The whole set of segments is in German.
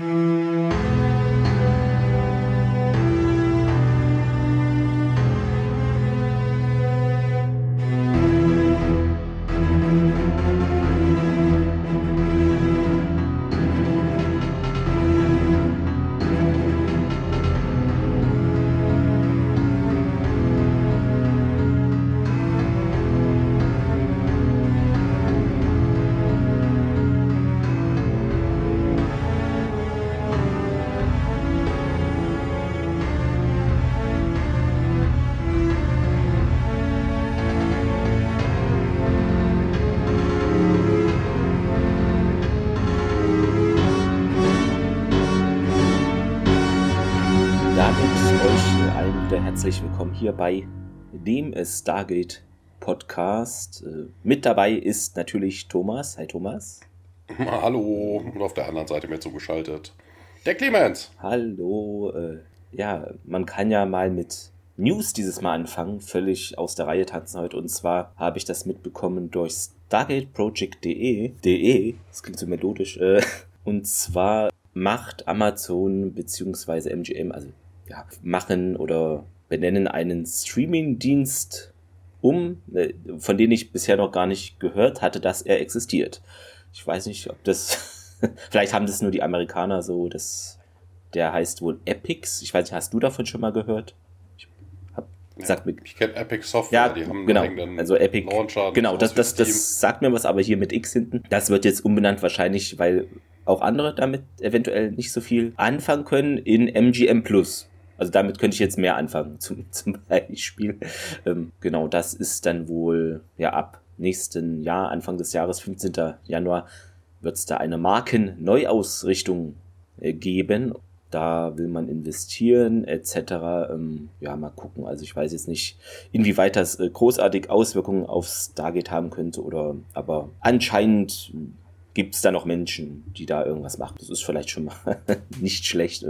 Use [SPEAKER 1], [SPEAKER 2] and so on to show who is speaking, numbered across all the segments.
[SPEAKER 1] Mm-hmm. Hier bei dem Stargate Podcast. Äh, mit dabei ist natürlich Thomas. Hi Thomas.
[SPEAKER 2] Hallo. Und auf der anderen Seite mir zugeschaltet. Der Clemens.
[SPEAKER 1] Hallo. Äh, ja, man kann ja mal mit News dieses Mal anfangen. Völlig aus der Reihe tanzen heute. Und zwar habe ich das mitbekommen durch StargateProject.de. De, das klingt so melodisch. Äh, und zwar macht Amazon bzw. MGM, also ja, machen oder benennen einen Streaming-Dienst um, äh, von dem ich bisher noch gar nicht gehört hatte, dass er existiert. Ich weiß nicht, ob das, vielleicht haben das nur die Amerikaner so, das, der heißt wohl Epics. Ich weiß nicht, hast du davon schon mal gehört?
[SPEAKER 2] Ich, hab, ja, mir, ich kenne Epic Software,
[SPEAKER 1] ja, die haben genau, also Epic, Launcher, genau, das, das, das sagt mir was, aber hier mit X hinten, das wird jetzt umbenannt wahrscheinlich, weil auch andere damit eventuell nicht so viel anfangen können in MGM Plus. Also damit könnte ich jetzt mehr anfangen, zum, zum Beispiel. Ähm, genau, das ist dann wohl ja ab nächsten Jahr, Anfang des Jahres, 15. Januar, wird es da eine Markenneuausrichtung äh, geben. Da will man investieren, etc. Ähm, ja, mal gucken. Also ich weiß jetzt nicht, inwieweit das äh, großartig Auswirkungen auf Stargate haben könnte oder aber anscheinend gibt es da noch Menschen, die da irgendwas machen. Das ist vielleicht schon mal nicht schlecht,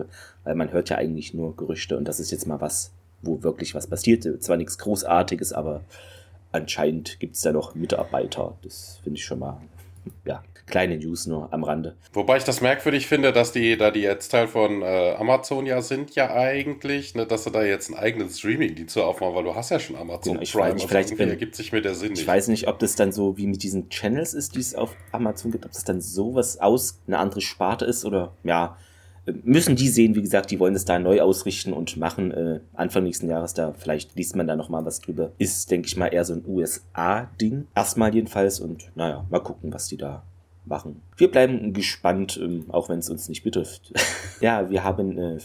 [SPEAKER 1] weil man hört ja eigentlich nur Gerüchte und das ist jetzt mal was, wo wirklich was passiert. Zwar nichts Großartiges, aber anscheinend gibt es da noch Mitarbeiter. Das finde ich schon mal, ja, kleine News nur am Rande.
[SPEAKER 2] Wobei ich das merkwürdig finde, dass die, da die jetzt Teil von äh, Amazon ja sind, ja eigentlich, ne, dass sie da jetzt einen eigenen Streaming-Dienst aufmachen, weil du hast ja schon Amazon
[SPEAKER 1] genau, ich Prime. Weiß nicht, vielleicht
[SPEAKER 2] also ergibt sich mir der Sinn
[SPEAKER 1] Ich
[SPEAKER 2] nicht.
[SPEAKER 1] weiß nicht, ob das dann so wie mit diesen Channels ist, die es auf Amazon gibt, ob das dann sowas aus, eine andere Sparte ist oder ja, müssen die sehen, wie gesagt, die wollen es da neu ausrichten und machen äh, Anfang nächsten Jahres da, vielleicht liest man da nochmal was drüber. Ist, denke ich mal, eher so ein USA-Ding. Erstmal jedenfalls und naja, mal gucken, was die da machen. Wir bleiben gespannt, ähm, auch wenn es uns nicht betrifft. ja, wir haben äh,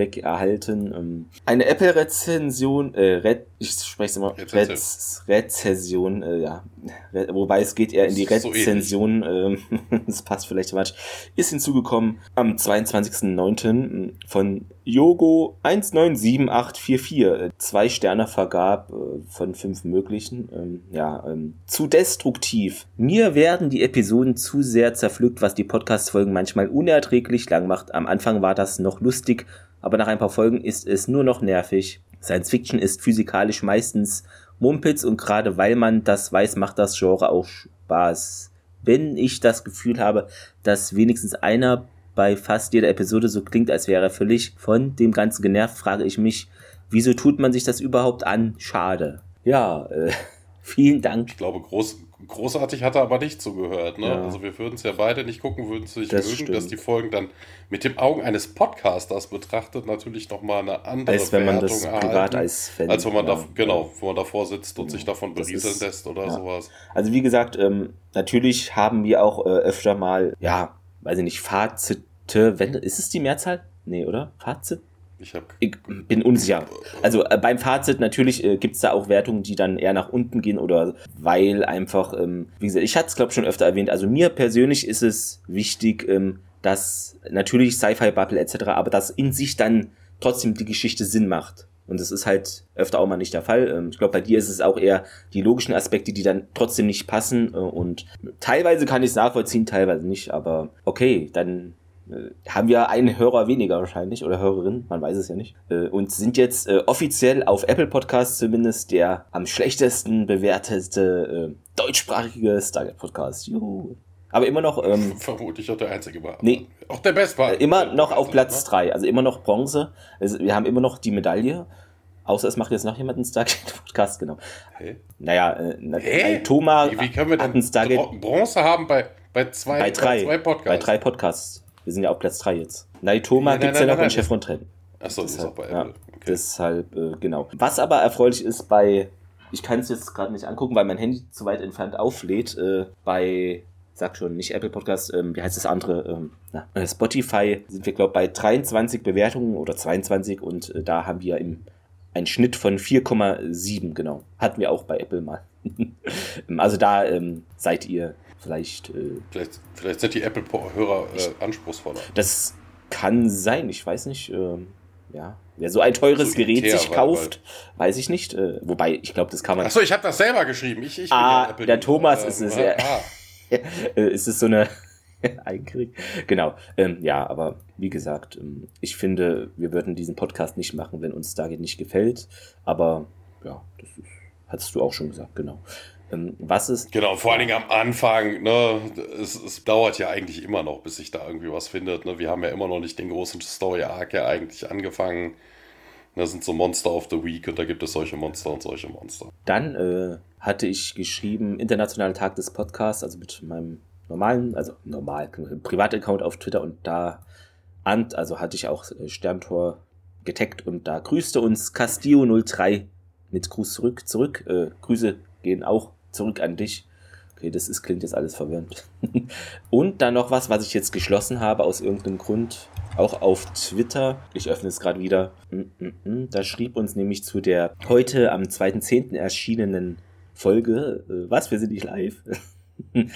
[SPEAKER 1] Feedback erhalten. Ähm, eine Apple-Rezension, äh, Red, ich spreche es immer, Rez Rezession, äh, ja, Re wobei es geht eher in die Rezension, so das passt vielleicht falsch, ist hinzugekommen am 22.09. Ähm, von Yogo 197844 zwei Sterne vergab äh, von fünf möglichen. Ähm, ja, ähm, zu destruktiv. Mir werden die Episoden zu sehr zerpflückt, was die Podcast-Folgen manchmal unerträglich lang macht. Am Anfang war das noch lustig, aber nach ein paar Folgen ist es nur noch nervig. Science Fiction ist physikalisch meistens Mumpitz und gerade weil man das weiß, macht das Genre auch Spaß. Wenn ich das Gefühl habe, dass wenigstens einer bei fast jeder Episode so klingt, als wäre er völlig von dem Ganzen genervt, frage ich mich, wieso tut man sich das überhaupt an? Schade. Ja, äh, vielen Dank.
[SPEAKER 2] Ich glaube, groß, großartig hat er aber nicht zugehört. Ne? Ja. Also wir würden es ja beide nicht gucken, würden es nicht das mögen, stimmt. dass die Folgen dann mit den Augen eines Podcasters betrachtet natürlich nochmal eine andere
[SPEAKER 1] als wenn man das erhalten, privat als
[SPEAKER 2] Fan, als wenn man ja. da genau, wo man davor sitzt und ja. sich davon berieseln ist, lässt oder sowas.
[SPEAKER 1] Also wie gesagt, ähm, natürlich haben wir auch äh, öfter mal, ja, weiß ich nicht, Fazite, wenn ist es die Mehrzahl? Nee, oder? Fazit?
[SPEAKER 2] Ich, hab
[SPEAKER 1] ich bin unsicher. Also äh, beim Fazit natürlich äh, gibt es da auch Wertungen, die dann eher nach unten gehen oder weil einfach, ähm, wie gesagt, ich hatte es glaube schon öfter erwähnt, also mir persönlich ist es wichtig, ähm, dass natürlich Sci-Fi-Bubble etc., aber dass in sich dann trotzdem die Geschichte Sinn macht. Und das ist halt öfter auch mal nicht der Fall. Ähm, ich glaube, bei dir ist es auch eher die logischen Aspekte, die dann trotzdem nicht passen. Äh, und teilweise kann ich es nachvollziehen, teilweise nicht. Aber okay, dann haben wir einen Hörer weniger wahrscheinlich oder Hörerin, man weiß es ja nicht. Äh, und sind jetzt äh, offiziell auf Apple Podcasts zumindest der am schlechtesten bewertete deutschsprachige Stargate Podcast. Juhu. Aber immer noch. Ähm,
[SPEAKER 2] Vermutlich auch der einzige war.
[SPEAKER 1] Nee.
[SPEAKER 2] Auch der Best war.
[SPEAKER 1] Äh, immer noch auf Platz 3. Ne? Also immer noch Bronze. Also wir haben immer noch die Medaille. Außer es macht jetzt noch jemand einen Stargate-Podcast, genau. Hey? Naja, äh, hey? Thomas
[SPEAKER 2] wie, wie können wir denn einen Stargate Bronze haben bei, bei, zwei,
[SPEAKER 1] bei, drei, bei zwei Podcasts? Bei drei Podcasts. Wir sind ja auf Platz 3 jetzt. Naitoma gibt es ja noch in Chef und Trend.
[SPEAKER 2] Achso, das ist auch bei
[SPEAKER 1] Apple. Ja, okay. Deshalb, äh, genau. Was aber erfreulich ist bei, ich kann es jetzt gerade nicht angucken, weil mein Handy zu weit entfernt auflädt, äh, bei sag schon, nicht Apple Podcast, ähm, wie heißt das andere? Ähm, na, äh, Spotify sind wir, glaube ich, bei 23 Bewertungen oder 22 und äh, da haben wir im, einen Schnitt von 4,7, genau. Hatten wir auch bei Apple mal. also da ähm, seid ihr vielleicht, äh,
[SPEAKER 2] vielleicht. Vielleicht sind die Apple-Hörer äh, anspruchsvoller.
[SPEAKER 1] Das kann sein, ich weiß nicht. Ähm, ja, wer so ein teures so Gerät sich kauft, weil, weiß ich nicht. Äh, wobei, ich glaube, das kann man.
[SPEAKER 2] Achso, ich habe das selber geschrieben. Ich, ich
[SPEAKER 1] ah, der Thomas äh, ist es. Äh, ah. ist es so eine Einkrieg. Genau. Ähm, ja, aber wie gesagt, ähm, ich finde, wir würden diesen Podcast nicht machen, wenn uns Stargate nicht gefällt. Aber ja, das ist, hattest du auch schon gesagt, genau. Ähm, was ist.
[SPEAKER 2] Genau, vor allen Dingen am Anfang, ne, es, es, dauert ja eigentlich immer noch, bis sich da irgendwie was findet. Ne? Wir haben ja immer noch nicht den großen Story-Arc ja eigentlich angefangen. Das sind so Monster of the Week und da gibt es solche Monster und solche Monster.
[SPEAKER 1] Dann äh, hatte ich geschrieben, Internationaler Tag des Podcasts, also mit meinem normalen, also normal, Privataccount auf Twitter und da, also hatte ich auch äh, Sterntor getaggt und da grüßte uns Castillo03 mit Gruß zurück, zurück, äh, Grüße gehen auch zurück an dich. Okay, das ist, klingt jetzt alles verwirrend. und dann noch was, was ich jetzt geschlossen habe aus irgendeinem Grund, auch auf Twitter. Ich öffne es gerade wieder. Mm, mm, mm. Da schrieb uns nämlich zu der heute am 2.10. erschienenen Folge, äh, was, wir sind nicht live?
[SPEAKER 2] Ich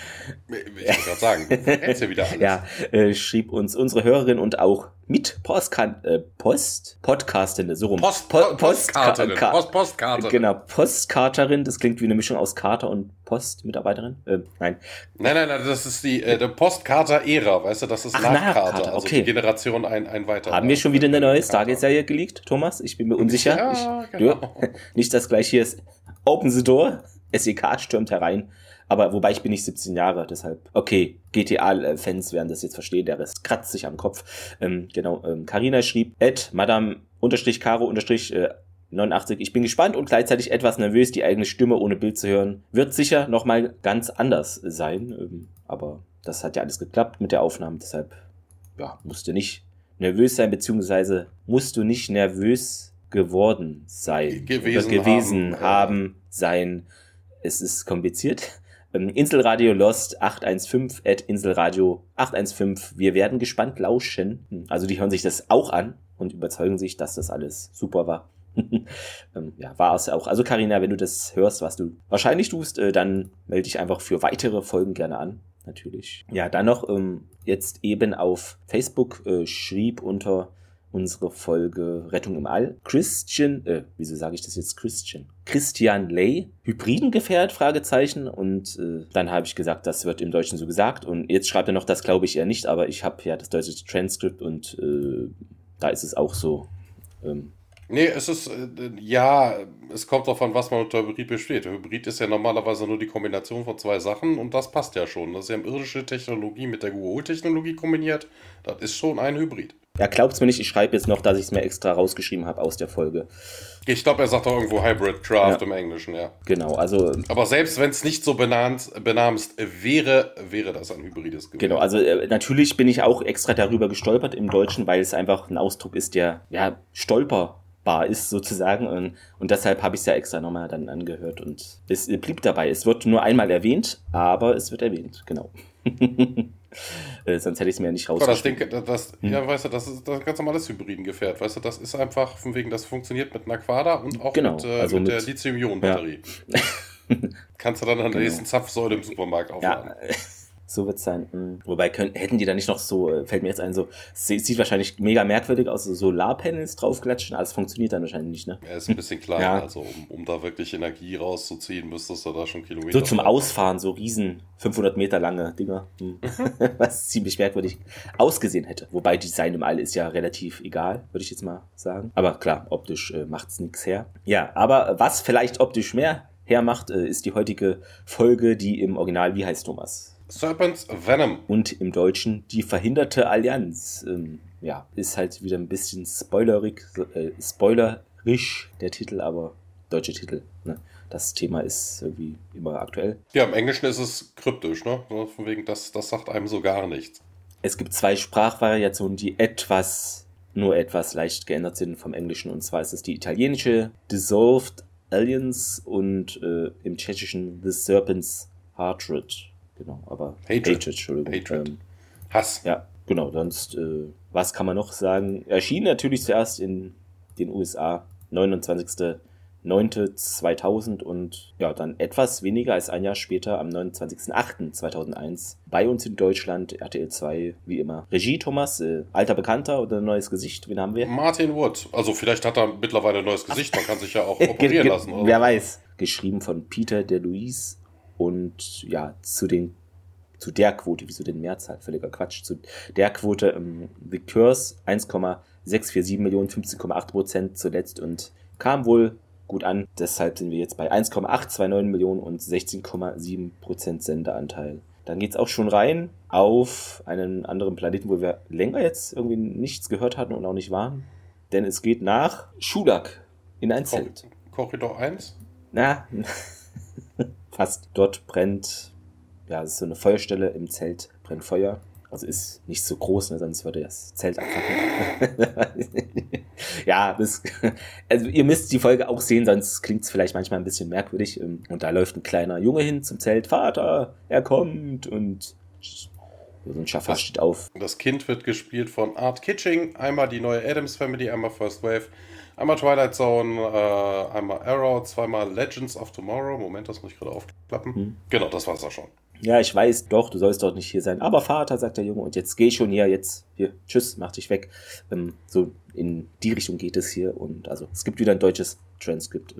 [SPEAKER 2] wollte gerade sagen, du ja wieder alles.
[SPEAKER 1] Ja, äh, schrieb uns unsere Hörerin und auch mit Postkan äh, Post Podcastin, so rum.
[SPEAKER 2] Post, po Postkarterin.
[SPEAKER 1] Post, Postkarterin. Genau, Postkarterin, das klingt wie eine Mischung aus Kater und Postmitarbeiterin. Äh, nein.
[SPEAKER 2] Nein, nein, nein, das ist die äh, Postkarter-Ära, weißt du, das ist Ach, Nachkarter, okay. also die Generation ein, ein weiter.
[SPEAKER 1] Haben wir schon wieder eine neue Stargate-Serie geleakt, Thomas? Ich bin mir unsicher. Ja, ich, genau. du, nicht, dass gleich hier ist Open the Door, SEK stürmt herein. Aber wobei ich bin nicht 17 Jahre, deshalb, okay, GTA-Fans werden das jetzt verstehen, der Rest kratzt sich am Kopf. Ähm, genau, Carina ähm, schrieb, Ed, Madame, unterstrich, Caro, unterstrich, äh, 89. Ich bin gespannt und gleichzeitig etwas nervös, die eigene Stimme ohne Bild zu hören. Wird sicher nochmal ganz anders sein. Ähm, aber das hat ja alles geklappt mit der Aufnahme, deshalb, ja, musst du nicht nervös sein, beziehungsweise musst du nicht nervös geworden sein.
[SPEAKER 2] Gewesen,
[SPEAKER 1] gewesen haben, haben sein. Es ist kompliziert. Ähm, Inselradio Lost 815 at Inselradio 815. Wir werden gespannt lauschen. Also die hören sich das auch an und überzeugen sich, dass das alles super war. ähm, ja, war es auch. Also Karina, wenn du das hörst, was du wahrscheinlich tust, äh, dann melde dich einfach für weitere Folgen gerne an. Natürlich. Ja, dann noch ähm, jetzt eben auf Facebook äh, schrieb unter unsere Folge Rettung im All. Christian, äh, wieso sage ich das jetzt Christian? Christian Lay, Hybridengefährt, Fragezeichen. Und äh, dann habe ich gesagt, das wird im Deutschen so gesagt. Und jetzt schreibt er noch, das glaube ich eher nicht, aber ich habe ja das deutsche Transkript und äh, da ist es auch so. Ähm,
[SPEAKER 2] Nee, es ist, äh, ja, es kommt davon, was man unter Hybrid besteht. Hybrid ist ja normalerweise nur die Kombination von zwei Sachen und das passt ja schon. Das ist ja irdische Technologie mit der Google-Technologie kombiniert. Das ist schon ein Hybrid.
[SPEAKER 1] Ja, glaubt's mir nicht, ich schreibe jetzt noch, dass ich es mir extra rausgeschrieben habe aus der Folge.
[SPEAKER 2] Ich glaube, er sagt doch irgendwo Hybrid Craft ja. im Englischen, ja.
[SPEAKER 1] Genau, also.
[SPEAKER 2] Aber selbst wenn es nicht so benannt, benamst wäre, wäre das ein hybrides
[SPEAKER 1] Gewehr. Genau, also äh, natürlich bin ich auch extra darüber gestolpert im Deutschen, weil es einfach ein Ausdruck ist, der ja stolperbar ist sozusagen und, und deshalb habe ich es ja extra nochmal dann angehört und es blieb dabei. Es wird nur einmal erwähnt, aber es wird erwähnt, genau. Äh, sonst hätte ich es mir ja nicht
[SPEAKER 2] rausgeschrieben. Das Ding, das, hm. Ja, weißt du, das ist das ganz normales Hybriden-Gefährt. Weißt du, das ist einfach von wegen, das funktioniert mit einer Quader und auch
[SPEAKER 1] genau,
[SPEAKER 2] mit, äh,
[SPEAKER 1] also
[SPEAKER 2] mit, mit, der Lithium-Ionen-Batterie. Ja. Kannst du dann an der genau. nächsten Zapfsäule im Supermarkt aufladen.
[SPEAKER 1] Ja. So wird es sein. Mhm. Wobei können, hätten die da nicht noch so, äh, fällt mir jetzt ein, so, sieht wahrscheinlich mega merkwürdig aus, so Solarpanels draufklatschen, alles funktioniert dann wahrscheinlich nicht, ne?
[SPEAKER 2] Ja, ist ein bisschen klein, ja. also um, um, da wirklich Energie rauszuziehen, müsstest du da schon Kilometer.
[SPEAKER 1] So zum Ausfahren, so riesen 500 Meter lange Dinger, mhm. was ziemlich merkwürdig ausgesehen hätte. Wobei Design im All ist ja relativ egal, würde ich jetzt mal sagen. Aber klar, optisch äh, es nichts her. Ja, aber was vielleicht optisch mehr hermacht, äh, ist die heutige Folge, die im Original, wie heißt Thomas?
[SPEAKER 2] Serpent's Venom.
[SPEAKER 1] Und im Deutschen die verhinderte Allianz. Ähm, ja, ist halt wieder ein bisschen spoilerig, äh, spoilerisch der Titel, aber deutsche Titel. Ne? Das Thema ist irgendwie immer aktuell.
[SPEAKER 2] Ja, im Englischen ist es kryptisch, ne? Von wegen, das, das sagt einem so gar nichts.
[SPEAKER 1] Es gibt zwei Sprachvariationen, die etwas, nur etwas leicht geändert sind vom Englischen. Und zwar ist es die italienische Dissolved Aliens und äh, im tschechischen The Serpent's Hatred. Genau, aber
[SPEAKER 2] Hatred,
[SPEAKER 1] Hatred Entschuldigung.
[SPEAKER 2] Hatred.
[SPEAKER 1] Ähm,
[SPEAKER 2] Hass.
[SPEAKER 1] ja, genau, sonst, äh, was kann man noch sagen? Erschien natürlich zuerst in den USA, 29.09.2000 und ja, dann etwas weniger als ein Jahr später, am 29.08.2001, bei uns in Deutschland, RTL 2, wie immer. Regie Thomas, äh, alter Bekannter oder neues Gesicht, wen haben wir?
[SPEAKER 2] Martin Wood. Also vielleicht hat er mittlerweile ein neues Gesicht, man kann sich ja auch operieren lassen. Oder?
[SPEAKER 1] Wer weiß. Geschrieben von Peter de Luis und ja, zu den zu der Quote, wieso den Mehrzahl, völliger Quatsch, zu der Quote ähm, The Curse 1,647 Millionen, 15,8 Prozent zuletzt und kam wohl gut an. Deshalb sind wir jetzt bei 1,829 Millionen und 16,7 Prozent Sendeanteil. Dann geht's auch schon rein auf einen anderen Planeten, wo wir länger jetzt irgendwie nichts gehört hatten und auch nicht waren. Denn es geht nach Schudak in ein Zelt.
[SPEAKER 2] Korridor 1?
[SPEAKER 1] Na, fast. Dort brennt, ja, es ist so eine Feuerstelle im Zelt, brennt Feuer. Also ist nicht so groß, ne, sonst würde das Zelt abfackeln. ja, das, also ihr müsst die Folge auch sehen, sonst klingt es vielleicht manchmal ein bisschen merkwürdig. Und da läuft ein kleiner Junge hin zum Zelt. Vater, er kommt und so ein Schaffer steht auf.
[SPEAKER 2] Das Kind wird gespielt von Art Kitching. Einmal die neue Adams Family, einmal First Wave, einmal Twilight Zone, äh, einmal Arrow, zweimal Legends of Tomorrow. Moment, das muss ich gerade aufklappen.
[SPEAKER 1] Hm.
[SPEAKER 2] Genau, das war's auch schon.
[SPEAKER 1] Ja, ich weiß, doch, du sollst doch nicht hier sein. Aber Vater, sagt der Junge, und jetzt geh schon hier, jetzt, hier, tschüss, mach dich weg. Ähm, so in die Richtung geht es hier. Und also es gibt wieder ein deutsches Transkript.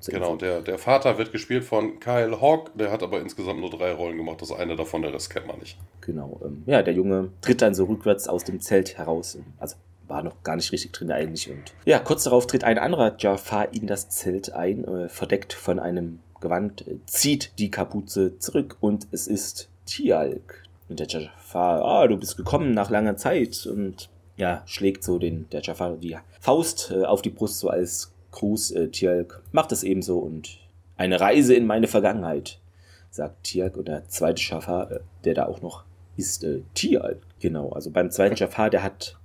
[SPEAKER 1] Zur
[SPEAKER 2] Genau, der, der Vater wird gespielt von Kyle Hawk. Der hat aber insgesamt nur drei Rollen gemacht. Das eine davon, der Rest kennt man nicht.
[SPEAKER 1] Genau. Ähm, ja, der Junge tritt dann so rückwärts aus dem Zelt heraus. Ähm, Also war noch gar nicht richtig drin eigentlich. Und ja, kurz darauf tritt ein anderer Jafar in das Zelt ein, äh, verdeckt von einem Gewand, äh, zieht die Kapuze zurück und es ist Tialk. Und der Jafar, ah, du bist gekommen nach langer Zeit und ja, schlägt so den, der Jafar die Faust äh, auf die Brust, so als Gruß. Äh, Tialk macht es ebenso und eine Reise in meine Vergangenheit, sagt Tialk. Und der zweite Jafar, äh, der da auch noch ist, äh, Tialk. Genau, also beim zweiten Jafar, der hat,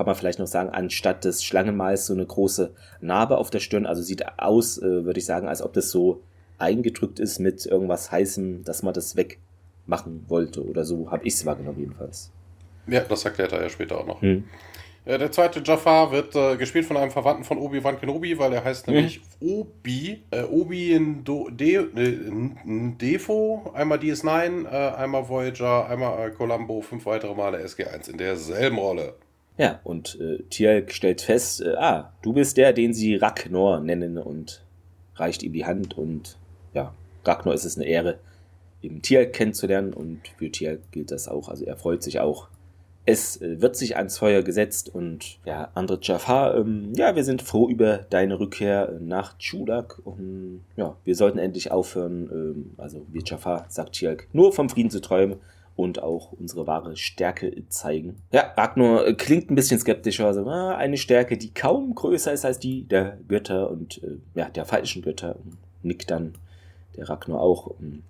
[SPEAKER 1] kann man vielleicht noch sagen, anstatt des Schlangenmals so eine große Narbe auf der Stirn. Also sieht aus, äh, würde ich sagen, als ob das so eingedrückt ist mit irgendwas Heißem, dass man das wegmachen wollte oder so, habe ich es wahrgenommen jedenfalls.
[SPEAKER 2] Ja, das erklärt er ja später auch noch.
[SPEAKER 1] Hm.
[SPEAKER 2] Äh, der zweite Jafar wird äh, gespielt von einem Verwandten von Obi-Wan Kenobi, weil er heißt nämlich Obi. Äh, Obi in Do De äh, Defo, einmal DS9, äh, einmal Voyager, einmal äh, Columbo, fünf weitere Male SG1 in derselben Rolle.
[SPEAKER 1] Ja, und äh, Tialk stellt fest, äh, ah, du bist der, den sie Ragnar nennen und reicht ihm die Hand und ja, Ragnar ist es eine Ehre, eben Tialk kennenzulernen und für Tialk gilt das auch, also er freut sich auch. Es äh, wird sich ans Feuer gesetzt und ja, andere Jafar, ähm, ja, wir sind froh über deine Rückkehr nach Chudak und ja, wir sollten endlich aufhören, ähm, also wir Jafar, sagt Tialk, nur vom Frieden zu träumen und auch unsere wahre Stärke zeigen. Ja, Ragnar äh, klingt ein bisschen skeptischer, also ah, eine Stärke, die kaum größer ist als die der Götter und äh, ja, der falschen Götter. Nickt dann der Ragnar auch. Und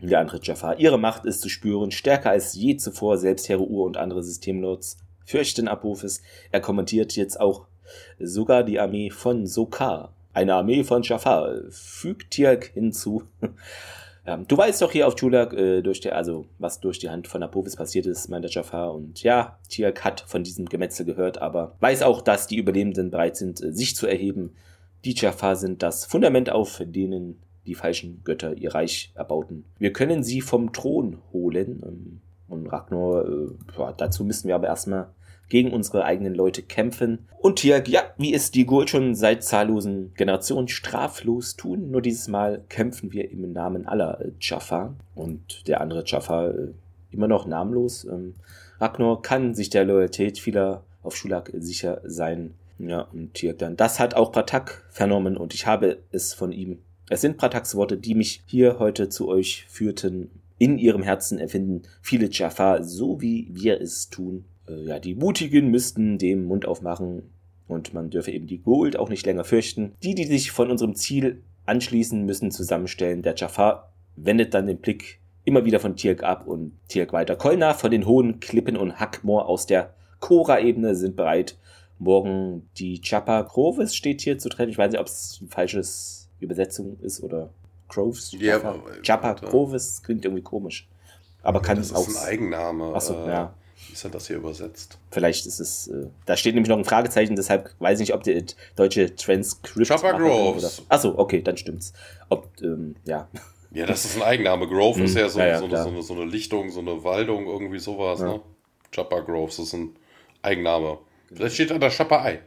[SPEAKER 1] der andere Jafar. Ihre Macht ist zu spüren, stärker als je zuvor, selbst Heru und andere Systemlords fürchten Apophis. Er kommentiert jetzt auch sogar die Armee von Sokar. Eine Armee von Jafar, fügt Tialk hinzu. Ja, du weißt doch hier auf Chulak, äh, durch der, also was durch die Hand von Apophis passiert ist, meint der Jafar. Und ja, Tialk hat von diesem Gemetzel gehört, aber weiß auch, dass die Überlebenden bereit sind, äh, sich zu erheben. Die Jafar sind das Fundament, auf denen die falschen Götter ihr Reich erbauten. Wir können sie vom Thron holen. ähm, Und Ragnar, äh, dazu müssen wir aber erstmal gegen unsere eigenen Leute kämpfen. Und Tiag, ja, wie es die Gurt schon seit zahllosen Generationen straflos tun, nur dieses Mal kämpfen wir im Namen aller äh, Jafar. Und der andere Jafar äh, immer noch namenlos. Ähm, Ragnar kann sich der Loyalität vieler auf Schulak äh, sicher sein. Ja, und Tiag dann, das hat auch Pratak vernommen und ich habe es von ihm. Es sind Prataks Worte, die mich hier heute zu euch führten. in ihrem Herzen erfinden viele Jaffa, so wie wir es tun. Äh, ja, die Mutigen müssten dem Mund aufmachen und man dürfe eben die Gold auch nicht länger fürchten. Die, die sich von unserem Ziel anschließen, müssen zusammenstellen. Der Jaffa wendet dann den Blick immer wieder von Tirk ab und Tirk weiter. Kolna von den hohen Klippen und Hackmoor aus der Kora-Ebene sind bereit. Morgen die Chapa Groves steht hier zu trennen. Ich weiß nicht, ob es eine falsche Übersetzung ist oder Groves.
[SPEAKER 2] Ja,
[SPEAKER 1] Chapa Groves klingt irgendwie komisch. Aber kann es auch.
[SPEAKER 2] Das ist ein Eigenname.
[SPEAKER 1] Achso,
[SPEAKER 2] äh,
[SPEAKER 1] ja.
[SPEAKER 2] Wie ist denn das hier übersetzt?
[SPEAKER 1] Vielleicht ist es. Äh, da steht nämlich noch ein Fragezeichen, deshalb weiß ich nicht, ob die deutsche Transcript.
[SPEAKER 2] Chapa Groves.
[SPEAKER 1] Achso, okay, dann stimmt's. Ob, ähm, ja.
[SPEAKER 2] Ja, das ist ein Eigenname. Grove
[SPEAKER 1] Hm,
[SPEAKER 2] ist ja so,
[SPEAKER 1] ja, ja,
[SPEAKER 2] so, eine, so, eine, so eine Lichtung, so eine Waldung, irgendwie sowas.
[SPEAKER 1] Ja.
[SPEAKER 2] Ne? Chapa Groves ist ein Eigenname. Vielleicht steht da der Chapa Ei.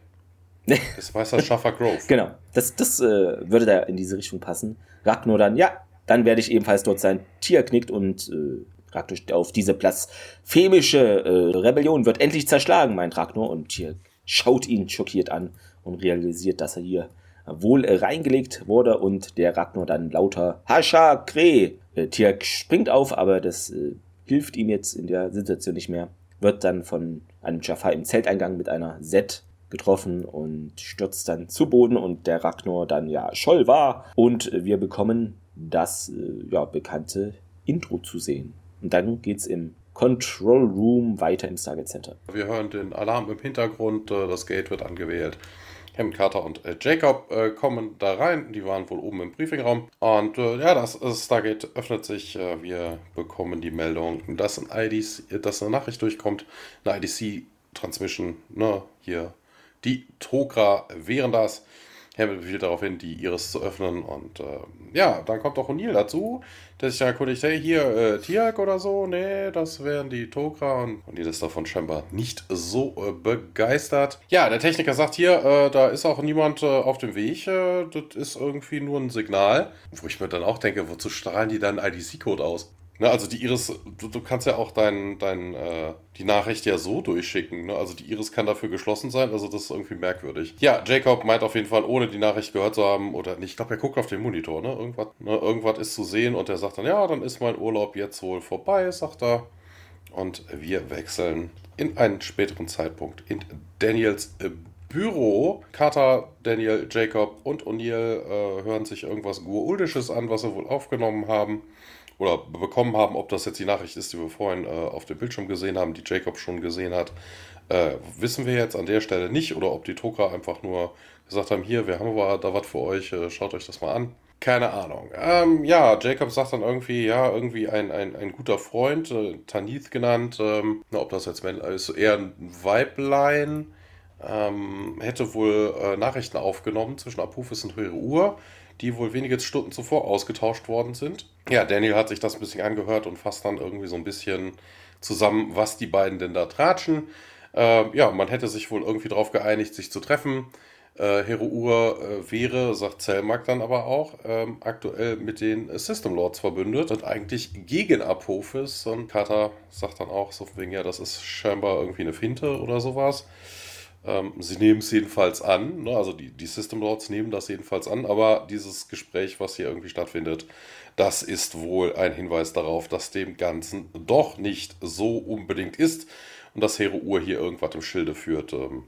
[SPEAKER 2] Das weiß das Chapa Grove.
[SPEAKER 1] Genau, das, das äh, würde da in diese Richtung passen. Ragnar dann, ja, dann werde ich ebenfalls dort sein. Tier knickt und äh, Steht auf diese blasphemische äh, Rebellion wird endlich zerschlagen, meint Ragnar. Und Tier schaut ihn schockiert an und realisiert, dass er hier wohl äh, reingelegt wurde und der Ragnar dann lauter Hascha Kre. Äh, Tier springt auf, aber das äh, hilft ihm jetzt in der Situation nicht mehr. Wird dann von einem Jaffa im Zelteingang mit einer Set getroffen und stürzt dann zu Boden und der Ragnar dann ja Scholl war und wir bekommen das äh, ja bekannte Intro zu sehen. Und dann geht's im Control Room weiter im Stargate Center.
[SPEAKER 2] Wir hören den Alarm im Hintergrund, äh, das Gate wird angewählt. Hammond Carter und äh, Jacob äh, kommen da rein, die waren wohl oben im Briefingraum. Und äh, ja, das, das Stargate öffnet sich, äh, wir bekommen die Meldung, dass, ein IDC, dass eine Nachricht durchkommt, eine IDC-Transmission, ne, hier, die Tokra wären das. Hammond befiehlt darauf hin, die Iris zu öffnen und äh, ja, dann kommt auch O'Neill dazu, der sich dann erkundigt, hey, hier, äh, Tiak oder so, nee, das wären die Tokra und O'Neill ist davon scheinbar nicht so äh, begeistert. Ja, der Techniker sagt hier, äh, da ist auch niemand äh, auf dem Weg, äh, das ist irgendwie nur ein Signal, wo ich mir dann auch denke, wozu strahlen die dann IDC-Code aus? Ne, also die Iris, du, du kannst ja auch dein, dein, äh, die Nachricht ja so durchschicken. Ne? Also die Iris kann dafür geschlossen sein, also das ist irgendwie merkwürdig. Ja, Jacob meint auf jeden Fall, ohne die Nachricht gehört zu haben, oder ich glaube, er guckt auf den Monitor, ne? Irgendwas, ne? Irgendwas ist zu sehen und er sagt dann, ja, dann ist mein Urlaub jetzt wohl vorbei, sagt er. Und wir wechseln in einen späteren Zeitpunkt in Daniels äh, Büro. Carter, Daniel, Jacob und O'Neill äh, hören sich irgendwas Guruldisches an, was sie wohl aufgenommen haben oder bekommen haben, ob das jetzt die Nachricht ist, die wir vorhin äh, auf dem Bildschirm gesehen haben, die Jacob schon gesehen hat, äh, wissen wir jetzt an der Stelle nicht oder ob die Drucker einfach nur gesagt haben, hier, wir haben aber da was für euch, äh, schaut euch das mal an. Keine Ahnung. Ähm, ja, Jacob sagt dann irgendwie, ja, irgendwie ein, ein, ein guter Freund, äh, Tanith genannt, ähm, na, ob das jetzt ist, eher ein Weiblein, ähm, hätte wohl äh, Nachrichten aufgenommen zwischen Apophis und Höhere Uhr, die wohl wenige Stunden zuvor ausgetauscht worden sind. Ja, Daniel hat sich das ein bisschen angehört und fasst dann irgendwie so ein bisschen zusammen, was die beiden denn da tratschen. Äh, ja, man hätte sich wohl irgendwie darauf geeinigt, sich zu treffen. Äh, Hero Ur äh, wäre, sagt Zellmark dann aber auch, ähm, aktuell mit den System Lords verbündet und eigentlich gegen Apophis. Und Carter sagt dann auch so wegen, ja, das ist scheinbar irgendwie eine Finte oder sowas. Ähm, sie nehmen es jedenfalls an, ne? also die, die System Lords nehmen das jedenfalls an, aber dieses Gespräch, was hier irgendwie stattfindet, das ist wohl ein Hinweis darauf, dass dem Ganzen doch nicht so unbedingt ist und dass Hero Ur hier irgendwas im Schilde führt. Ähm,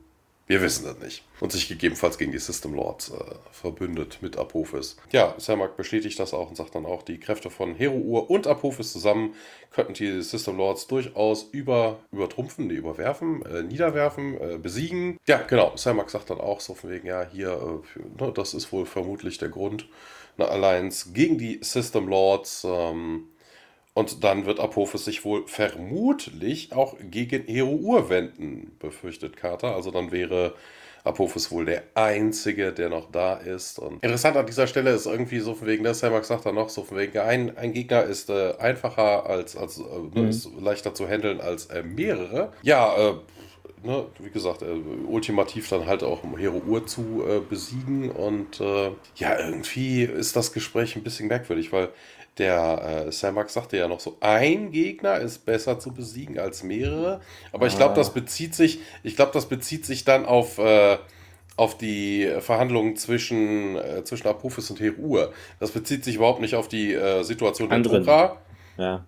[SPEAKER 2] wir wissen das nicht. Und sich gegebenenfalls gegen die System Lords äh, verbündet mit Apophis. Ja, Sermak bestätigt das auch und sagt dann auch, die Kräfte von Hero Ur und Apophis zusammen könnten die System Lords durchaus über, übertrumpfen, nee, überwerfen, äh, niederwerfen, äh, besiegen. Ja, genau. Sermak sagt dann auch so von wegen, ja, hier, äh, ne, das ist wohl vermutlich der Grund. Eine Alliance gegen die System Lords. Ähm, und dann wird Apophis sich wohl vermutlich auch gegen Hero Ur wenden, befürchtet Carter. Also dann wäre Apophis wohl der Einzige, der noch da ist. Und interessant an dieser Stelle ist irgendwie so von wegen, der Samak sagt dann noch so von wegen, ein, ein Gegner ist äh, einfacher als, als äh, ne,
[SPEAKER 1] Mhm.
[SPEAKER 2] ist leichter zu handeln als äh, mehrere. Ja, äh, ne, wie gesagt, äh, ultimativ dann halt auch um Hero Ur zu äh, besiegen. Und ja, irgendwie ist das Gespräch ein bisschen merkwürdig, weil der äh, Samak sagte ja noch so, ein Gegner ist besser zu besiegen als mehrere. Aber ich glaube,
[SPEAKER 1] Ah.
[SPEAKER 2] das bezieht sich, ich glaube, das bezieht sich dann auf, äh, auf die Verhandlungen zwischen, äh, zwischen Apophis und Hero Ur. Das bezieht sich überhaupt nicht auf die äh, Situation der. Tora.
[SPEAKER 1] Ja.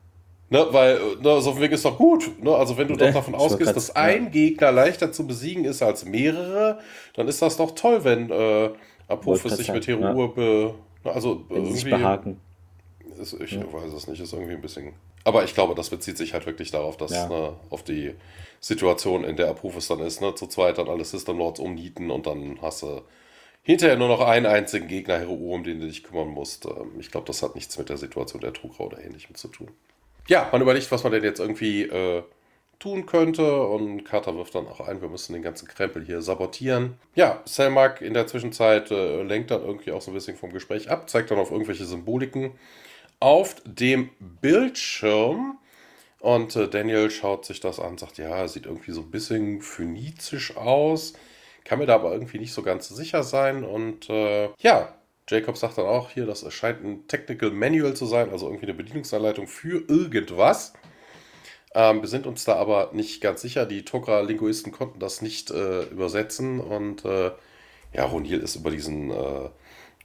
[SPEAKER 2] Ne, weil ne, so ein Weg ist doch gut. Ne? Also wenn du doch davon ausgehst, dass ein ja. Gegner leichter zu besiegen ist als mehrere, dann ist das doch toll, wenn äh, Apophis sich mit Heruhe ja. be, ne, also wenn irgendwie sich behaken. Ist, ich ja. weiß es nicht, ist irgendwie ein bisschen. Aber ich glaube, das bezieht sich halt wirklich darauf, dass ne, auf die Situation, in der Apophis dann ist, ne, zu zweit dann alle System Lords umnieten und dann hast du hinterher nur noch einen einzigen Gegner Heruhe, um den du dich kümmern musst. Ähm, ich glaube, das hat nichts mit der Situation der Trugrau oder ähnlichem zu tun ja, man überlegt, was man denn jetzt irgendwie äh, tun könnte. Und Carter wirft dann auch ein, wir müssen den ganzen Krempel hier sabotieren. Ja, Selmak in der Zwischenzeit äh, lenkt dann irgendwie auch so ein bisschen vom Gespräch ab, zeigt dann auf irgendwelche Symboliken auf dem Bildschirm. Und äh, Daniel schaut sich das an, sagt, ja, sieht irgendwie so ein bisschen phönizisch aus. Kann mir da aber irgendwie nicht so ganz sicher sein. Und äh, ja, Jacob sagt dann auch hier, das scheint ein Technical Manual zu sein, also irgendwie eine Bedienungsanleitung für irgendwas. Ähm, wir sind uns da aber nicht ganz sicher. Die Tokra-Linguisten konnten das nicht äh, übersetzen und äh, ja, Ronil ist über diesen, äh,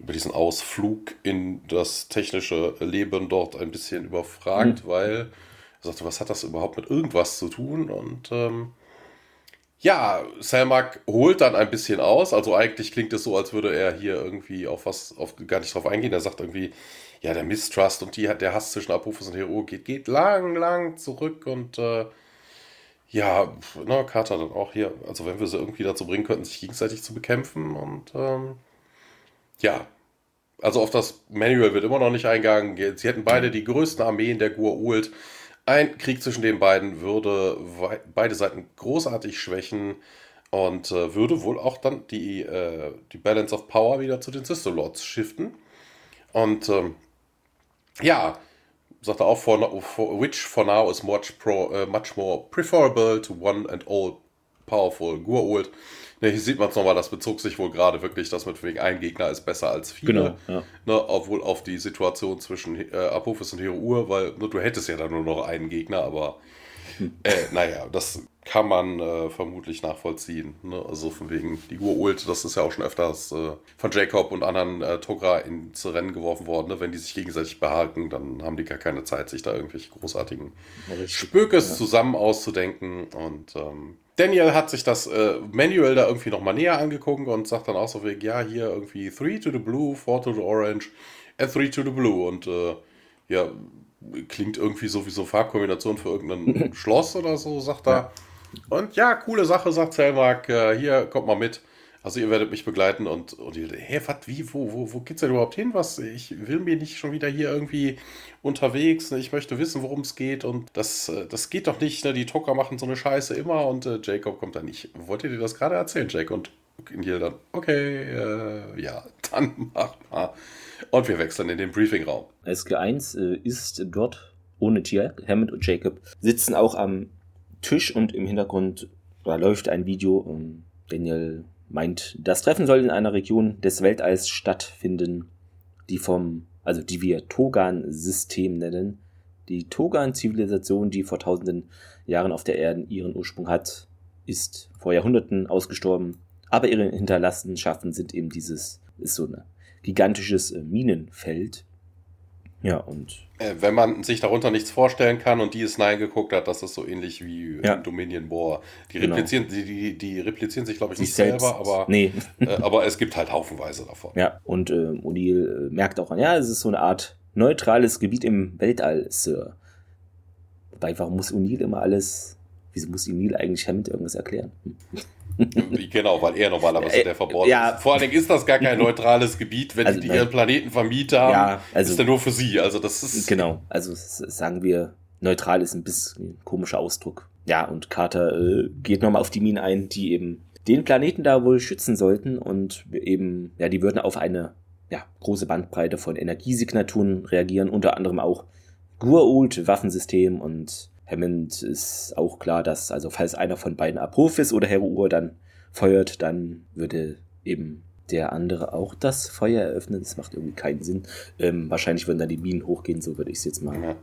[SPEAKER 2] über diesen Ausflug in das technische Leben dort ein bisschen überfragt, mhm. weil er sagte, was hat das überhaupt mit irgendwas zu tun? Und ähm, ja, Selmak holt dann ein bisschen aus. Also eigentlich klingt es so, als würde er hier irgendwie auf was, auf, gar nicht drauf eingehen. Er sagt irgendwie, ja, der Mistrust und die, der Hass zwischen Apophis und Hero geht, geht lang, lang zurück und äh, ja, ne, Carter dann auch hier, also wenn wir sie irgendwie dazu bringen könnten, sich gegenseitig zu bekämpfen und ähm, ja, also auf das Manual wird immer noch nicht eingegangen. Sie hätten beide die größten Armeen der Gur-Ult. Ein Krieg zwischen den beiden würde beide Seiten großartig schwächen und äh, würde wohl auch dann die, äh, die Balance of Power wieder zu den Sister Lords shiften. Und ähm, ja, er auch, for, for, which for now is much, pro, uh, much more preferable to one and all powerful Gur-Ult. Ne, hier sieht man es nochmal, das bezog sich wohl gerade wirklich, dass mit wegen ein Gegner ist besser als viele. Genau, ja. ne, obwohl auf die Situation zwischen äh, Apophis und Hero Ur, weil ne, du hättest ja dann nur noch einen Gegner, aber hm. äh, naja, das kann man äh, vermutlich nachvollziehen. Ne? Also von wegen die Ur-Ult, das ist ja auch schon öfters äh, von Jacob und anderen äh, Togra ins Rennen geworfen worden. Ne? Wenn die sich gegenseitig behaken, dann haben die gar keine Zeit, sich da irgendwelche großartigen Spökes ja. zusammen auszudenken. Und ähm, Daniel hat sich das äh, Manual da irgendwie nochmal näher angeguckt und sagt dann auch so wie, ja, hier irgendwie 3 to the blue, 4 to the orange and 3 to the blue. Und äh, ja, klingt irgendwie sowieso Farbkombination für irgendein Schloss oder so, sagt er. Und ja, coole Sache, sagt Selmark, äh, hier, kommt mal mit. Also ihr werdet mich begleiten und, und ihr, hä, was, wie, wo, wo, wo geht's denn überhaupt hin? Was, ich will mir nicht schon wieder hier irgendwie unterwegs, ne? ich möchte wissen, worum es geht und das, äh, das geht doch nicht, ne? die Tocker machen so eine Scheiße immer und äh, Jacob kommt dann nicht. Wollt ihr dir das gerade erzählen, Jake? Und Neil dann, okay, äh, ja, dann mach mal. Und wir wechseln in den Briefingraum.
[SPEAKER 1] SG1 äh, ist dort ohne Jack, Hammond und Jacob sitzen auch am Tisch und im Hintergrund da läuft ein Video. Und Daniel meint, das Treffen soll in einer Region des Weltalls stattfinden, die vom, also die wir Togan-System nennen. Die Togan-Zivilisation, die vor tausenden Jahren auf der Erde ihren Ursprung hat, ist vor Jahrhunderten ausgestorben. Aber ihre Hinterlassenschaften sind eben dieses, ist so ein gigantisches äh, Minenfeld, ja, und.
[SPEAKER 2] Äh, wenn man sich darunter nichts vorstellen kann und die es Nein geguckt hat, das ist so ähnlich wie ja. Dominion War. Die genau. replizieren, die, die, die replizieren sich, glaube ich, nicht selbst. selber, aber,
[SPEAKER 1] nee.
[SPEAKER 2] äh, aber es gibt halt haufenweise davon.
[SPEAKER 1] Ja, und äh, O'Neill äh, merkt auch an, ja, es ist so eine Art neutrales Gebiet im Weltall, Sir. Wobei, warum muss O'Neill immer alles. Wieso muss O'Neill eigentlich Hammond irgendwas erklären?
[SPEAKER 2] Genau, weil er normalerweise äh, der Verborgene ja. ist. Vor allen Dingen ist das gar kein neutrales Gebiet, wenn also, die ihren Planeten vermietet haben. Ja, also, ist ja nur für sie. Also das ist.
[SPEAKER 1] Genau, also sagen wir, neutral ist ein bisschen ein komischer Ausdruck. Ja, und Carter äh, geht nochmal auf die Minen ein, die eben den Planeten da wohl schützen sollten und eben, ja, die würden auf eine ja, große Bandbreite von Energiesignaturen reagieren, unter anderem auch Gur-Ult, Waffensystem und Hammond ist auch klar, dass, also falls einer von beiden Apophis oder Heruur dann feuert, dann würde eben der andere auch das Feuer eröffnen. Das macht irgendwie keinen Sinn. Ähm, wahrscheinlich würden dann die Minen hochgehen, so würde ich es jetzt mal. Ja.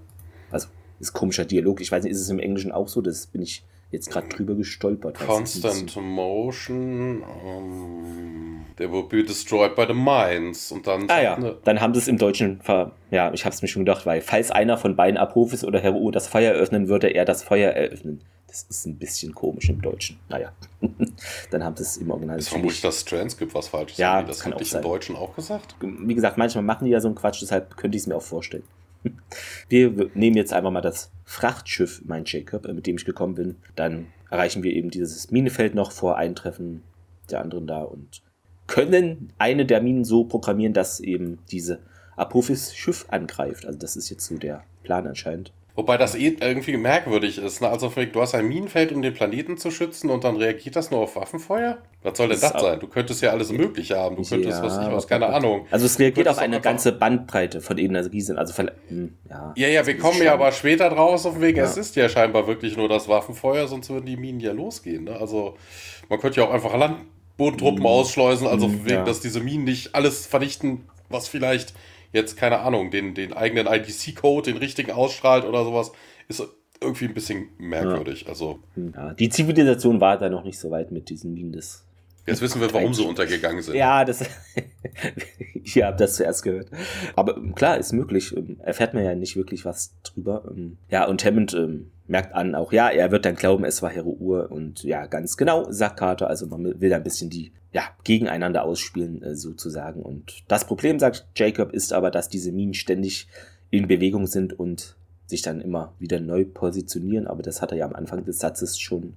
[SPEAKER 1] Also, ist komischer Dialog. Ich weiß nicht, ist es im Englischen auch so? Das bin ich jetzt gerade drüber gestolpert.
[SPEAKER 2] Constant Motion, um, they will be destroyed by the mines. Und dann.
[SPEAKER 1] Ah ja, eine... dann haben sie es im Deutschen ver. Ja, ich habe es mir schon gedacht, weil falls einer von beiden Apophis oder Hero das Feuer eröffnen würde, er das Feuer eröffnen. Das ist ein bisschen komisch im Deutschen. Naja, dann haben sie es im Original.
[SPEAKER 2] Ist vermutlich das Transcript was falsch
[SPEAKER 1] ist. Ja,
[SPEAKER 2] das,
[SPEAKER 1] kann auch sein.
[SPEAKER 2] im Deutschen auch gesagt.
[SPEAKER 1] Wie gesagt, manchmal machen die ja so einen Quatsch, deshalb könnte ich es mir auch vorstellen. Wir nehmen jetzt einfach mal das Frachtschiff, mein Jacob, äh, mit dem ich gekommen bin. Dann erreichen wir eben dieses Minenfeld noch vor Eintreffen der anderen da und können eine der Minen so programmieren, dass eben diese Apophis Schiff angreift. Also das ist jetzt so der Plan anscheinend.
[SPEAKER 2] Wobei das eh irgendwie merkwürdig ist. Ne? Also du hast ein Minenfeld, um den Planeten zu schützen und dann reagiert das nur auf Waffenfeuer? Was soll denn das, das sein? Du könntest ja alles Mögliche haben. Du könntest, ja, was ich was, keine Ahnung.
[SPEAKER 1] Also es reagiert auf eine ganze Bandbreite von Energiesinn. Also hm,
[SPEAKER 2] ja. Ja, ja, wir kommen ja aber später draus auf den Weg. Ja. Es ist ja scheinbar wirklich nur das Waffenfeuer, sonst würden die Minen ja losgehen. Ne? Also man könnte ja auch einfach Landbodentruppen mhm. ausschleusen, also mhm, wegen, ja. dass diese Minen nicht alles vernichten, was vielleicht jetzt, keine Ahnung, den, den eigenen IDC-Code, den richtigen ausstrahlt oder sowas, ist irgendwie ein bisschen merkwürdig. Ja. Also,
[SPEAKER 1] ja, die Zivilisation war da noch nicht so weit mit diesen Minen des
[SPEAKER 2] Jetzt wissen wir, warum sie untergegangen sind.
[SPEAKER 1] Ja, das. ich habe das zuerst gehört. Aber klar, ist möglich. Erfährt man ja nicht wirklich was drüber. Ja, und Hammond ähm, merkt an auch, ja, er wird dann glauben, es war Hero Uhr. Und ja, ganz genau, sagt Carter. Also man will da ein bisschen die ja, gegeneinander ausspielen, äh, sozusagen. Und das Problem, sagt Jacob, ist aber, dass diese Minen ständig in Bewegung sind und sich dann immer wieder neu positionieren. Aber das hat er ja am Anfang des Satzes schon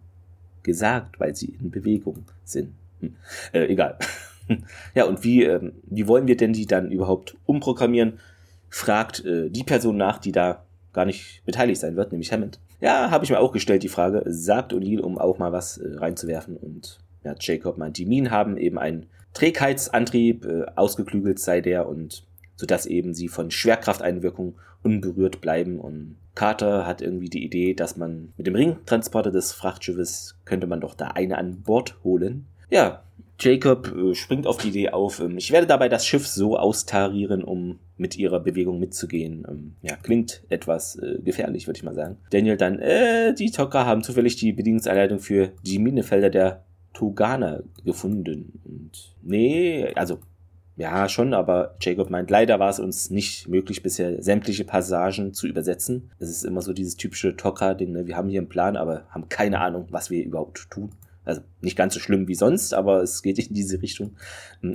[SPEAKER 1] gesagt, weil sie in Bewegung sind. Hm. Äh, egal. ja, und wie, äh, wie wollen wir denn die dann überhaupt umprogrammieren? Fragt äh, die Person nach, die da gar nicht beteiligt sein wird, nämlich Hammond. Ja, habe ich mir auch gestellt, die Frage. Sagt O'Neill, um auch mal was äh, reinzuwerfen. Und ja, Jacob meint, die Minen haben eben einen Trägheitsantrieb, äh, ausgeklügelt sei der und sodass eben sie von Schwerkrafteinwirkung unberührt bleiben. Und Carter hat irgendwie die Idee, dass man mit dem Ringtransporter des Frachtschiffes könnte man doch da eine an Bord holen. Ja, Jacob äh, springt auf die Idee auf. Ähm, ich werde dabei das Schiff so austarieren, um mit ihrer Bewegung mitzugehen. Ähm, ja, klingt etwas äh, gefährlich, würde ich mal sagen. Daniel dann, äh, die Tocker haben zufällig die Bedienungsanleitung für die Minefelder der Togana gefunden. Und nee, also ja, schon, aber Jacob meint, leider war es uns nicht möglich, bisher sämtliche Passagen zu übersetzen. Es ist immer so dieses typische Tocker-Ding, ne? wir haben hier einen Plan, aber haben keine Ahnung, was wir überhaupt tun. Also nicht ganz so schlimm wie sonst, aber es geht in diese Richtung.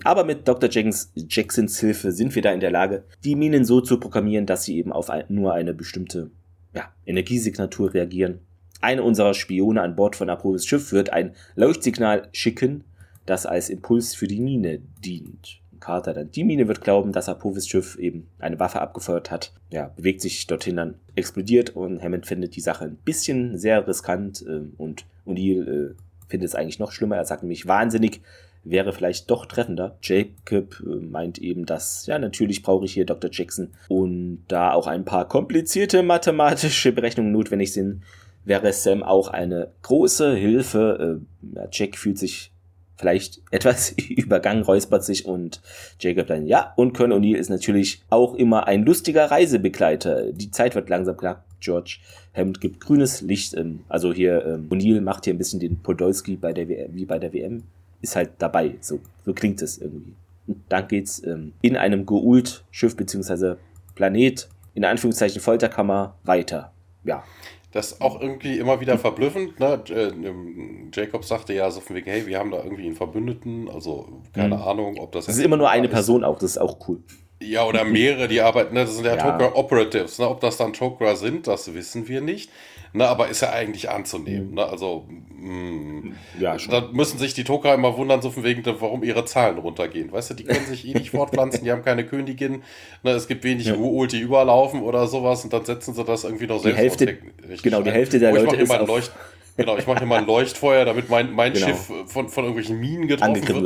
[SPEAKER 1] Aber mit Dr. Jacksons, Jacksons Hilfe sind wir da in der Lage, die Minen so zu programmieren, dass sie eben auf nur eine bestimmte ja, Energiesignatur reagieren. Eine unserer Spione an Bord von Aprovis Schiff wird ein Leuchtsignal schicken, das als Impuls für die Mine dient. Carter dann. Die Mine wird glauben, dass Apophis Schiff eben eine Waffe abgefeuert hat. Ja, bewegt sich dorthin dann, explodiert und Hammond findet die Sache ein bisschen sehr riskant äh, und O'Neill äh, findet es eigentlich noch schlimmer. Er sagt nämlich, wahnsinnig wäre vielleicht doch treffender. Jacob äh, meint eben, dass, ja, natürlich brauche ich hier Dr. Jackson und da auch ein paar komplizierte mathematische Berechnungen notwendig sind, wäre Sam auch eine große Hilfe. Äh, Jack fühlt sich vielleicht etwas übergangen, räuspert sich und Jacob dann, ja, und Colonel O'Neill ist natürlich auch immer ein lustiger Reisebegleiter. Die Zeit wird langsam knapp. George Hammond gibt grünes Licht. Ähm, also hier, ähm, O'Neill macht hier ein bisschen den Podolski bei der WM, wie bei der WM. Ist halt dabei. So, so klingt es irgendwie. Und dann geht's ähm, in einem Geult-Schiff beziehungsweise Planet, in Anführungszeichen Folterkammer, weiter. Ja.
[SPEAKER 2] Das ist auch irgendwie immer wieder verblüffend. Ne? Ähm, Jacob sagte ja so von wegen, hey, wir haben da irgendwie einen Verbündeten. Also keine mhm. Ahnung, ob das.
[SPEAKER 1] Das ist immer nur eine Person auch, das ist auch cool.
[SPEAKER 2] Ja, oder mehrere, die arbeiten, ne? das sind ja, ja. Tokra Operatives. Ne? Ob das dann Tokra sind, das wissen wir nicht. Ne? Aber ist ja eigentlich anzunehmen. Mhm. Ne? Also, mh, mm, ja, schon. da müssen sich die Tokra immer wundern, so von wegen, warum ihre Zahlen runtergehen. Weißt du, die können sich eh nicht fortpflanzen, die haben keine Königin. Ne? Es gibt wenig ja. Urult, die überlaufen oder sowas und dann setzen sie das irgendwie noch
[SPEAKER 1] selbst die Hälfte, Genau, die Hälfte der oh, Leute ist
[SPEAKER 2] auf... Genau, ich mache hier mal ein Leuchtfeuer, damit mein, mein genau. Schiff von, von irgendwelchen Minen getroffen wird.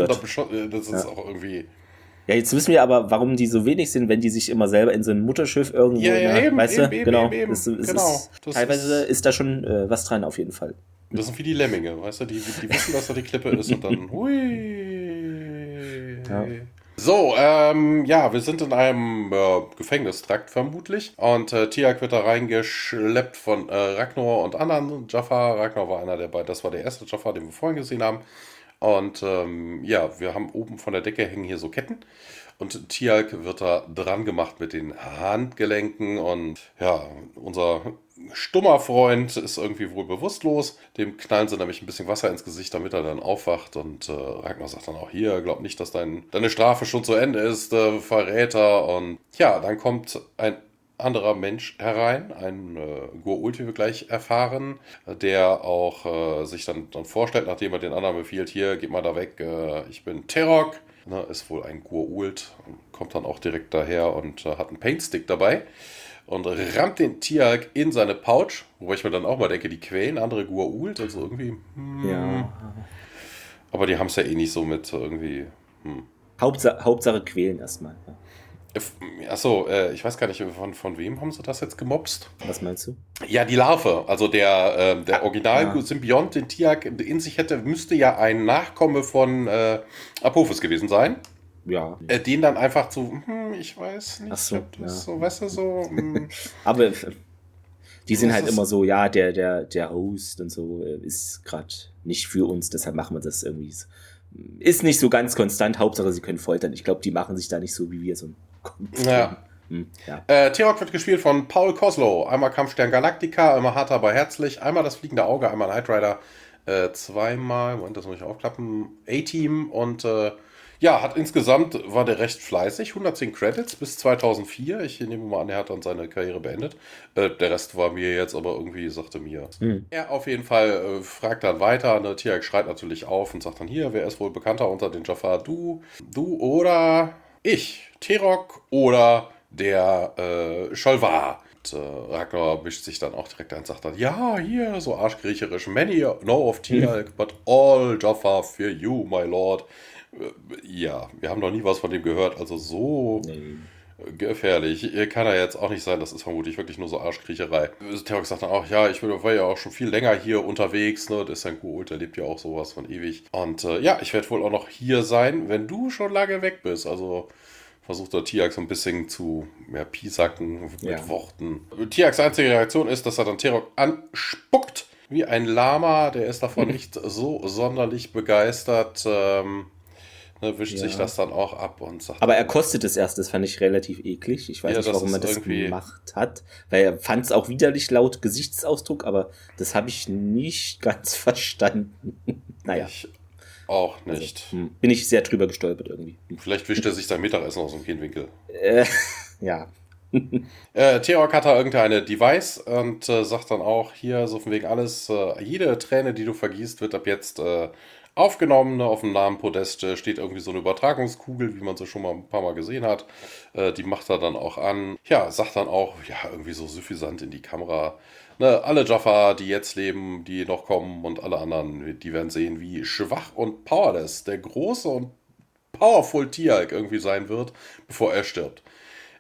[SPEAKER 2] wird. Das ist ja. auch irgendwie.
[SPEAKER 1] Ja, jetzt wissen wir aber, warum die so wenig sind, wenn die sich immer selber in so ein Mutterschiff irgendwo, ja, ja, ne, eben, weißt eben, du, eben, genau, eben, das, das genau. Ist, das teilweise ist, ist, da schon äh, was dran auf jeden Fall.
[SPEAKER 2] Das sind wie die Lemminge, weißt du, die, die wissen, dass da die Klippe ist und dann hui.
[SPEAKER 1] Ja.
[SPEAKER 2] So, ähm, ja, wir sind in einem äh, Gefängnistrakt vermutlich. Und äh, Tiak wird da reingeschleppt von äh, Ragnar und anderen. Jafar, Ragnar war einer der beiden, das war der erste Jafar, den wir vorhin gesehen haben. Und ähm, ja, wir haben oben von der Decke hängen hier so Ketten. Und Tialk wird da dran gemacht mit den Handgelenken. Und ja, unser stummer Freund ist irgendwie wohl bewusstlos. Dem knallen sie nämlich ein bisschen Wasser ins Gesicht, damit er dann aufwacht. Und äh, Ragnar sagt dann auch hier, glaub nicht, dass dein, deine Strafe schon zu Ende ist, äh, Verräter. Und ja, dann kommt ein anderer Mensch herein, ein äh, Goa'uld, wie wir gleich erfahren, der auch äh, sich dann, dann vorstellt, nachdem er den anderen befiehlt, hier, geht mal da weg, äh, ich bin Terok, ne, ist wohl ein Goa'uld, kommt dann auch direkt daher und äh, hat einen Paintstick dabei und rammt den Tiag in seine Pouch, wo ich mir dann auch mal denke, die quälen andere Goa'uld, also irgendwie.
[SPEAKER 1] Hm. Ja.
[SPEAKER 2] Aber die haben es ja eh nicht so mit irgendwie. Hm.
[SPEAKER 1] Hauptsache, Hauptsache quälen erstmal.
[SPEAKER 2] Achso, äh, ich weiß gar nicht, von, von wem haben sie das jetzt gemobst?
[SPEAKER 1] Was meinst du?
[SPEAKER 2] Ja, die Larve, also der, äh, der ah, Original-Symbiont, den Tiag in sich hätte, müsste ja ein Nachkomme von äh, Apophis gewesen sein
[SPEAKER 1] ja.
[SPEAKER 2] Äh, den dann einfach zu, hm, ich weiß nicht,
[SPEAKER 1] Ach so,
[SPEAKER 2] ja. so, weißt du, so. Hm.
[SPEAKER 1] Aber die sind halt immer so, ja, der, der, der Host und so äh, ist gerade nicht für uns, deshalb machen wir das irgendwie. So. Ist nicht so ganz konstant, Hauptsache sie können foltern. Ich glaube, die machen sich da nicht so wie wir so ein
[SPEAKER 2] Ja. Hm, ja. Äh, T-Rock wird gespielt von Paul Koslow. Einmal Kampfstern Galactica, einmal hart aber herzlich, einmal das fliegende Auge, einmal Knight Rider, äh, zweimal, Moment, das muss ich aufklappen, A-Team und äh, ja, hat insgesamt war der recht fleißig, 110 Credits bis 2004. Ich nehme mal an, er hat dann seine Karriere beendet. Äh, der Rest war mir jetzt aber irgendwie, sagte mir. Mhm. Er auf jeden Fall äh, fragt dann weiter. Ne, Tiag schreit natürlich auf und sagt dann hier, wer ist wohl bekannter unter den Jafar? Du, du oder ich, Terok oder der äh, Scholvar. Und, äh, Ragnar mischt sich dann auch direkt ein und sagt dann, ja, hier, so arschgriecherisch, many know of Tiag, mhm. but all Jafar for you, my lord. Ja, wir haben noch nie was von dem gehört, also so nee. Gefährlich kann er jetzt auch nicht sein. Das ist vermutlich wirklich nur so Arschkriecherei. Terok sagt dann auch, ja, ich war ja auch schon viel länger hier unterwegs, ne? Das ist ein Kult, der lebt ja auch sowas von ewig. Und äh, ja, ich werde wohl auch noch hier sein, wenn du schon lange weg bist. Also versucht der Tiax so ein bisschen zu ja, piesacken mit ja. Worten. Tiax einzige Reaktion ist, dass er dann Terok anspuckt wie ein Lama. Der ist davon nicht so sonderlich begeistert. Ähm, ne, wischt ja. sich das dann auch ab und sagt.
[SPEAKER 1] Aber er kostet es erst, das fand ich relativ eklig. Ich weiß ja, nicht, warum er das gemacht hat, weil er fand es auch widerlich laut Gesichtsausdruck, aber das habe ich nicht ganz verstanden. naja.
[SPEAKER 2] Ich auch also, nicht.
[SPEAKER 1] Also, bin ich sehr drüber gestolpert irgendwie.
[SPEAKER 2] Vielleicht wischt er sich sein Mittagessen aus dem Kinnwinkel.
[SPEAKER 1] Äh, ja.
[SPEAKER 2] äh, Theork hat da irgendeine Device und äh, sagt dann auch hier so von wegen alles, äh, jede Träne, die du vergießt, wird ab jetzt äh, aufgenommen. Auf dem Namenpodest steht irgendwie so eine Übertragungskugel, wie man sie schon mal ein paar Mal gesehen hat. Äh, die macht er dann auch an. Ja, sagt dann auch, ja, irgendwie so suffisant in die Kamera. Ne, alle Jaffa, die jetzt leben, die noch kommen und alle anderen, die werden sehen, wie schwach und powerless der große und powerful Tialk irgendwie sein wird, bevor er stirbt.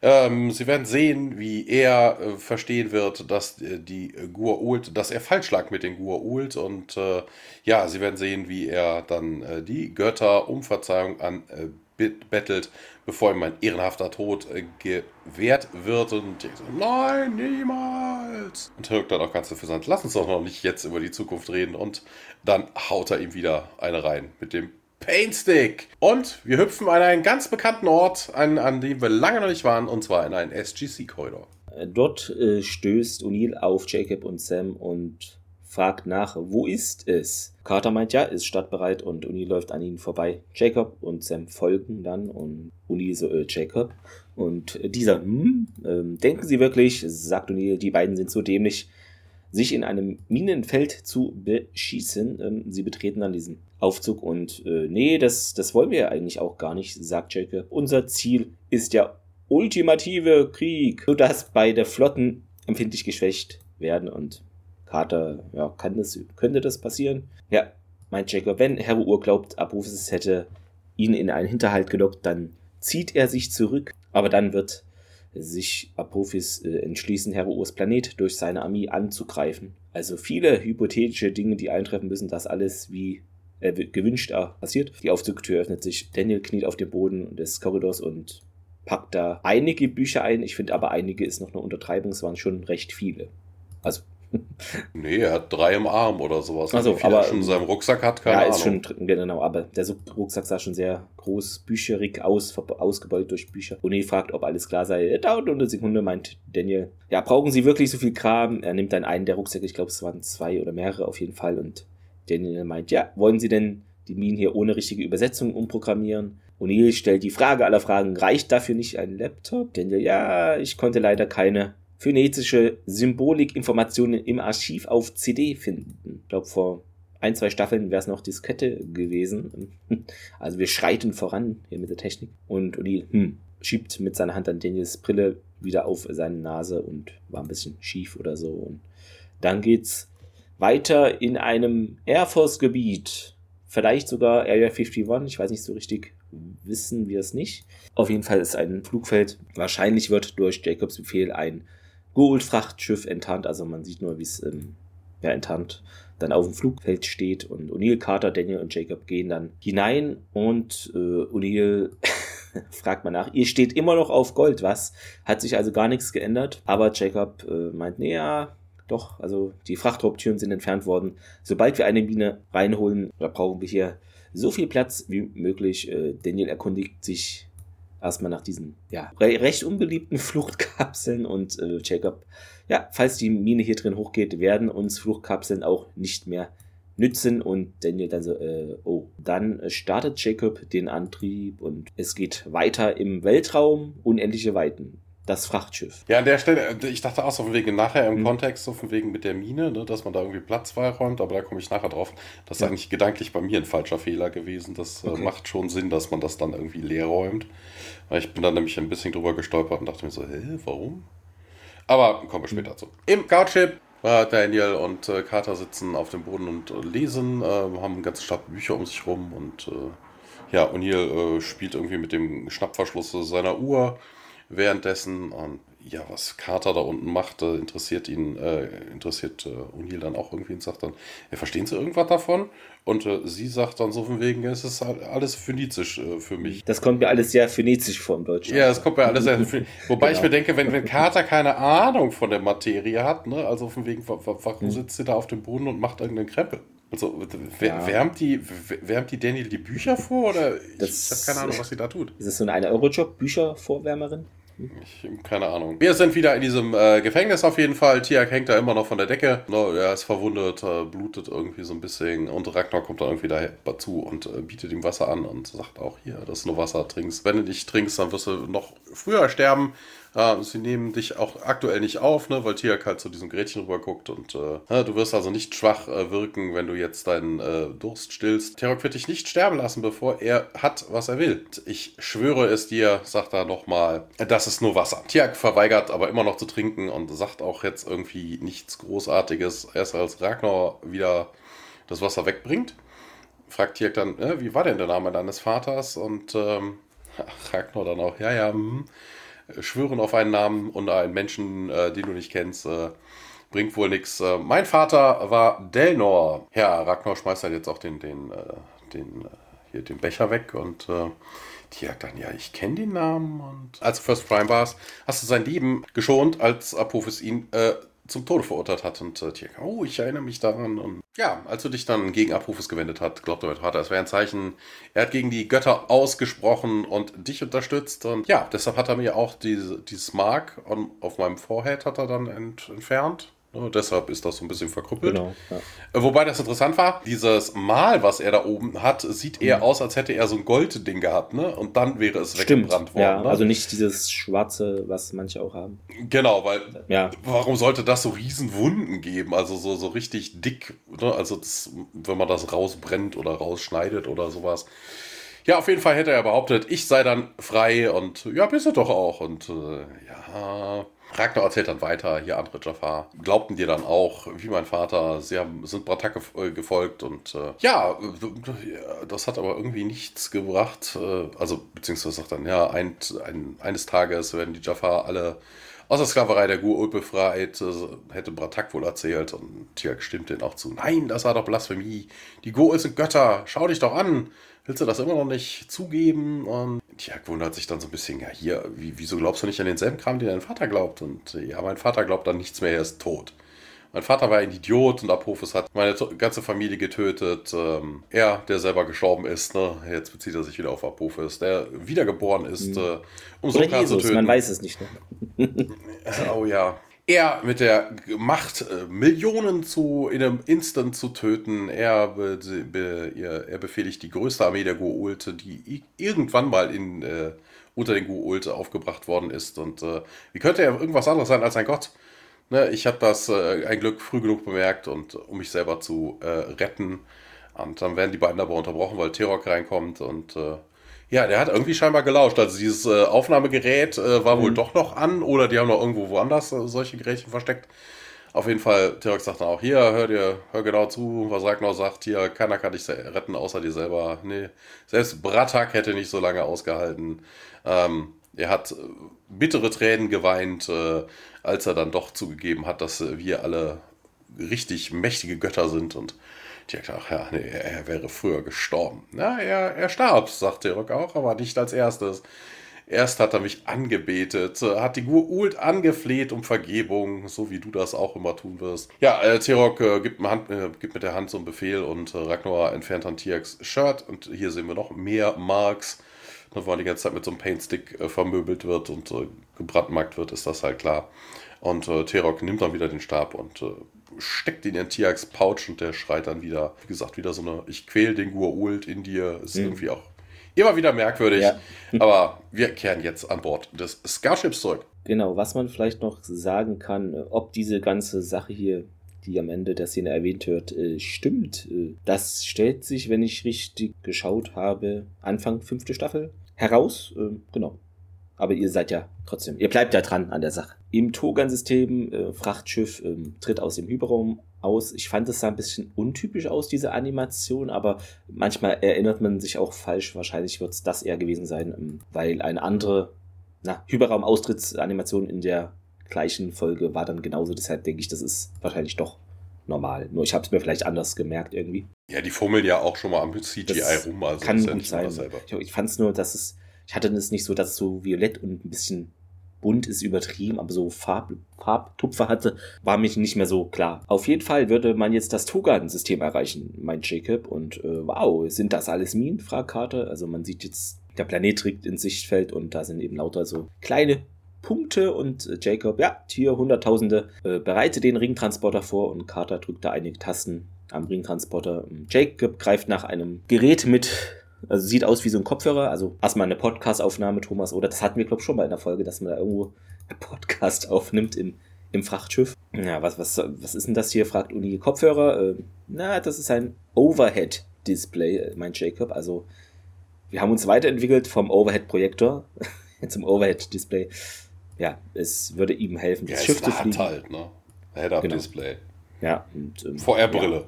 [SPEAKER 2] Ähm, sie werden sehen, wie er äh, verstehen wird, dass äh, die Gua'uld, dass er falsch lag mit den Gua'uld und äh, ja, sie werden sehen, wie er dann äh, die Götter um Verzeihung anbettelt, äh, bevor ihm ein ehrenhafter Tod äh, gewährt wird und ich so, nein, niemals. Und Hirk dann auch ganz versand, lass uns doch noch nicht jetzt über die Zukunft reden und dann haut er ihm wieder eine rein mit dem Paintstick. Und wir hüpfen an einen ganz bekannten Ort, an, an dem wir lange noch nicht waren, und zwar in einen SGC-Korridor.
[SPEAKER 1] Äh, dort äh, stößt O'Neill auf Jacob und Sam und fragt nach, wo ist es? Carter meint ja, ist startbereit und O'Neill läuft an ihnen vorbei. Jacob und Sam folgen dann und O'Neill so, äh, Jacob. Und dieser, hm, äh, denken Sie wirklich, sagt O'Neill, die beiden sind so dämlich, sich in einem Minenfeld zu beschießen. Ähm, sie betreten dann diesen Aufzug und äh, nee, das, das wollen wir eigentlich auch gar nicht, sagt Jacob. Unser Ziel ist der ultimative Krieg, sodass beide Flotten empfindlich geschwächt werden und Carter, ja, kann das, könnte das passieren? Ja, meint Jacob, wenn Herr Uhr glaubt, Abrufes hätte ihn in einen Hinterhalt gelockt, dann zieht er sich zurück, aber dann wird sich Apophis äh, entschließen, Heroes Planet durch seine Armee anzugreifen. Also viele hypothetische Dinge, die eintreffen müssen, das alles wie äh, gewünscht äh, passiert. Die Aufzugtür öffnet sich. Daniel kniet auf dem Boden des Korridors und packt da einige Bücher ein. Ich finde aber einige ist noch eine Untertreibung. Es waren schon recht viele. Also
[SPEAKER 2] nee, er hat drei im Arm oder sowas.
[SPEAKER 1] Also, aber
[SPEAKER 2] er schon in seinem Rucksack hat,
[SPEAKER 1] keine ja, Ahnung. ist schon genau, aber der Rucksack sah schon sehr groß, bücherig aus, ausgebeut durch Bücher. Und er fragt, ob alles klar sei. Dauert nur eine Sekunde, meint Daniel. Ja, brauchen Sie wirklich so viel Kram? Er nimmt dann einen der Rucksäcke, ich glaube, es waren zwei oder mehrere auf jeden Fall. Und Daniel meint, ja, wollen Sie denn die Minen hier ohne richtige Übersetzung umprogrammieren? O'Neill stellt die Frage aller Fragen, reicht dafür nicht ein Laptop? Daniel, ja, ich konnte leider keine phönetische Symbolikinformationen im Archiv auf CD finden. Ich glaube, vor ein, zwei Staffeln wäre es noch Diskette gewesen. Also wir schreiten voran hier mit der Technik. Und Uli hm, schiebt mit seiner Hand dann Daniels Brille wieder auf seine Nase und war ein bisschen schief oder so. Und dann geht's weiter in einem Air Force Gebiet. Vielleicht sogar Area 51, ich weiß nicht so richtig, wissen wir es nicht. Auf jeden Fall ist ein Flugfeld. Wahrscheinlich wird durch Jacobs Befehl ein Gold-Frachtschiff enttarnt. Also man sieht nur, wie es ähm, ja, enttarnt dann auf dem Flugfeld steht. Und O'Neill, Carter, Daniel und Jacob gehen dann hinein und äh, O'Neill fragt mal nach. Ihr steht immer noch auf Gold, was? Hat sich also gar nichts geändert. Aber Jacob äh, meint, naja, doch, also die Frachtraubtüren sind entfernt worden. Sobald wir eine Mine reinholen, da brauchen wir hier so viel Platz wie möglich. Äh, Daniel erkundigt sich erstmal nach diesen ja, recht unbeliebten Fluchtkapseln und äh, Jacob, ja, falls die Mine hier drin hochgeht, werden uns Fluchtkapseln auch nicht mehr nützen und Daniel dann so, äh, oh, dann startet Jacob den Antrieb und es geht weiter im Weltraum, unendliche Weiten das Frachtschiff.
[SPEAKER 2] Ja, an der Stelle, äh, ich dachte auch so von wegen nachher im mhm. Kontext, so von wegen mit der Mine, ne, dass man da irgendwie Platz freiräumt, aber da komme ich nachher drauf. Das ist ja. eigentlich gedanklich bei mir ein falscher Fehler gewesen. Das äh, okay. äh, macht schon Sinn, dass man das dann irgendwie leer räumt. Ich bin dann nämlich ein bisschen drüber gestolpert und dachte mir so, hä, warum? Aber kommen wir später mhm. zu. Im Guardship äh, Daniel und äh, Carter sitzen auf dem Boden und äh, lesen, haben einen ganzen Stapel Bücher um sich rum und ja, O'Neill spielt irgendwie mit dem Schnappverschluss seiner Uhr währenddessen. Und ja, was Carter da unten macht, interessiert ihn, äh, interessiert äh, O'Neill dann auch irgendwie und sagt dann, ja, verstehen Sie irgendwas davon? Und äh, sie sagt dann so von wegen, es ist alles phönizisch äh, für mich.
[SPEAKER 1] Das kommt mir alles sehr phönizisch vor im Deutschen.
[SPEAKER 2] Ja, das kommt mir alles sehr phönizisch Wobei genau. ich mir denke, wenn, wenn Carter keine Ahnung von der Materie hat, ne, also von wegen, warum hm. sitzt sie da auf dem Boden und macht irgendeinen Krempel? Also, ja. wärmt, die, wärmt die Daniel die Bücher vor oder
[SPEAKER 1] das, ich habe
[SPEAKER 2] keine Ahnung, was sie da tut.
[SPEAKER 1] Ist das so eine Eurojob-Büchervorwärmerin?
[SPEAKER 2] Ich, keine Ahnung. Wir sind wieder in diesem äh, Gefängnis auf jeden Fall. Tiak hängt da immer noch von der Decke. No, er ist verwundet, äh, blutet irgendwie so ein bisschen. Und Ragnar kommt da irgendwie dazu und äh, bietet ihm Wasser an und sagt auch hier, das ist nur Wasser, trinkst. Wenn du nicht trinkst, dann wirst du noch früher sterben. Äh, sie nehmen dich auch aktuell nicht auf, ne, weil Tiak halt zu diesem Gretchen rüber guckt und äh, du wirst also nicht schwach äh, wirken, wenn du jetzt deinen äh, Durst stillst. Tiak wird dich nicht sterben lassen, bevor er hat, was er will. Ich schwöre es dir, sagt er nochmal, das ist nur Wasser. Tiak verweigert aber immer noch zu trinken und sagt auch jetzt irgendwie nichts Großartiges, erst als Ragnar wieder das Wasser wegbringt. Fragt Tiak dann, äh, wie war denn der Name deines Vaters? Und ähm, Ragnar dann auch, ja, ja, hm schwören auf einen Namen und einen Menschen, äh, den du nicht kennst, äh, bringt wohl nichts. Äh, mein Vater war Delnor. Ja, Ragnar schmeißt halt jetzt auch den, den, äh, den, äh, hier den Becher weg und äh, die sagt dann, ja, ich kenne den Namen. Und als du First Prime warst, hast du sein Leben geschont, als Apophis ihn zum Tode verurteilt hat. Und äh, Tierk, oh, ich erinnere mich daran. Und ja, als du dich dann gegen Abrufes gewendet hat, glaubte mein Vater, es wäre ein Zeichen. Er hat gegen die Götter ausgesprochen und dich unterstützt. Und ja, deshalb hat er mir auch diese, dieses Mark on, auf meinem Forehead hat er dann ent, entfernt. Ne, deshalb ist das so ein bisschen verkrüppelt. Genau, ja. Äh, wobei das interessant war, dieses Mal, was er da oben hat, sieht eher mhm. aus, als hätte er so ein Goldding gehabt, ne? Und dann wäre es Stimmt, weggebrannt worden.
[SPEAKER 1] Ja,
[SPEAKER 2] ne?
[SPEAKER 1] also nicht dieses schwarze, was manche auch haben.
[SPEAKER 2] Genau, weil ja. warum sollte das so riesen Wunden geben? Also so, so richtig dick, ne? Also das, wenn man das rausbrennt oder rausschneidet oder sowas. Ja, auf jeden Fall hätte er behauptet, ich sei dann frei und ja, bist du doch auch. Und äh, ja, Ragnar erzählt dann weiter, hier andere Jafar glaubten dir dann auch, wie mein Vater, sie haben, sind Bratak äh, gefolgt und äh, ja, das hat aber irgendwie nichts gebracht. Äh, also, beziehungsweise sagt dann, ja, ein, ein, eines Tages werden die Jafar alle aus der Sklaverei der Gur befreit, äh, hätte Bratak wohl erzählt. Und Tiak stimmt den auch zu. Nein, das war doch Blasphemie. Die Gur sind Götter. Schau dich doch an. Willst du das immer noch nicht zugeben? Und Tiak wundert sich dann so ein bisschen, ja, hier, wie, wieso glaubst du nicht an denselben Kram, den dein Vater glaubt? Und ja, mein Vater glaubt an nichts mehr, er ist tot. Mein Vater war ein Idiot und Apophis hat meine ganze Familie getötet. Ähm, er, der selber gestorben ist, ne? jetzt bezieht er sich wieder auf Apophis, der wiedergeboren ist, mhm. äh,
[SPEAKER 1] um Oder Sokar Jesus, zu töten. Man weiß es nicht.
[SPEAKER 2] Ne? oh ja. Er mit der Macht, äh, Millionen zu, in einem Instant zu töten. Er, be, be, er befehligt die größte Armee der Goa'uld, die irgendwann mal in, äh, unter den Goa'uld aufgebracht worden ist. Und äh, wie könnte er irgendwas anderes sein als ein Gott? Ne, ich habe das äh, ein Glück früh genug bemerkt und um mich selber zu äh, retten. Und dann werden die beiden aber unterbrochen, weil Terok reinkommt und äh, ja, der hat irgendwie scheinbar gelauscht. Also dieses äh, Aufnahmegerät äh, war mhm. wohl doch noch an oder die haben noch irgendwo woanders äh, solche Gerätchen versteckt. Auf jeden Fall, Terok sagt dann auch, hier, hör dir, hör genau zu, was Ragnar sagt, hier, keiner kann dich retten, außer dir selber. Nee, selbst Bratak hätte nicht so lange ausgehalten. Ähm, er hat bittere Tränen geweint, äh, als er dann doch zugegeben hat, dass äh, wir alle richtig mächtige Götter sind und die hat ja, nee, er wäre früher gestorben. Ja, er, er starb, sagt Terok auch, aber nicht als erstes. Erst hat er mich angebetet, äh, hat die Ult angefleht um Vergebung, so wie du das auch immer tun wirst. Ja, äh, Terok äh, gibt, äh, gibt, mit der Hand so einen Befehl und äh, Ragnar entfernt dann Tiaks Shirt und hier sehen wir noch mehr Marks ne, weil die ganze Zeit mit so einem Paintstick äh, vermöbelt wird und gebrandmarkt wird, ist das halt klar. Und Terok nimmt dann wieder den Stab und steckt ihn in Tiaks Pouch und der schreit dann wieder, wie gesagt, wieder so eine Ich quäl den Gua'uld in dir. Ist mhm. irgendwie auch immer wieder merkwürdig. Ja. Aber wir kehren jetzt an Bord des Starships zurück.
[SPEAKER 1] Genau, was man vielleicht noch sagen kann, ob diese ganze Sache hier die am Ende der Szene erwähnt wird, äh, stimmt. Äh, das stellt sich, wenn ich richtig geschaut habe, Anfang fünfte Staffel heraus. Äh, genau. Aber ihr seid ja trotzdem, ihr bleibt ja dran an der Sache. Im Togan-System, äh, Frachtschiff äh, tritt aus dem Hyperraum aus. Ich fand es sah ein bisschen untypisch aus, diese Animation, aber manchmal erinnert man sich auch falsch. Wahrscheinlich wird es das eher gewesen sein, ähm, weil eine andere na, Hyperraum-Austrittsanimation in der gleichen Folge war dann genauso. Deshalb denke ich, das ist wahrscheinlich doch normal. Nur ich habe es mir vielleicht anders gemerkt irgendwie.
[SPEAKER 2] Ja, die fummeln ja auch schon mal am CGI das rum.
[SPEAKER 1] Also kann gut sein. Ich, ich fand es nur, dass es, ich hatte es nicht so, dass es so violett und ein bisschen bunt ist übertrieben, aber so Farb, Farbtupfer hatte, war mich nicht mehr so klar. Auf jeden Fall würde man jetzt das Togan-System erreichen, meint Jacob. Und äh, wow, sind das alles Minen? fragt Carter. Also man sieht jetzt, der Planet trägt ins Sichtfeld und da sind eben lauter so kleine Punkte und äh, Jacob, ja, hier Hunderttausende, äh, bereite den Ringtransporter vor und Carter drückt da einige Tasten am Ringtransporter. Jacob greift nach einem Gerät mit, also sieht aus wie so ein Kopfhörer, also erstmal eine Podcast-Aufnahme, Thomas, oder das hatten wir, glaube ich, schon mal in der Folge, dass man da irgendwo einen Podcast aufnimmt im, im Frachtschiff. Ja, was, was, was ist denn das hier, fragt Uni. Kopfhörer, äh, na, das ist ein Overhead-Display, äh, meint Jacob, also wir haben uns weiterentwickelt vom Overhead-Projektor zum Overhead-Display ja, es würde ihm helfen,
[SPEAKER 2] das ja, Schiff zu fliegen. halt, ne? Head-Up-Display.
[SPEAKER 1] Genau. Ja. Und,
[SPEAKER 2] ähm, VR-Brille.
[SPEAKER 1] Ja,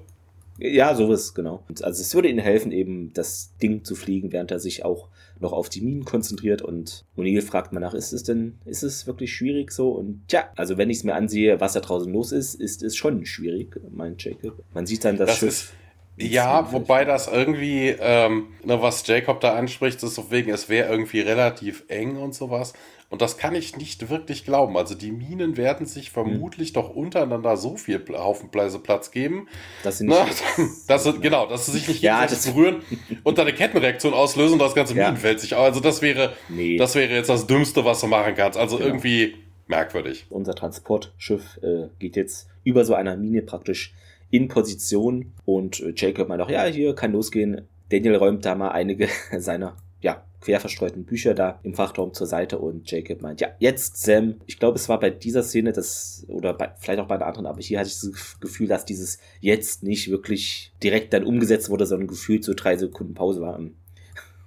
[SPEAKER 1] ja, sowas, genau. Und also es würde ihm helfen, eben das Ding zu fliegen, während er sich auch noch auf die Minen konzentriert. Und O'Neill fragt mal nach, ist es denn, ist es wirklich schwierig so? Und tja, also wenn ich es mir ansehe, was da draußen los ist, ist es schon schwierig, meint Jacob. Man sieht dann das, das Schiff.
[SPEAKER 2] Ja, wobei das irgendwie, ähm, ne, was Jacob da anspricht, ist so wegen, es wäre irgendwie relativ eng und sowas. Und das kann ich nicht wirklich glauben. Also die Minen werden sich vermutlich mhm. doch untereinander so viel Haufenpleise Platz geben,
[SPEAKER 1] dass sie nicht,
[SPEAKER 2] Na, dass sie, genau, dass sie sich nicht ja, das berühren und dann eine Kettenreaktion auslösen und das ganze ja. Minenfeld sich. Also das wäre, nee. das wäre jetzt das Dümmste, was du machen kannst. Also genau. irgendwie merkwürdig.
[SPEAKER 1] Unser Transportschiff äh, geht jetzt über so einer Mine praktisch in Position und äh, Jacob meint auch, ja, hier kann losgehen. Daniel räumt da mal einige seiner ja, quer verstreuten Bücher da im Frachtraum zur Seite und Jacob meint, ja, jetzt Sam. Ich glaube, es war bei dieser Szene, das, oder bei, vielleicht auch bei einer anderen, aber hier hatte ich das Gefühl, dass dieses jetzt nicht wirklich direkt dann umgesetzt wurde, sondern gefühlt so drei Sekunden Pause war.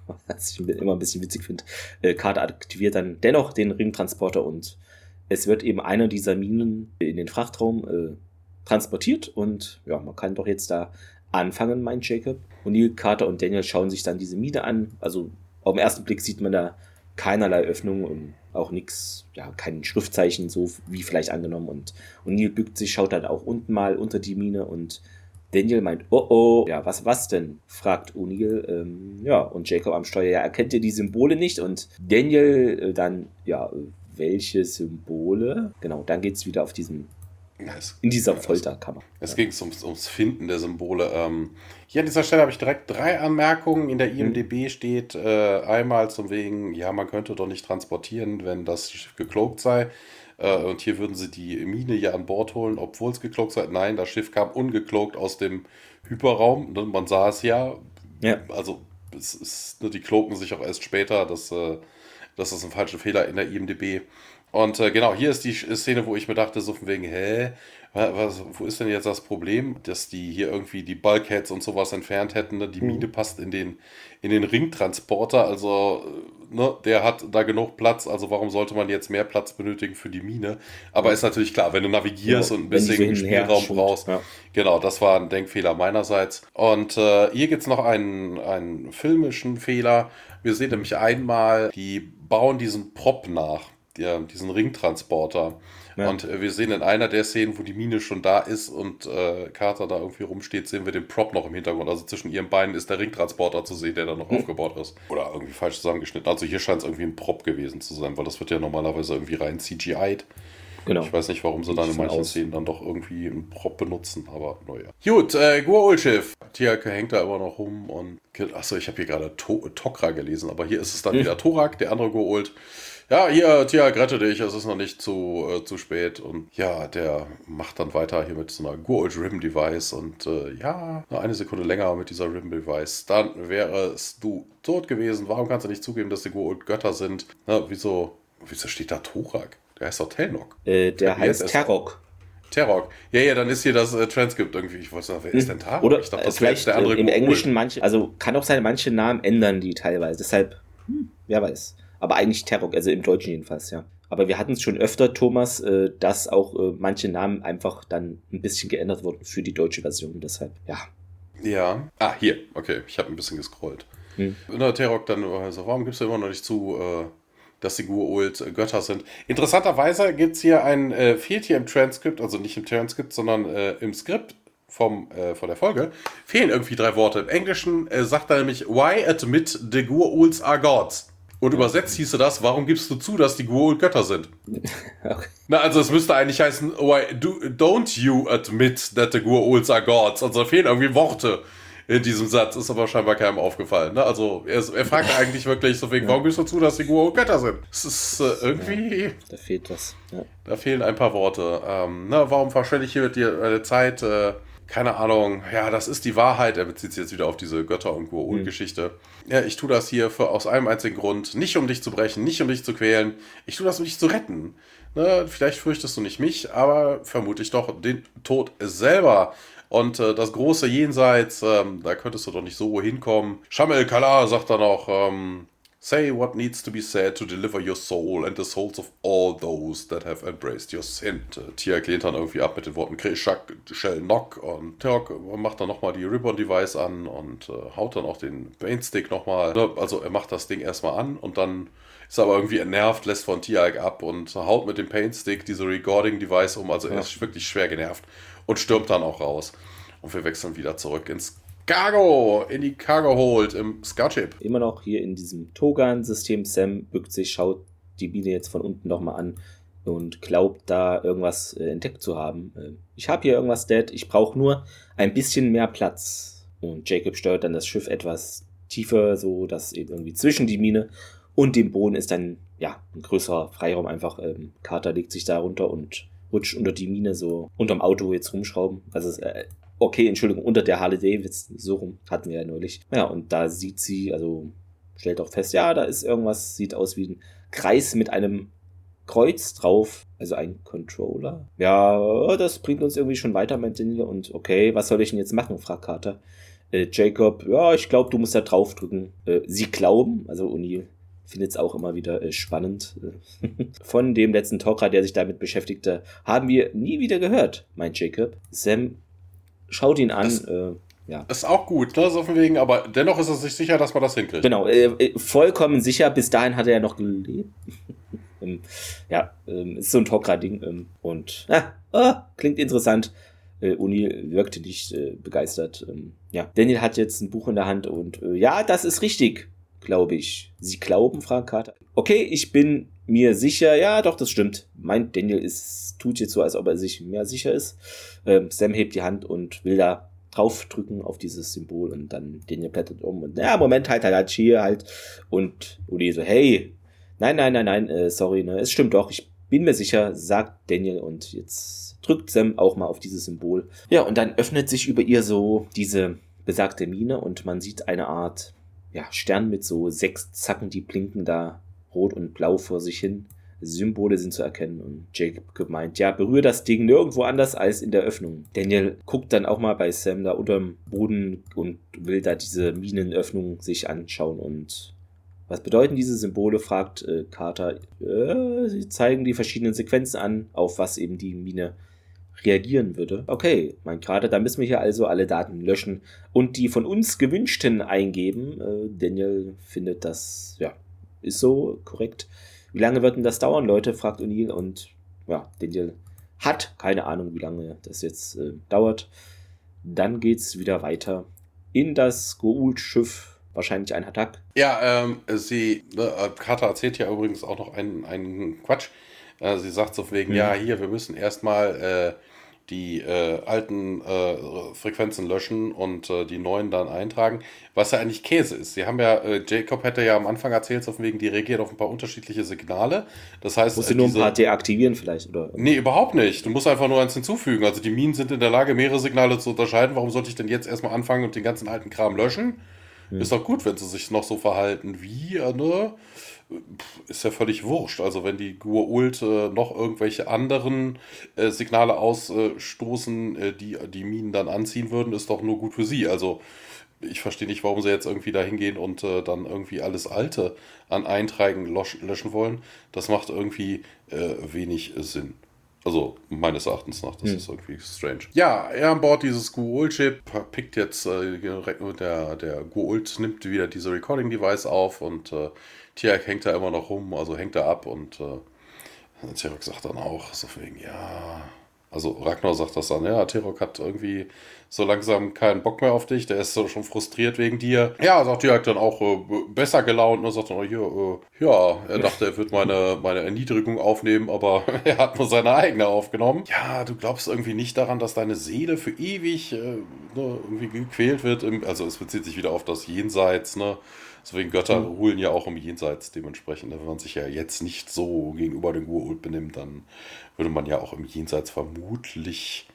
[SPEAKER 1] Was ich immer ein bisschen witzig finde. Äh, Carter aktiviert dann dennoch den Ringtransporter und es wird eben einer dieser Minen in den Frachtraum äh, transportiert und ja, man kann doch jetzt da anfangen, meint Jacob. Und Neil, Carter und Daniel schauen sich dann diese Mine an. Also auf den ersten Blick sieht man da keinerlei Öffnung und auch nichts, ja, kein Schriftzeichen, so wie vielleicht angenommen. Und, und Neil bückt sich, schaut dann auch unten mal unter die Mine und Daniel meint, oh oh, ja, was, was denn? fragt O'Neill. Ähm, ja, und Jacob am Steuer, ja, erkennt ihr die Symbole nicht? Und Daniel äh, dann, ja, welche Symbole? Genau, dann geht es wieder auf diesem es, in dieser Folterkammer.
[SPEAKER 2] Es, es ging ums, ums Finden der Symbole. Ähm, hier an dieser Stelle habe ich direkt drei Anmerkungen. In der IMDB hm. steht äh, einmal zum wegen, ja, man könnte doch nicht transportieren, wenn das Schiff gekloakt sei. Äh, und hier würden sie die Mine ja an Bord holen, obwohl es gekloakt sei. Nein, das Schiff kam ungekloakt aus dem Hyperraum. Ne, man sah es ja. ja. Also, es ist, ne, die kloken sich auch erst später. Das, äh, das ist ein falscher Fehler in der IMDB. Und äh, genau, hier ist die Szene, wo ich mir dachte, so von wegen, hä, was, wo ist denn jetzt das Problem, dass die hier irgendwie die Bulkheads und sowas entfernt hätten? Ne? Die mhm. Mine passt in den, in den Ringtransporter, also ne, der hat da genug Platz, also warum sollte man jetzt mehr Platz benötigen für die Mine? Aber ist natürlich klar, wenn du navigierst ja, und ein bisschen Spielraum brauchst. Ja. Genau, das war ein Denkfehler meinerseits. Und äh, hier gibt es noch einen, einen filmischen Fehler. Wir sehen nämlich einmal, die bauen diesen Prop nach ja, diesen Ringtransporter. Ja. Und äh, wir sehen in einer der Szenen, wo die Mine schon da ist und äh, Carter da irgendwie rumsteht, sehen wir den Prop noch im Hintergrund. Also zwischen ihren Beinen ist der Ringtransporter zu sehen, der da noch hm. aufgebaut ist. Oder irgendwie falsch zusammengeschnitten. Also hier scheint es irgendwie ein Prop gewesen zu sein, weil das wird ja normalerweise irgendwie rein CGI'd. Genau. Ich weiß nicht, warum sie dann in manchen aus. Szenen dann doch irgendwie einen Prop benutzen, aber naja. Gut, äh, Guaul-Schiff. Tiake hängt da immer noch rum und. Achso, ich habe hier gerade to Tokra gelesen, aber hier ist es dann wieder Torak, der andere Guault ja, hier, Tia, rette dich, es ist noch nicht zu, äh, zu spät. Und ja, der macht dann weiter hier mit so einer Good Rim Device und äh, ja, nur eine Sekunde länger mit dieser Rim Device. Dann wärst du tot gewesen. Warum kannst du nicht zugeben, dass die Good Götter sind? Na, wieso, wieso steht da Torak? Der heißt doch Telnok.
[SPEAKER 1] Äh, der heißt Terok.
[SPEAKER 2] Terok. Ja, ja, dann ist hier das äh, Transkript irgendwie. Ich weiß nicht, wer ist denn Tarok?
[SPEAKER 1] Oder ich dachte, das vielleicht der andere äh, im Englischen manche, also kann auch sein, manche Namen ändern die teilweise. Deshalb, hm, wer weiß. Aber eigentlich Terror, also im Deutschen jedenfalls, ja. Aber wir hatten es schon öfter, Thomas, äh, dass auch äh, manche Namen einfach dann ein bisschen geändert wurden für die deutsche Version. Deshalb, ja.
[SPEAKER 2] Ja. Ah, hier. Okay, ich habe ein bisschen gescrollt. Hm. In der Terror dann, also, warum gibst du immer noch nicht zu, äh, dass die Gua'uld äh, Götter sind? Interessanterweise gibt es hier ein, äh, fehlt hier im Transkript, also nicht im Transkript, sondern äh, im Skript vom, äh, von der Folge, fehlen irgendwie drei Worte. Im Englischen äh, sagt er nämlich, why admit the Gua'ulds are gods? Und übersetzt hieße das, warum gibst du zu, dass die Gua'uld Götter sind? okay. Na, also es müsste eigentlich heißen, why do, don't you admit that the Gua'ulds are gods? Also fehlen irgendwie Worte in diesem Satz, ist aber scheinbar keinem aufgefallen. Ne? Also er, er fragt eigentlich wirklich so wegen, warum gibst du zu, dass die Gua'uld Götter sind? Es ist äh, irgendwie... Ja,
[SPEAKER 1] da fehlt was. Ja.
[SPEAKER 2] Da fehlen ein paar Worte. Ähm, na, warum verschwende ich hier mit dir eine Zeit... Äh, keine Ahnung, ja, das ist die Wahrheit. Er bezieht sich jetzt wieder auf diese Götter- und Gua'uld-Geschichte. Mhm. Ja, ich tue das hier für, aus einem einzigen Grund. Nicht um dich zu brechen, nicht um dich zu quälen. Ich tue das, um dich zu retten. Ne, vielleicht fürchtest du nicht mich, aber vermutlich doch den Tod selber. Und äh, das große Jenseits, ähm, da könntest du doch nicht so hinkommen. Shamel Kala sagt dann auch, ähm, Say what needs to be said to deliver your soul and the souls of all those that have embraced your sin. Tia lehnt dann irgendwie ab mit den Worten Krishak, Shell, Knock und Terok macht dann nochmal die Ribbon-Device an und äh, haut dann auch den Paintstick nochmal. Ne, also er macht das Ding erstmal an und dann ist aber irgendwie entnervt, lässt von Tiag ab und haut mit dem Paintstick diese Recording-Device um. Also er ist wirklich schwer genervt und stürmt dann auch raus. Und wir wechseln wieder zurück ins Cargo in die Cargo Hold im Scoutship.
[SPEAKER 1] Immer noch hier in diesem Togan-System. Sam bückt sich, schaut die Biene jetzt von unten nochmal an und glaubt da irgendwas äh, entdeckt zu haben. Äh, ich habe hier irgendwas, Dad. Ich brauche nur ein bisschen mehr Platz. Und Jacob steuert dann das Schiff etwas tiefer, so dass eben irgendwie zwischen die Mine und dem Boden ist dann ja ein größerer Freiraum. Einfach ähm, Carter legt sich da runter und rutscht unter die Mine so unterm Auto jetzt rumschrauben. Also äh, okay, Entschuldigung, unter der Harley Davidson, so rum hatten wir ja neulich. Ja, und da sieht sie, also stellt auch fest, ja, da ist irgendwas, sieht aus wie ein Kreis mit einem Kreuz drauf, also ein Controller. Ja, das bringt uns irgendwie schon weiter, meint Daniel. Und okay, was soll ich denn jetzt machen, fragt Carter. Äh, Jacob, ja, ich glaube, du musst da draufdrücken. Äh, sie glauben, also O'Neill findet es auch immer wieder äh, spannend. Von dem letzten Talker, der sich damit beschäftigte, haben wir nie wieder gehört, meint Jacob. Sam schaut ihn an.
[SPEAKER 2] Das,
[SPEAKER 1] äh, ja.
[SPEAKER 2] Ist auch gut, ne, so von wegen, aber dennoch ist er sich sicher, dass man das hinkriegt.
[SPEAKER 1] Genau, äh, äh vollkommen sicher. Bis dahin hat er ja noch gelebt. ähm, ja, ähm, ist so ein Tokra-Ding. Ähm, und ah, ah, klingt interessant. Äh, Uni wirkte nicht äh, begeistert. Ähm, ja, Daniel hat jetzt ein Buch in der Hand und äh, ja, das ist richtig, glaube ich. Sie glauben, fragt Carter. Okay, ich bin mir sicher, ja, doch, das stimmt. Meint Daniel ist, tut jetzt so, als ob er sich mehr sicher ist. Ähm, Sam hebt die Hand und will da draufdrücken auf dieses Symbol und dann Daniel blättert um und ja, Moment, halt, halt, halt, hier halt. Und Uli so, hey, nein, nein, nein, nein, äh, sorry, ne, es stimmt doch, ich bin mir sicher, sagt Daniel und jetzt drückt Sam auch mal auf dieses Symbol. Ja, und dann öffnet sich über ihr so diese besagte Mine und man sieht eine Art ja, Stern mit so sechs Zacken, die blinken da rot und blau vor sich hin. Symbole sind zu erkennen und Jacob gemeint, ja, berühre das Ding nirgendwo anders als in der Öffnung. Daniel guckt dann auch mal bei Sam da unterm Boden und will da diese Minenöffnung sich anschauen und was bedeuten diese Symbole, fragt äh, Carter. Äh, sie zeigen die verschiedenen Sequenzen an, auf was eben die Mine reagieren würde. Okay, mein Carter, da müssen wir hier also alle Daten löschen und die von uns gewünschten eingeben. Äh, Daniel findet das, ja, ist so korrekt. Wie lange wird denn das dauern, Leute? fragt O'Neill und ja, Daniel hat keine Ahnung, wie lange das jetzt äh, dauert. Dann geht's wieder weiter in das Gould-Schiff. Wahrscheinlich ein Attack.
[SPEAKER 2] Ja, ähm, sie, äh, Carter erzählt ja übrigens auch noch einen, einen Quatsch. Äh, sie sagt so wegen, mhm. ja, hier, wir müssen erstmal äh, die äh, alten äh, Frequenzen löschen und äh, die neuen dann eintragen, was ja eigentlich Käse ist. Sie haben ja, äh, Jacob hätte ja am Anfang erzählt, so von wegen, die reagiert auf ein paar unterschiedliche Signale. Das heißt,
[SPEAKER 1] musst du nur diese, ein paar deaktivieren vielleicht, oder?
[SPEAKER 2] Nee, überhaupt nicht. Du musst einfach nur eins hinzufügen. Also die Minen sind in der Lage, mehrere Signale zu unterscheiden. Warum sollte ich denn jetzt erstmal anfangen und den ganzen alten Kram löschen? Hm. Ist doch gut, wenn sie sich noch so verhalten wie, äh, ne? Ist ja völlig wurscht. Also wenn die Gua'uld äh, noch irgendwelche anderen äh, Signale ausstoßen, äh, die die Minen dann anziehen würden, ist doch nur gut für sie. Also ich verstehe nicht, warum sie jetzt irgendwie da hingehen und äh, dann irgendwie alles Alte an Einträgen löschen wollen. Das macht irgendwie äh, wenig Sinn. Also meines Erachtens nach, das hm. ist irgendwie strange. Ja, er an Bord dieses Gua'uld-Chip pickt jetzt, äh, der, der Gua'uld nimmt wieder diese Recording-Device auf und äh, Tiak hängt da immer noch rum, also hängt er ab und äh, Tirok sagt dann auch so wegen, ja. Also Ragnar sagt das dann, ja, Tirok hat irgendwie so langsam keinen Bock mehr auf dich, der ist so schon frustriert wegen dir. Ja, sagt Tiak dann auch äh, besser gelaunt und sagt dann, hier, äh, ja, er dachte, er wird meine, meine Erniedrigung aufnehmen, aber er hat nur seine eigene aufgenommen. Ja, du glaubst irgendwie nicht daran, dass deine Seele für ewig äh, ne, irgendwie gequält wird. Also es bezieht sich wieder auf das Jenseits, ne? Deswegen Götter mhm. ruhen ja auch im Jenseits dementsprechend. Wenn man sich ja jetzt nicht so gegenüber den Urult benimmt, dann würde man ja auch im Jenseits vermutlich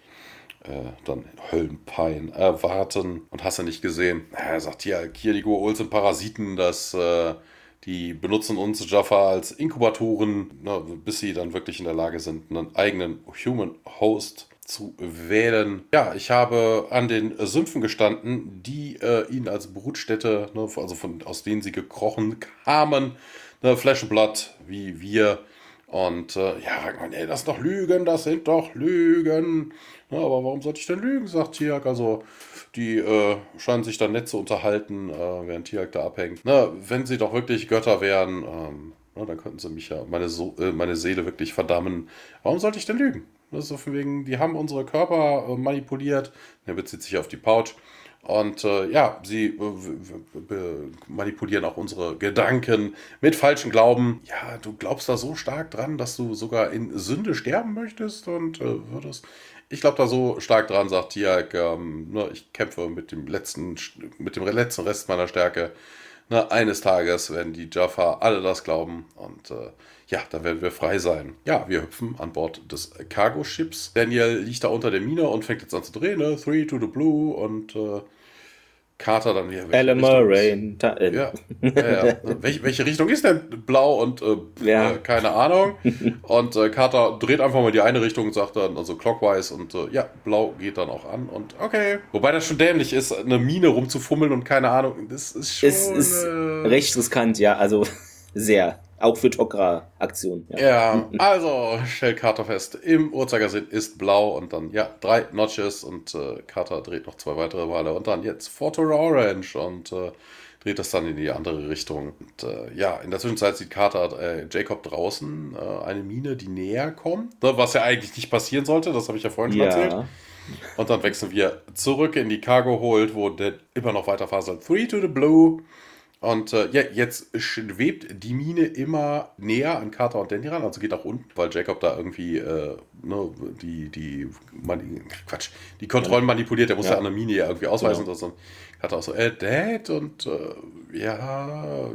[SPEAKER 2] äh, dann Höllenpein erwarten. Und hast du nicht gesehen? Er sagt ja, hier die Goa'uld sind Parasiten, dass äh, die benutzen uns Jaffa als Inkubatoren, na, bis sie dann wirklich in der Lage sind, einen eigenen Human Host zu wählen. Ja, ich habe an den Sümpfen gestanden, die äh, ihn als Brutstätte, ne, also von, aus denen sie gekrochen kamen, ne, Fleisch und Blood, wie wir. Und äh, ja, man, ey, das sind doch Lügen, das sind doch Lügen. Ja, aber warum sollte ich denn lügen, sagt Tiak. Also, die äh, scheinen sich dann nett zu unterhalten, äh, während Tiak da abhängt. Na, wenn sie doch wirklich Götter wären, ähm, na, dann könnten sie mich ja, meine, so äh, meine Seele wirklich verdammen. Warum sollte ich denn lügen? Ist so von wegen, die haben unsere Körper äh, manipuliert. Der bezieht sich auf die Pouch. Und äh, ja, sie äh, manipulieren auch unsere Gedanken mit falschen Glauben. Ja, du glaubst da so stark dran, dass du sogar in Sünde sterben möchtest und äh, würdest. Ich glaube da so stark dran, sagt Tiag, ähm, ne, ich kämpfe mit dem letzten, mit dem letzten Rest meiner Stärke. Ne, eines Tages werden die Jaffa alle das glauben und äh, ja, dann werden wir frei sein. Ja, wir hüpfen an Bord des Cargo-Ships. Daniel liegt da unter der Mine und fängt jetzt an zu drehen, ne? Three to the Blue und äh, Carter dann wieder.
[SPEAKER 1] Alan Murray.
[SPEAKER 2] Ja, ja, ja. welche, welche, Richtung ist denn blau und äh, ja. äh, keine Ahnung? Und äh, Carter dreht einfach mal die eine Richtung und sagt dann, also clockwise und äh, ja, blau geht dann auch an und okay. Wobei das schon dämlich ist, eine Mine rumzufummeln und keine Ahnung, das ist schon.
[SPEAKER 1] Es ist recht riskant, ja, also sehr. Auch für Tok'ra-Aktionen.
[SPEAKER 2] Ja. ja, also stellt Carter fest, im Uhrzeigersinn ist blau und dann, ja, drei Notches und äh, Carter dreht noch zwei weitere Male und dann jetzt Photo Orange und äh, dreht das dann in die andere Richtung. Und äh, ja, in der Zwischenzeit sieht Carter äh, Jacob draußen äh, eine Mine, die näher kommt, ne, was ja eigentlich nicht passieren sollte, das habe ich ja vorhin schon ja. erzählt. Und dann wechseln wir zurück in die Cargo Hold, wo der immer noch weiter faselt. Three to the Blue. Und äh, ja, jetzt schwebt die Mine immer näher an Carter und Danny ran, also geht nach unten, weil Jacob da irgendwie äh, ne, die, die, man, Quatsch, die Kontrollen manipuliert, der muss ja, ja. an der Mine ja irgendwie ausweisen. Genau. Und hat auch so, äh, Dad? Und äh, ja,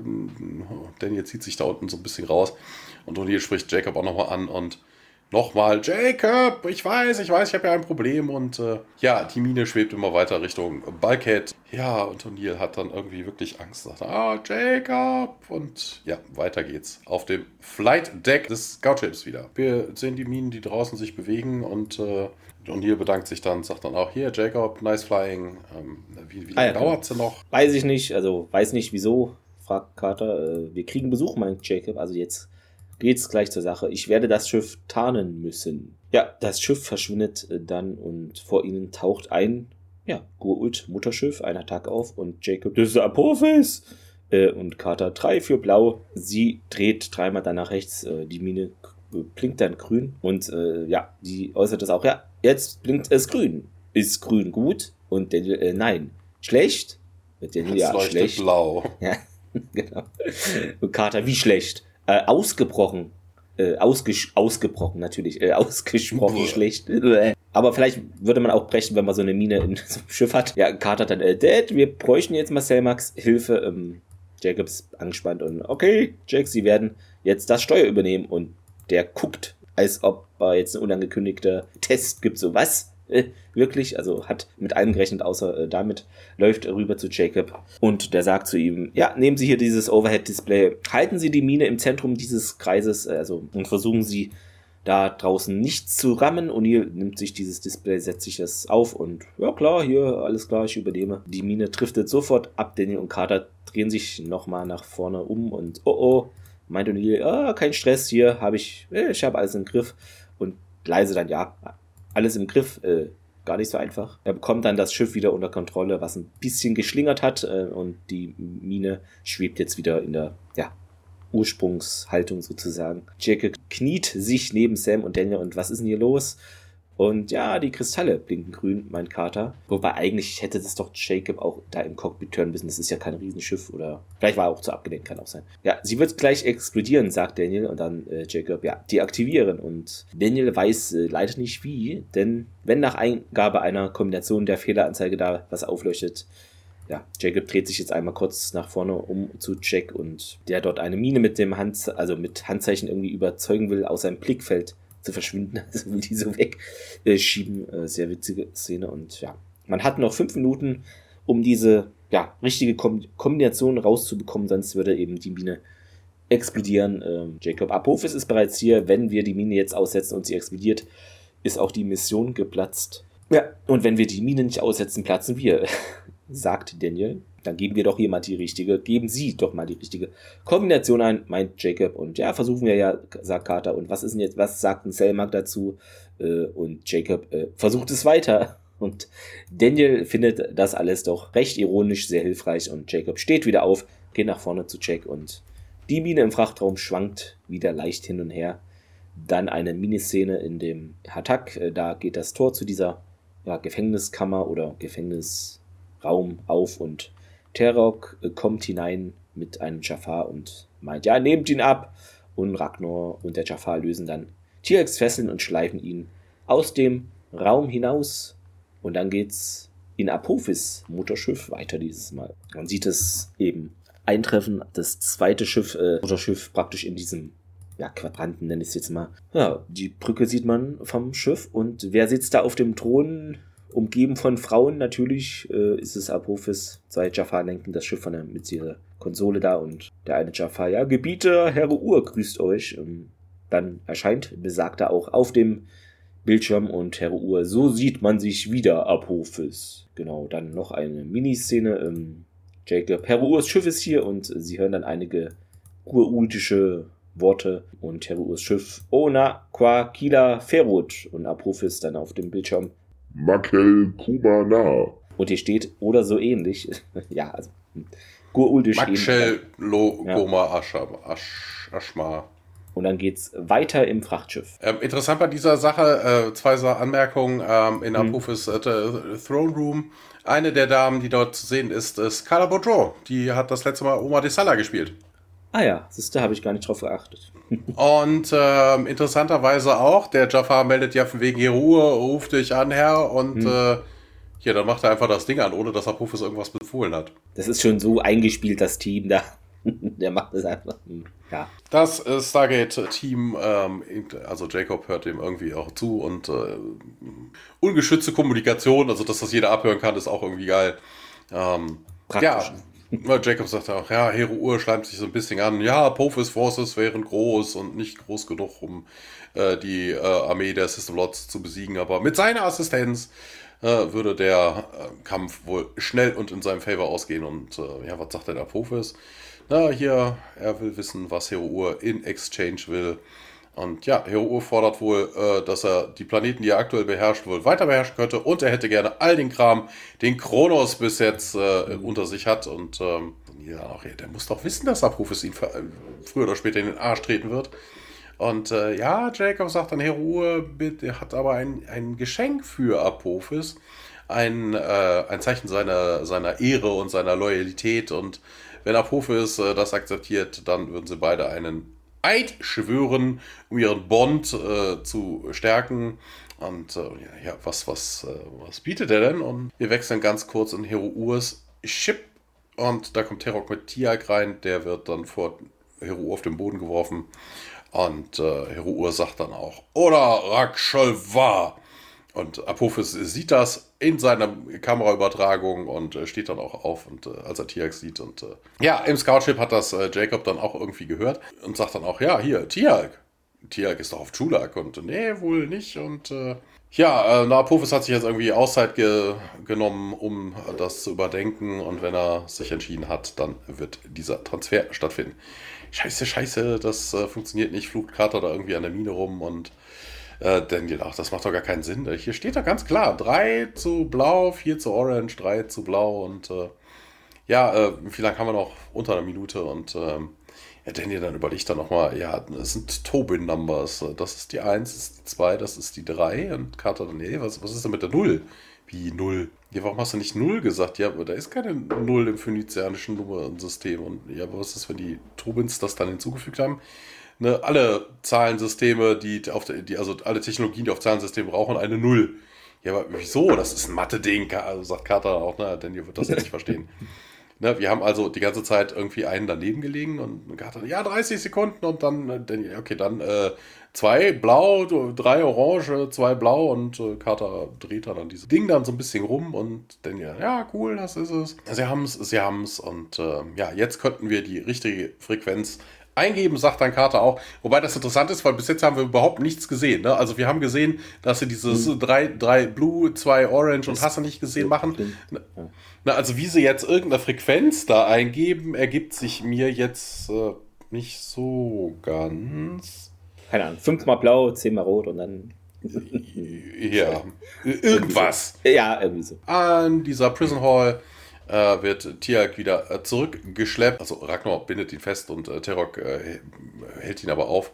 [SPEAKER 2] Daniel zieht sich da unten so ein bisschen raus. Und O'Neill spricht Jacob auch nochmal an und nochmal, Jacob, ich weiß, ich weiß, ich habe ja ein Problem. Und äh, ja, die Mine schwebt immer weiter Richtung Bulkhead. Ja, und O'Neill hat dann irgendwie wirklich Angst. Sagt, ah, Jacob. Und ja, weiter geht's. Auf dem Flight Deck des Scoutships wieder. Wir sehen die Minen, die draußen sich bewegen und äh, O'Neill bedankt sich dann, sagt dann auch, hier, Jacob, nice flying. Ähm, wie wie lange ah, ja, dauert es noch?
[SPEAKER 1] Weiß ich nicht, also weiß nicht wieso, fragt Carter. Äh, wir kriegen Besuch, meint Jacob. Also jetzt geht's gleich zur Sache. Ich werde das Schiff tarnen müssen. Ja, das Schiff verschwindet äh, dann und vor ihnen taucht ein, ja, Gurult Mutterschiff, ein Attack auf und Jacob, das ist Apophis! Äh, und Carter 3 für blau. Sie dreht dreimal dann nach rechts, äh, die Mine blinkt dann grün und äh, ja, die äußert das auch, ja, jetzt blinkt es grün. Ist grün gut? Und Daniel, äh, nein. Schlecht?
[SPEAKER 2] Daniel, ja, schlecht. blau.
[SPEAKER 1] Ja, genau. Und Carter, wie schlecht? Äh, ausgebrochen, äh, ausges ausgebrochen natürlich, äh, ausgesprochen Uah. schlecht. Aber vielleicht würde man auch brechen, wenn man so eine Mine in so einem Schiff hat. Ja, Carter dann, äh, Dad, wir bräuchten jetzt Marcel Max Hilfe. Ähm, Jacobs angespannt und okay, Jack, Sie werden jetzt das Steuer übernehmen und der guckt, als ob er jetzt ein unangekündigter Test gibt. So was? Äh, wirklich, also hat mit allem gerechnet, außer äh, damit, läuft rüber zu Jacob und der sagt zu ihm, ja, nehmen Sie hier dieses Overhead-Display, halten Sie die Mine im Zentrum dieses Kreises, äh, also und versuchen Sie da draußen nichts zu rammen. O'Neill nimmt sich dieses Display, setzt sich das auf und ja klar, hier, alles klar, ich übernehme. Die Mine driftet sofort ab, Daniel und Carter drehen sich nochmal nach vorne um und oh oh, meint O'Neill, ah, kein Stress, hier habe ich, äh, ich habe alles im Griff und leise dann, ja, alles im Griff. Äh, gar nicht so einfach. Er bekommt dann das Schiff wieder unter Kontrolle, was ein bisschen geschlingert hat äh, und die Mine schwebt jetzt wieder in der ja, Ursprungshaltung sozusagen. Jacob kniet sich neben Sam und Daniel und was ist denn hier los? Und ja, die Kristalle blinken grün, meint Carter. Wobei eigentlich hätte das doch Jacob auch da im Cockpit hören müssen. Das ist ja kein Riesenschiff oder vielleicht war er auch zu abgelenkt, kann auch sein. Ja, sie wird gleich explodieren, sagt Daniel und dann äh, Jacob, ja, deaktivieren. Und Daniel weiß äh, leider nicht wie, denn wenn nach Eingabe einer Kombination der Fehleranzeige da was aufleuchtet, ja, Jacob dreht sich jetzt einmal kurz nach vorne um zu Jack und der dort eine Mine mit dem Hand, also mit Handzeichen irgendwie überzeugen will aus seinem Blickfeld zu verschwinden, also wie die so wegschieben. Äh, sehr witzige Szene und ja, man hat noch fünf Minuten, um diese ja, richtige Kombination rauszubekommen, sonst würde eben die Mine explodieren. Ähm, Jacob Apophis ist bereits hier. Wenn wir die Mine jetzt aussetzen und sie explodiert, ist auch die Mission geplatzt. Ja, und wenn wir die Mine nicht aussetzen, platzen wir, sagt Daniel. Dann geben wir doch hier mal die richtige, geben Sie doch mal die richtige Kombination ein, meint Jacob. Und ja, versuchen wir ja, sagt Carter. Und was ist denn jetzt, was sagt ein Selmak dazu? Äh, und Jacob äh, versucht es weiter. Und Daniel findet das alles doch recht ironisch, sehr hilfreich. Und Jacob steht wieder auf, geht nach vorne zu Jack und die Mine im Frachtraum schwankt wieder leicht hin und her. Dann eine Miniszene in dem Hatak. Äh, da geht das Tor zu dieser ja, Gefängniskammer oder Gefängnisraum auf und Terok kommt hinein mit einem Jafar und meint, ja, nehmt ihn ab. Und Ragnar und der Jafar lösen dann T-Rex Fesseln und schleifen ihn aus dem Raum hinaus. Und dann geht's in Apophis Mutterschiff weiter dieses Mal. Man sieht es eben eintreffen, das zweite Schiff, äh, Mutterschiff praktisch in diesem ja, Quadranten nenne ich es jetzt mal. Ja, die Brücke sieht man vom Schiff und wer sitzt da auf dem Thron? Umgeben von Frauen natürlich, äh, ist es Apophis. Zwei Jafar lenken das Schiff von der, mit ihrer Konsole da und der eine Jafar, ja, Gebieter, Herr Ur, grüßt euch. Ähm, dann erscheint besagter auch auf dem Bildschirm und Herr Ur, so sieht man sich wieder, Apophis. Genau, dann noch eine Miniszene. Ähm, Jacob, Herr Urs Schiff ist hier und sie hören dann einige urultische Worte und Heruus Schiff Ona qua Kila Ferut und Apophis dann auf dem Bildschirm.
[SPEAKER 3] Makel Kumana.
[SPEAKER 1] Und hier steht oder so ähnlich. ja, also Guruldisch
[SPEAKER 2] Makel Lo Goma Aschma.
[SPEAKER 1] Und dann geht's weiter im Frachtschiff.
[SPEAKER 2] Ähm, interessant bei dieser Sache, äh, zwei Anmerkungen ähm, in mhm. Apophis äh, Throne Room. Eine der Damen, die dort zu sehen ist, ist Carla Boudreau. Die hat das letzte Mal Oma de Sala gespielt.
[SPEAKER 1] Ah ja, das da habe ich gar nicht drauf geachtet.
[SPEAKER 2] Und ähm, interessanterweise auch, der Jafar meldet ja von wegen hier Ruhe, ruft dich an, Herr, und hm. äh, ja, dann macht er einfach das Ding an, ohne dass Apophis irgendwas befohlen hat.
[SPEAKER 1] Das ist schon so eingespielt, das Team da. Der macht das einfach. Hm, ja.
[SPEAKER 2] Das äh, Stargate-Team, ähm, also Jacob hört dem irgendwie auch zu und äh, ungeschützte Kommunikation, also dass das jeder abhören kann, ist auch irgendwie geil. Ähm, ja, Jacob sagt auch, ja, Hero Ur schleimt sich so ein bisschen an, ja, Apophis Forces wären groß und nicht groß genug, um äh, die äh, Armee der System Lots zu besiegen, aber mit seiner Assistenz äh, würde der äh, Kampf wohl schnell und in seinem Favor ausgehen. Und äh, ja, was sagt denn Apophis? Na, hier, er will wissen, was Hero Ur in Exchange will. Und ja, Hero Ur fordert wohl, äh, dass er die Planeten, die er aktuell beherrscht, wohl weiter beherrschen könnte. Und er hätte gerne all den Kram, den Kronos bis jetzt äh, mhm. unter sich hat. Und ähm, ja, auch, der muss doch wissen, dass Apophis ihn früher oder später in den Arsch treten wird. Und äh, ja, Jacob sagt dann, Hero bitte, hat aber ein, ein Geschenk für Apophis. Ein, äh, ein Zeichen seiner, seiner Ehre und seiner Loyalität. Und wenn Apophis äh, das akzeptiert, dann würden sie beide einen Eid schwören, um ihren Bond äh, zu stärken. Und äh, ja, was, was, äh, was bietet er denn? Und wir wechseln ganz kurz in Hero Urs Ship. Und da kommt Terok mit Tiag rein. Der wird dann vor Hero auf den Boden geworfen. Und äh, Heruur sagt dann auch, oder Rakshalva. Und Apophis sieht das in seiner Kameraübertragung und äh, steht dann auch auf, und äh, als er Tiag sieht. Und äh, ja, im Scoutship hat das äh, Jacob dann auch irgendwie gehört und sagt dann auch, ja, hier, Tiag. Tiag ist doch auf Chulak und nee, wohl nicht. Und äh, ja, äh, Apophis hat sich jetzt irgendwie Auszeit ge genommen, um das zu überdenken. Und wenn er sich entschieden hat, dann wird dieser Transfer stattfinden scheiße, scheiße, das äh, funktioniert nicht, Carter da irgendwie an der Mine rum und äh, Daniel, ach, das macht doch gar keinen Sinn. Hier steht doch ganz klar, 3 zu blau, 4 zu orange, 3 zu blau und äh, ja, äh, wie lange haben wir noch? Unter einer Minute und ähm, ja, Daniel dann überlegt dann nochmal, ja, das sind Tobin-Numbers. Das ist die 1, das ist die 2, das ist die 3 und Carter dann, nee, was, was ist denn mit der 0? Wie 0? Ja, warum hast du nicht Null gesagt? Ja, aber da ist keine Null im phönizianischen Nummernsystem. Und ja, aber was ist, wenn die Tobins das dann hinzugefügt haben? Ne, alle Zahlensysteme, die auf die, also alle Technologien, die auf Zahlensystemen brauchen, eine Null. Ja, aber wieso? Das ist ein Mathe-Ding, also sagt Carter auch, ne? Denn ihr wird das ja nicht verstehen. Ne, wir haben also die ganze Zeit irgendwie einen daneben gelegen und Carter, ja, 30 Sekunden und dann, äh, okay, dann äh, zwei blau, drei orange, zwei blau und äh, Carter dreht dann dieses Ding dann so ein bisschen rum und dann ja, ja, cool, das ist es. Sie haben es, sie haben es und äh, ja, jetzt könnten wir die richtige Frequenz eingeben, sagt dann Carter auch. Wobei das interessant ist, weil bis jetzt haben wir überhaupt nichts gesehen. Ne? Also wir haben gesehen, dass sie dieses mhm. drei, drei Blue, zwei Orange und hast du nicht gesehen machen. Ja. Na, also wie sie jetzt irgendeine Frequenz da eingeben, ergibt sich mir jetzt äh, nicht so ganz
[SPEAKER 1] keine Ahnung, fünfmal blau, zehnmal rot und dann.
[SPEAKER 2] ja, irgendwas.
[SPEAKER 1] Ja, irgendwie so.
[SPEAKER 2] An dieser Prison Hall äh, wird Tiak wieder äh, zurückgeschleppt. Also Ragnar bindet ihn fest und äh, Terok äh, hält ihn aber auf.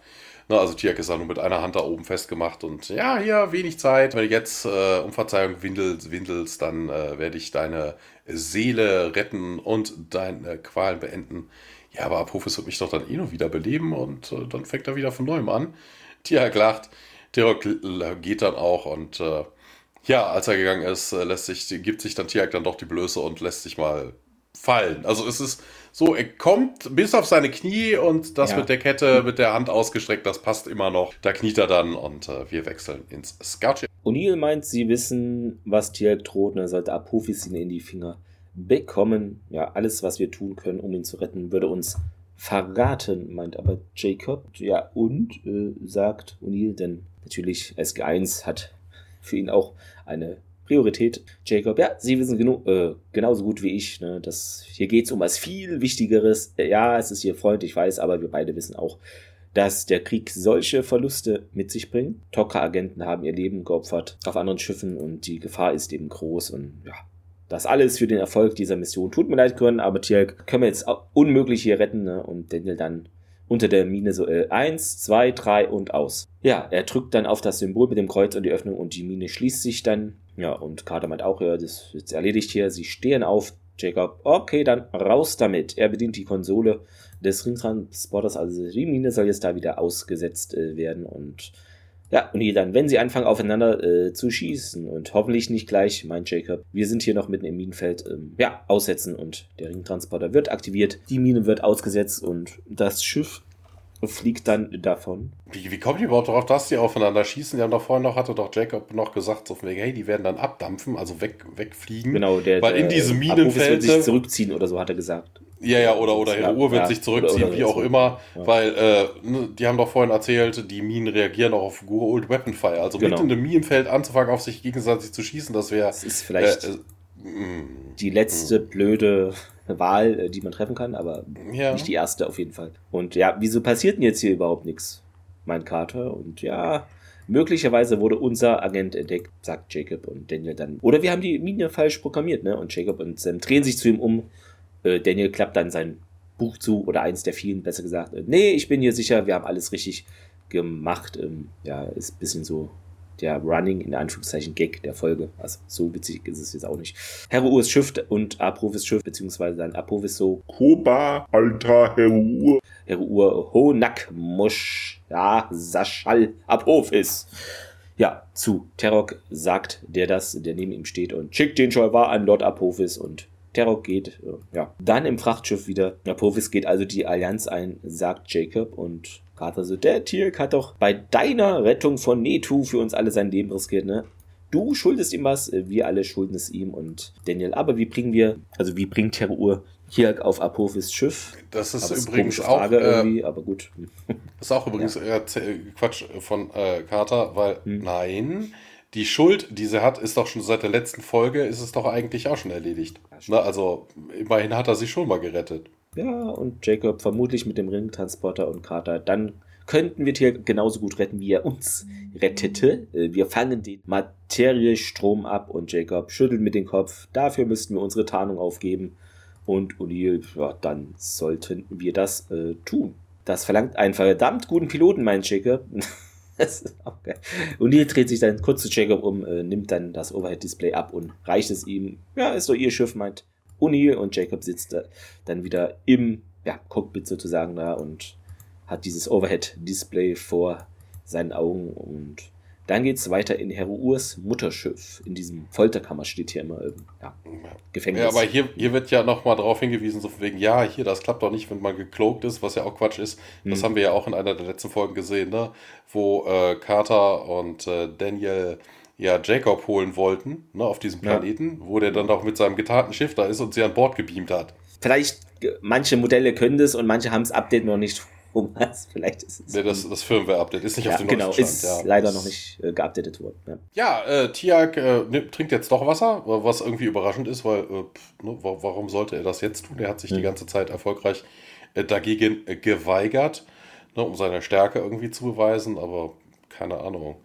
[SPEAKER 2] Na, also Tiak ist da nur mit einer Hand da oben festgemacht und ja, hier wenig Zeit. Wenn du jetzt äh, um Verzeihung windelst, windelst dann werde ich deine Seele retten und deine Qualen beenden. Ja, aber Apophis wird mich doch dann eh noch wieder beleben und dann fängt er wieder von neuem an. Tiag lacht, Tirok geht dann auch und äh, ja, als er gegangen ist, äh, lässt sich, gibt sich dann Tiag dann doch die Blöße und lässt sich mal fallen. Also es ist so, er kommt bis auf seine Knie und das ja. mit der Kette, mit der Hand ausgestreckt, das passt immer noch. Da kniet er dann und äh, wir wechseln ins Scout.
[SPEAKER 1] O'Neill meint, sie wissen, was Tiag droht und er sollte Apophis ihn in die Finger bekommen. Ja, alles, was wir tun können, um ihn zu retten, würde uns verraten, meint aber Jacob. Ja, und äh, sagt O'Neill, denn natürlich SG1 hat für ihn auch eine Priorität. Jacob, ja, Sie wissen genug, äh, genauso gut wie ich, ne, dass hier geht es um was viel Wichtigeres. Äh, ja, es ist Ihr Freund, ich weiß, aber wir beide wissen auch, dass der Krieg solche Verluste mit sich bringt. Tokka-Agenten haben ihr Leben geopfert auf anderen Schiffen und die Gefahr ist eben groß und ja, das alles für den Erfolg dieser Mission. Tut mir leid, Können, aber Tjalk können wir jetzt unmöglich hier retten ne? und Daniel dann unter der Mine so äh, eins, zwei, drei und aus. Ja, er drückt dann auf das Symbol mit dem Kreuz und die Öffnung und die Mine schließt sich dann. Ja, und Carter meint auch, ja, das ist jetzt erledigt hier. Sie stehen auf. Jacob, okay, dann raus damit. Er bedient die Konsole des Ringtransporters, also die Mine soll jetzt da wieder ausgesetzt äh, werden und ja, und die dann, wenn sie anfangen aufeinander äh, zu schießen und hoffentlich nicht gleich, meint Jacob, wir sind hier noch mitten im Minenfeld, ähm, ja, aussetzen und der Ringtransporter wird aktiviert, die Mine wird ausgesetzt und das Schiff fliegt dann davon.
[SPEAKER 2] Wie, wie kommt die überhaupt darauf, dass die aufeinander schießen? Die haben doch vorhin noch, hatte doch Jacob noch gesagt, so von wegen, hey, die werden dann abdampfen, also weg, wegfliegen.
[SPEAKER 1] Genau, der,
[SPEAKER 2] weil in diese Minenfelder.
[SPEAKER 1] wird sich zurückziehen oder so, hat er gesagt.
[SPEAKER 2] Ja, ja, oder, oder Ihre Uhr wird ja, sich zurückziehen, oder, oder wie auch immer, ja. weil äh, ne, die haben doch vorhin erzählt, die Minen reagieren auch auf Guru Old Weapon Fire. Also genau. mitten im Minenfeld anzufangen, auf sich gegenseitig zu schießen, das wäre.
[SPEAKER 1] Das ist vielleicht äh, äh, die letzte mh. blöde Wahl, äh, die man treffen kann, aber ja. nicht die erste auf jeden Fall. Und ja, wieso passiert denn jetzt hier überhaupt nichts? Mein Kater und ja, Möglicherweise wurde unser Agent entdeckt, sagt Jacob und Daniel dann. Oder wir haben die Mine falsch programmiert, ne? Und Jacob und Sam drehen sich zu ihm um, äh, Daniel klappt dann sein Buch zu oder eins der vielen, besser gesagt. Äh, nee, ich bin hier sicher, wir haben alles richtig gemacht. Ähm, ja, ist ein bisschen so der Running, in Anführungszeichen, Gag der Folge. Also so witzig ist es jetzt auch nicht. Heruus Schiff und Aprovis Schiff, beziehungsweise dann Aprovis so.
[SPEAKER 3] Koba, Alter Heruur.
[SPEAKER 1] Heruur, Honak, Mosch, ja, Saschal, Apophis. Ja, zu Terok sagt der das, der neben ihm steht und schickt den Scholvar an Lord Apophis und Terror geht, äh, ja. Dann im Frachtschiff wieder. Apophis geht also die Allianz ein, sagt Jacob und Carter so, der Tirk hat doch bei deiner Rettung von Netu für uns alle sein Leben riskiert, ne? Du schuldest ihm was, äh, wir alle schulden es ihm und Daniel. Aber wie bringen wir, also wie bringt Terror hier auf Apophis Schiff?
[SPEAKER 2] Das ist aber übrigens auch Frage
[SPEAKER 1] äh, irgendwie, aber gut.
[SPEAKER 2] Das ist auch übrigens ja. Quatsch von äh, Carter, weil hm. nein, die Schuld, die sie hat, ist doch schon seit der letzten Folge, ist es doch eigentlich auch schon erledigt. Na, also immerhin hat er sie schon mal gerettet.
[SPEAKER 1] Ja, und Jacob vermutlich mit dem Ringtransporter und Carter. Dann könnten wir Tier genauso gut retten, wie er uns rettete. Äh, wir fangen den Materiestrom ab und Jacob schüttelt mit dem Kopf. Dafür müssten wir unsere Tarnung aufgeben. Und O'Neill, ja, dann sollten wir das äh, tun. Das verlangt einen verdammt guten Piloten, meint Jacob. Das ist auch geil. Und die dreht sich dann kurz zu Jacob um, äh, nimmt dann das Overhead-Display ab und reicht es ihm. Ja, ist doch ihr Schiff, meint O'Neill. Und Jacob sitzt da dann wieder im ja, Cockpit sozusagen da und hat dieses Overhead-Display vor seinen Augen und dann geht es weiter in Heruurs Mutterschiff. In diesem Folterkammer steht hier immer ja,
[SPEAKER 2] Gefängnis. Ja, aber hier, hier wird ja nochmal darauf hingewiesen, so wegen, ja, hier, das klappt doch nicht, wenn man gekloakt ist, was ja auch Quatsch ist. Das hm. haben wir ja auch in einer der letzten Folgen gesehen, ne? wo äh, Carter und äh, Daniel ja Jacob holen wollten, ne, auf diesem Planeten, ja. wo der dann auch mit seinem getarnten Schiff da ist und sie an Bord gebeamt hat.
[SPEAKER 1] Vielleicht, äh, manche Modelle können das und manche haben das Update noch nicht Thomas. Vielleicht ist es.
[SPEAKER 2] Nee, das, das Firmware-Update ist nicht
[SPEAKER 1] ja,
[SPEAKER 2] auf dem
[SPEAKER 1] genau, Stand. ist ja. leider noch nicht äh, geupdatet worden.
[SPEAKER 2] Ja, ja äh, Tiag äh, ne, trinkt jetzt doch Wasser, was irgendwie überraschend ist, weil äh, ne, warum sollte er das jetzt tun? Er hat sich hm. die ganze Zeit erfolgreich äh, dagegen äh, geweigert, ne, um seine Stärke irgendwie zu beweisen, aber keine Ahnung.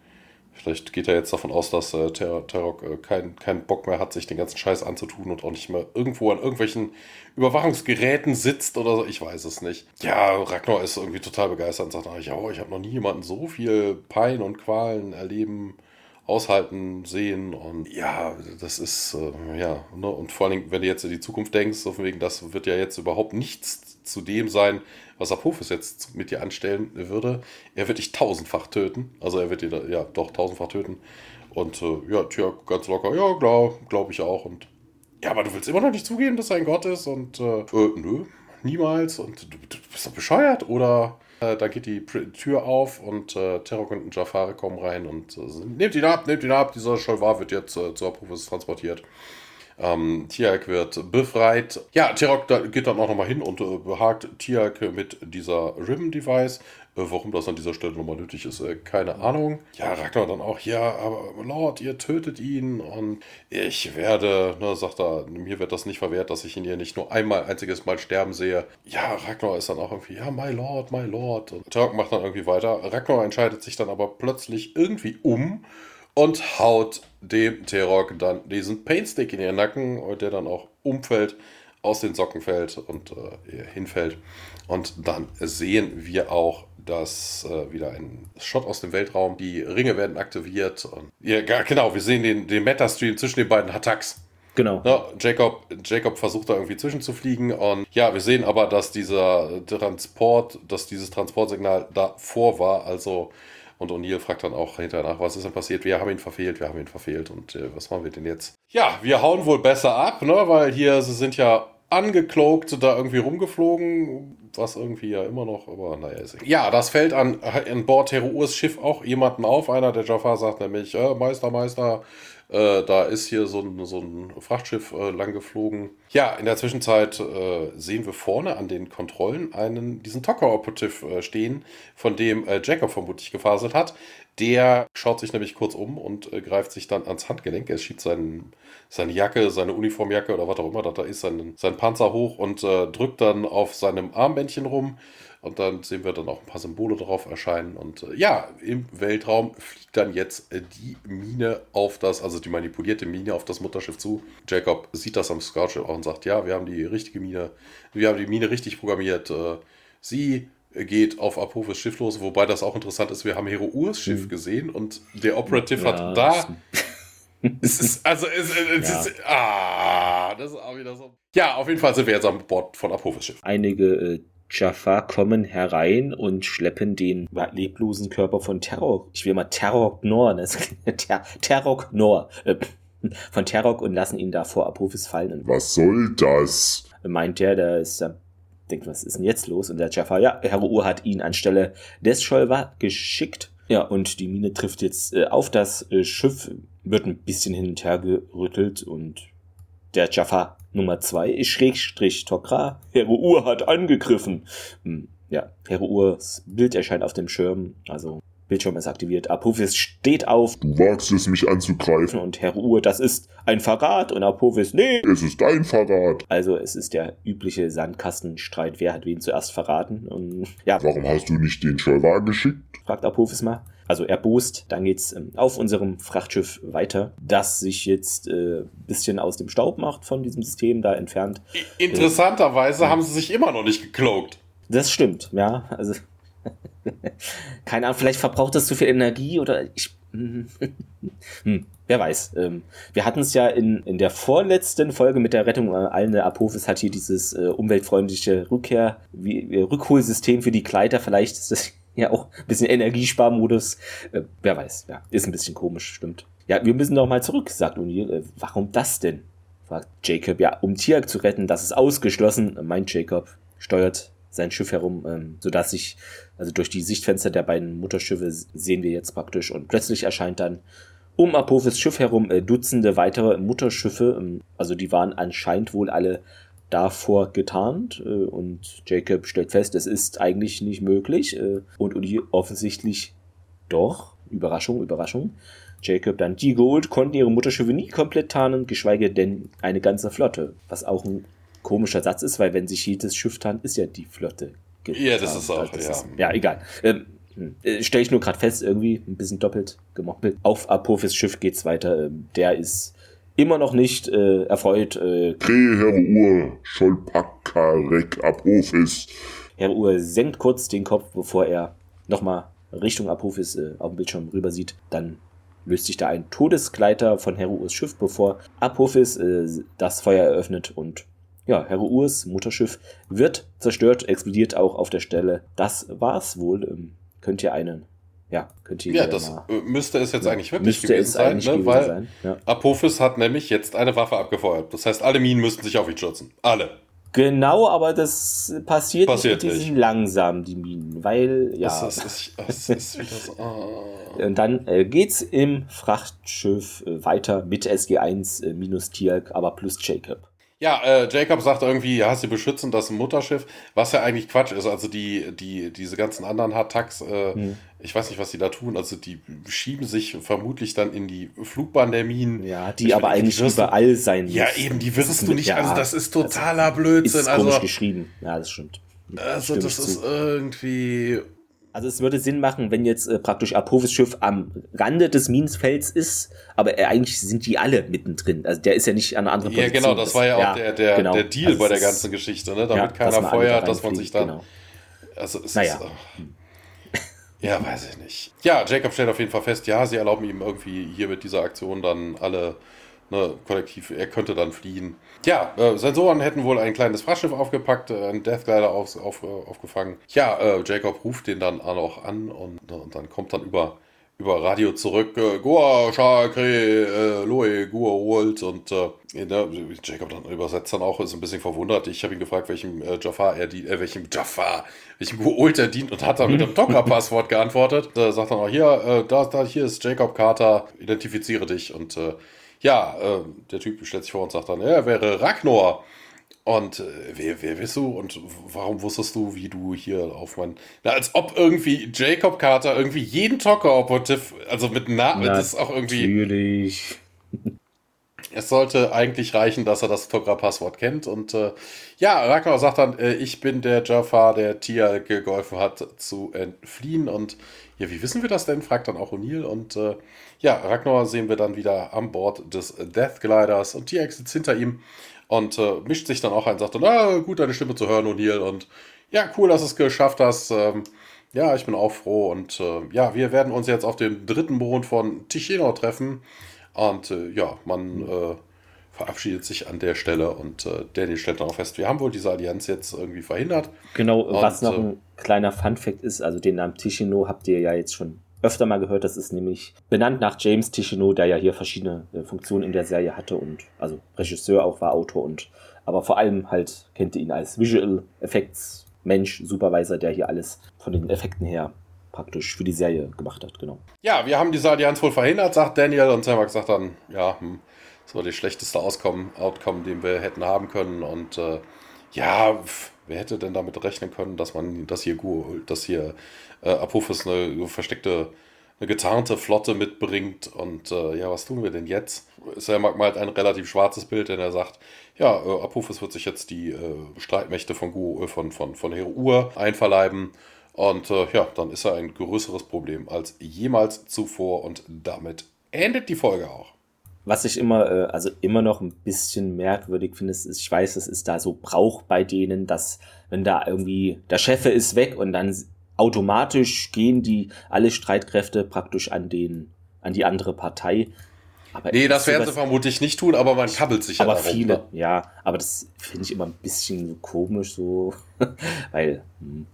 [SPEAKER 2] Vielleicht geht er jetzt davon aus, dass äh, Terok äh, keinen kein Bock mehr hat, sich den ganzen Scheiß anzutun und auch nicht mehr irgendwo an irgendwelchen Überwachungsgeräten sitzt oder so. Ich weiß es nicht. Ja, Ragnar ist irgendwie total begeistert und sagt, ja, oh, ich habe noch nie jemanden so viel Pein und Qualen erleben, aushalten, sehen. Und ja, das ist, äh, ja, ne? und vor allem, wenn du jetzt in die Zukunft denkst, so von wegen, das wird ja jetzt überhaupt nichts zu dem sein, was Apophis jetzt mit dir anstellen würde. Er wird dich tausendfach töten. Also er wird dir, ja, doch tausendfach töten. Und äh, ja, tja, ganz locker, ja, glaube glaub ich auch. Und ja, aber du willst immer noch nicht zugeben, dass er ein Gott ist. Und äh, äh nö, niemals. Und du, du bist doch bescheuert. Oder äh, da geht die Tür auf und äh, Terrok und Jafare kommen rein und äh, nehmt ihn ab, nehmt ihn ab. Dieser Scholvar wird jetzt äh, zu Apophis transportiert. Ähm, Tiak wird befreit. Ja, da geht dann auch nochmal hin und äh, behagt Tiak mit dieser Rim-Device. Äh, warum das an dieser Stelle nochmal nötig ist, äh, keine Ahnung. Ja, Ragnar dann auch, ja, aber Lord, ihr tötet ihn und ich werde, ne, sagt er, mir wird das nicht verwehrt, dass ich ihn hier nicht nur einmal, einziges Mal sterben sehe. Ja, Ragnar ist dann auch irgendwie, ja, my Lord, my Lord. Und Terok macht dann irgendwie weiter. Ragnar entscheidet sich dann aber plötzlich irgendwie um und haut dem Terok dann diesen Painstick in den Nacken, der dann auch umfällt, aus den Socken fällt und äh, hinfällt. Und dann sehen wir auch, dass äh, wieder ein Shot aus dem Weltraum, die Ringe werden aktiviert. Und, ja, genau, wir sehen den, den Meta-Stream zwischen den beiden Attacks.
[SPEAKER 1] Genau.
[SPEAKER 2] Ja, Jacob, Jacob versucht da irgendwie zwischenzufliegen und ja, wir sehen aber, dass dieser Transport, dass dieses Transportsignal davor war, also und O'Neill fragt dann auch hinterher nach, was ist denn passiert? Wir haben ihn verfehlt, wir haben ihn verfehlt. Und äh, was machen wir denn jetzt? Ja, wir hauen wohl besser ab, ne? Weil hier, sie sind ja angekloakt, da irgendwie rumgeflogen, was irgendwie ja immer noch, aber naja, ist. Ja, das fällt an, an Bord Heruurs Schiff auch jemanden auf. Einer der Jafar sagt nämlich, äh, Meister, Meister, äh, da ist hier so ein, so ein Frachtschiff äh, lang geflogen. Ja, in der Zwischenzeit äh, sehen wir vorne an den Kontrollen einen, diesen Tocker Operative äh, stehen, von dem äh, Jacob vermutlich gefaselt hat. Der schaut sich nämlich kurz um und äh, greift sich dann ans Handgelenk. Er schiebt seinen, seine Jacke, seine Uniformjacke oder was auch immer da ist, seinen, seinen Panzer hoch und drückt dann auf seinem Armbändchen rum. Und dann sehen wir dann auch ein paar Symbole drauf erscheinen. Und äh, ja, im Weltraum fliegt dann jetzt äh, die Mine auf das, also die manipulierte Mine auf das Mutterschiff zu. Jacob sieht das am Scoutschiff auch und sagt, ja, wir haben die richtige Mine, wir haben die Mine richtig programmiert. Äh, sie geht auf Apophis Schiff los, wobei das auch interessant ist, wir haben Hero Urs Schiff mhm. gesehen und der Operative ja, hat da... es ist, also, es, es ja. ist, ah, das ist auch wieder so. Ja, auf jeden Fall sind wir jetzt an Bord von Apophis Schiff.
[SPEAKER 1] Einige äh, Jafar kommen herein und schleppen den leblosen Körper von Terror. Ich will mal Terror Nor, ne? Ter Terror Nor. Äh, von Terror und lassen ihn da vor Apophis fallen.
[SPEAKER 3] Was soll das?
[SPEAKER 1] Meint der, der ist da denkt, was ist denn jetzt los? Und der Jafar, ja, Herr Ur hat ihn anstelle des Scholver geschickt. Ja, und die Mine trifft jetzt äh, auf das äh, Schiff, wird ein bisschen hin und her gerüttelt und der Jafar Nummer 2 Schrägstrich Tokra. Hero Ur hat angegriffen. Hm, ja, Hero Urs Bild erscheint auf dem Schirm. Also Bildschirm ist aktiviert. Apophis steht auf.
[SPEAKER 3] Du wagst es, mich anzugreifen.
[SPEAKER 1] Und Hero Ur, das ist ein Verrat. Und Apophis, nee.
[SPEAKER 3] Es ist ein Verrat.
[SPEAKER 1] Also es ist der übliche Sandkastenstreit. Wer hat wen zuerst verraten? Und ja.
[SPEAKER 3] Warum hast du nicht den Scholvar geschickt?
[SPEAKER 1] Fragt Apophis mal also erbost. Dann geht's ähm, auf unserem Frachtschiff weiter, das sich jetzt äh, bisschen aus dem Staub macht von diesem System da entfernt.
[SPEAKER 2] Interessanterweise äh, haben sie sich immer noch nicht gekloakt.
[SPEAKER 1] Das stimmt, ja. Also keine Ahnung, vielleicht verbraucht das zu viel Energie oder ich. hm, wer weiß. Ähm, wir hatten es ja in, in der vorletzten Folge mit der Rettung allen Apophis hat hier dieses äh, umweltfreundliche Rückkehr, wie, äh, Rückholsystem für die Kleider. Vielleicht ist das ja auch ein bisschen Energiesparmodus. Äh, wer weiß, ja, ist ein bisschen komisch, stimmt. Ja, wir müssen doch mal zurück, sagt O'Neill. Äh, warum das denn? fragt Jacob. Ja, um Tiak zu retten, das ist ausgeschlossen, meint Jacob. Steuert sein Schiff herum, ähm, sodass sich, also durch die Sichtfenster der beiden Mutterschiffe sehen wir jetzt praktisch und plötzlich erscheint dann um Apophis Schiff herum äh, Dutzende weitere Mutterschiffe, ähm, also die waren anscheinend wohl alle davor getarnt äh, und Jacob stellt fest, es ist eigentlich nicht möglich äh, und Uli offensichtlich doch. Überraschung, Überraschung. Jacob dann, die Gold konnten ihre Mutterschiffe nie komplett tarnen, geschweige denn eine ganze Flotte. Was auch ein komischer Satz ist, weil wenn sich jedes Schiff tarnt, ist ja die Flotte
[SPEAKER 2] getarnt. Ja, das ist auch,
[SPEAKER 1] das
[SPEAKER 2] ja.
[SPEAKER 1] Ist, ja, egal. Ähm, hm, äh, Stelle ich nur gerade fest, irgendwie ein bisschen doppelt gemoppelt. Auf Apophis Schiff geht's weiter. Ähm, der ist immer noch nicht äh, erfreut. Äh,
[SPEAKER 3] Herr Uhr, Scholpakarek Apophis.
[SPEAKER 1] Herr Uhr senkt kurz den Kopf, bevor er nochmal Richtung Apophis äh, auf dem Bildschirm rüber sieht. Dann löst sich da ein Todesgleiter von Heruurs Schiff, bevor Apophis äh, das Feuer eröffnet und ja, Heruurs Mutterschiff wird zerstört, explodiert auch auf der Stelle. Das war's wohl. Ähm, könnt ihr einen ja,
[SPEAKER 2] könnte Ja, das mal, müsste es jetzt eigentlich wirklich
[SPEAKER 1] gewesen es sein, ne?
[SPEAKER 2] weil
[SPEAKER 1] sein.
[SPEAKER 2] Ja. Apophis hat nämlich jetzt eine Waffe abgefeuert. Das heißt, alle Minen müssten sich auf ihn stürzen. Alle.
[SPEAKER 1] Genau, aber das passiert,
[SPEAKER 2] Passiert
[SPEAKER 1] nicht,
[SPEAKER 2] nicht.
[SPEAKER 1] langsam, die Minen, weil, ja.
[SPEAKER 2] Das, ist, das, ist, wieder so. ah.
[SPEAKER 1] Und dann äh, geht's im Frachtschiff äh, weiter mit SG1 äh, minus Tialk, aber plus Jacob.
[SPEAKER 2] Ja, äh, Jacob sagt irgendwie, ja, sie beschützen das Mutterschiff, was ja eigentlich Quatsch ist. Also die, die, diese ganzen anderen Hattacks, äh,
[SPEAKER 1] Hm.
[SPEAKER 2] ich weiß nicht, was die da tun. Also die schieben sich vermutlich dann in die Flugbahn der Minen.
[SPEAKER 1] Ja, die
[SPEAKER 2] Ich
[SPEAKER 1] aber
[SPEAKER 2] meine, die
[SPEAKER 1] eigentlich
[SPEAKER 2] wirst du-
[SPEAKER 1] überall sein
[SPEAKER 2] Ja,
[SPEAKER 1] müssen.
[SPEAKER 2] eben, die wirst du nicht.
[SPEAKER 1] ja,
[SPEAKER 2] also das ist totaler Blödsinn.
[SPEAKER 1] Ist komisch
[SPEAKER 2] Also,
[SPEAKER 1] geschrieben. Ja, das stimmt.
[SPEAKER 2] also das ist irgendwie.
[SPEAKER 1] Also es würde Sinn machen, wenn jetzt äh, praktisch Apophis Schiff am Rande des Minenfelds ist, aber äh, eigentlich sind die alle mittendrin. Also der ist ja nicht an einer anderen
[SPEAKER 2] Ja, genau, das war ja auch der, der,
[SPEAKER 1] genau.
[SPEAKER 2] der Deal
[SPEAKER 1] Also
[SPEAKER 2] bei der
[SPEAKER 1] ist-
[SPEAKER 2] ganzen Geschichte, ne? damit
[SPEAKER 1] ja,
[SPEAKER 2] keiner feuert,
[SPEAKER 1] da
[SPEAKER 2] dass man sich dann.
[SPEAKER 1] genau.
[SPEAKER 2] Also es
[SPEAKER 1] Naja.
[SPEAKER 2] ist. äh, Ja, weiß ich nicht. Ja, Jacob stellt auf jeden Fall fest, ja, sie erlauben ihm irgendwie hier mit dieser Aktion dann alle ne, kollektiv, er könnte dann fliehen. Ja, äh, Sensoren hätten wohl ein kleines Frachtschiff aufgepackt, äh, einen Deathglider auf, auf, äh, aufgefangen. Ja, äh, Jacob ruft den dann auch an und, und dann kommt dann über, über Radio zurück, äh, Goa, Shakre, äh, Loe, Goa holt und äh, ne, Jacob dann übersetzt dann auch, ist ein bisschen verwundert. Ich habe ihn gefragt, welchem äh, Jafar er dient, welchem Jafar, welchem Goa'uld er dient und hat dann mit dem Docker-Passwort geantwortet. Da sagt dann auch, hier, da, da, hier ist Jacob Carter, identifiziere dich und ja, äh, der Typ stellt sich vor und sagt dann, er wäre Ragnor. Und äh, wer, wer bist du und warum wusstest du, wie du hier auf mein. Na, als ob irgendwie Jacob Carter irgendwie jeden Talker-Operative, also mit Namen, das ist auch irgendwie.
[SPEAKER 1] Natürlich.
[SPEAKER 2] Es sollte eigentlich reichen, dass er das Talker-Passwort kennt. Und äh, ja, Ragnar sagt dann, äh, ich bin der Jafar, der Tia geholfen hat zu entfliehen. Und ja, wie wissen wir das denn? fragt dann auch O'Neill. Und äh, ja, Ragnar sehen wir dann wieder an Bord des Death Gliders. Und Tia sitzt hinter ihm und äh, mischt sich dann auch ein, sagt dann, ah, gut, deine Stimme zu hören, O'Neill. Und ja, cool, dass du es geschafft hast. Ähm, ja, ich bin auch froh. Und äh, ja, wir werden uns jetzt auf dem dritten Mond von Ticino treffen. Und äh, ja, man äh, verabschiedet sich an der Stelle und äh, Danny stellt dann auch fest, wir haben wohl diese Allianz jetzt irgendwie verhindert.
[SPEAKER 1] Genau, was
[SPEAKER 2] Und,
[SPEAKER 1] noch
[SPEAKER 2] äh,
[SPEAKER 1] ein kleiner Fun-Fact ist, also den Namen Tichino habt ihr ja jetzt schon öfter mal gehört. Das ist nämlich benannt nach James Tichino, der ja hier verschiedene äh, Funktionen in der Serie hatte und also Regisseur auch war, Autor und aber vor allem halt kennt ihr ihn als Visual Effects Mensch, Supervisor, der hier alles von den Effekten her praktisch für die Serie gemacht hat, genau.
[SPEAKER 2] Ja, wir haben diese Allianz wohl verhindert, sagt Daniel und Samak sagt dann, ja, hm, das war die schlechteste Auskommen, Outcome, den wir hätten haben können und äh, ja, pf, wer hätte denn damit rechnen können, dass man, dass hier, dass hier äh, Apophis eine versteckte, eine getarnte Flotte mitbringt und äh, ja, was tun wir denn jetzt? Samak malt ein relativ schwarzes Bild, denn er sagt, ja, äh, Apophis wird sich jetzt die äh, Streitmächte von, Gu, äh, von, von, von Heruur einverleiben und äh, ja, dann ist er ein größeres Problem als jemals zuvor und damit endet die Folge auch.
[SPEAKER 1] Was ich immer, äh, also immer noch ein bisschen merkwürdig finde, ist, ich weiß, es ist da so Brauch bei denen, dass wenn da irgendwie der Chef ist weg und dann automatisch gehen die alle Streitkräfte praktisch an den, an die andere Partei. Aber
[SPEAKER 2] Nee, das werden sie vermutlich nicht tun, aber man kabbelt sich
[SPEAKER 1] aber
[SPEAKER 2] ja darum.
[SPEAKER 1] viele,
[SPEAKER 2] ne?
[SPEAKER 1] ja, aber das finde ich immer ein bisschen komisch so, weil, hm,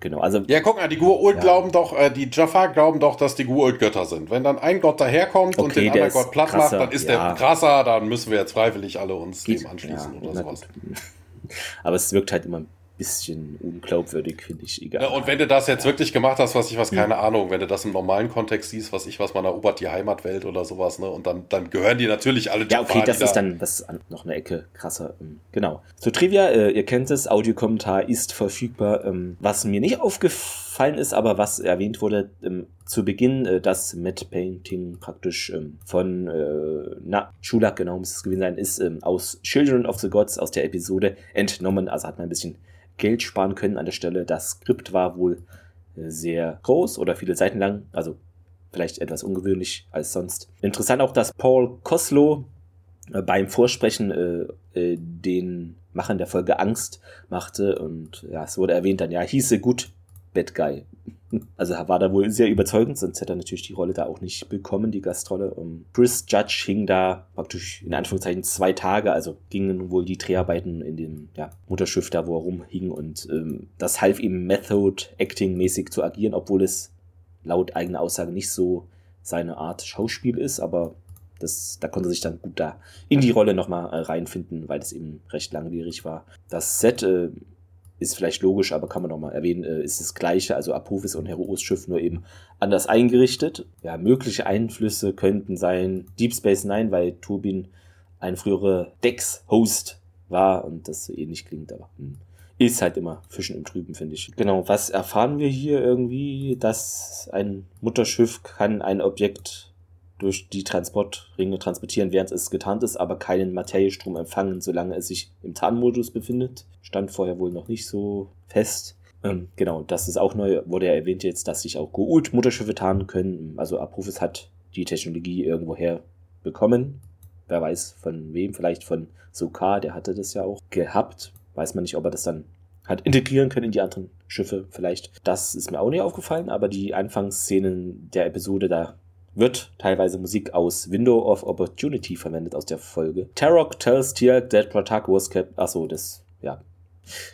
[SPEAKER 1] genau, also
[SPEAKER 2] Ja, guck mal, die Gua'uld
[SPEAKER 1] Ja.
[SPEAKER 2] glauben doch, äh, die Jafar glauben doch, dass die Gua'uld Götter sind. Wenn dann ein Gott daherkommt und
[SPEAKER 1] Okay,
[SPEAKER 2] den
[SPEAKER 1] der
[SPEAKER 2] anderen Gott platt
[SPEAKER 1] krasser,
[SPEAKER 2] macht, dann ist
[SPEAKER 1] ja.
[SPEAKER 2] der krasser, dann müssen wir jetzt freiwillig alle uns
[SPEAKER 1] geht-
[SPEAKER 2] dem anschließen
[SPEAKER 1] ja,
[SPEAKER 2] oder sowas.
[SPEAKER 1] gut. Aber es wirkt halt immer ein bisschen unglaubwürdig, finde ich, egal.
[SPEAKER 2] Ja, und wenn du das jetzt wirklich gemacht hast, was ich was, keine Ahnung, wenn du das im normalen Kontext siehst, was ich was, man erobert die Heimatwelt oder sowas, ne, und dann, dann gehören die natürlich alle
[SPEAKER 1] Ja, okay, das
[SPEAKER 2] die
[SPEAKER 1] ist
[SPEAKER 2] da-
[SPEAKER 1] dann das ist noch eine Ecke krasser. ähm, Genau. Zur Trivia, äh, ihr kennt es, Audiokommentar ist verfügbar. Ähm, was mir nicht aufgefallen ist, aber was erwähnt wurde ähm, zu Beginn, äh, das Matte Painting praktisch ähm, von, äh, na, Schulak, genau, muss es gewesen sein, ist ähm, aus Children of the Gods, aus der Episode entnommen. Also hat man ein bisschen Geld sparen können an der Stelle. Das Skript war wohl äh, sehr groß oder viele Seiten lang, also vielleicht etwas ungewöhnlich als sonst. Interessant auch, dass Paul Koslow äh, beim Vorsprechen äh, äh, den Machern der Folge Angst machte und ja, es wurde erwähnt dann, ja, hieße gut Bad Guy. Also war da wohl sehr überzeugend, sonst hätte er natürlich die Rolle da auch nicht bekommen, die Gastrolle. Und Chris Judge hing da praktisch in Anführungszeichen zwei Tage, also gingen wohl die Dreharbeiten in dem ja, Mutterschiff da, wo er rumhing und ähm, das half ihm Method-Acting-mäßig zu agieren, obwohl es laut eigener Aussage nicht so seine Art Schauspiel ist, aber das, da konnte er sich dann gut da in die Rolle nochmal äh, reinfinden, weil das eben recht langwierig war. Das Set äh, ist vielleicht logisch, aber kann man nochmal erwähnen, äh, ist das gleiche, also Apophis und Heroes Schiff nur eben anders eingerichtet. Ja, mögliche Einflüsse könnten sein Deep Space Nine, weil Turbin ein früherer Dex-Host war und das so ähnlich klingt, aber hm, ist halt immer Fischen im Trüben, finde ich. Genau, was erfahren wir hier irgendwie, dass ein Mutterschiff kann ein Objekt durch die Transportringe transportieren, während es getarnt ist, aber keinen Materiestrom empfangen, solange es sich im Tarnmodus befindet. Stand vorher wohl noch nicht so fest. Ähm, genau, das ist auch neu, wurde ja erwähnt jetzt, dass sich auch Goult Mutterschiffe tarnen können. Also Apophis hat die Technologie irgendwoher bekommen. Wer weiß von wem, vielleicht von Sokar, der hatte das ja auch gehabt. Weiß man nicht, ob er das dann hat integrieren können in die anderen Schiffe vielleicht. Das ist mir auch nicht aufgefallen, aber die Anfangsszenen der Episode, da wird teilweise Musik aus Window of Opportunity verwendet aus der Folge. Tarok tells Tiak that Pratak was kept. Achso, das, ja.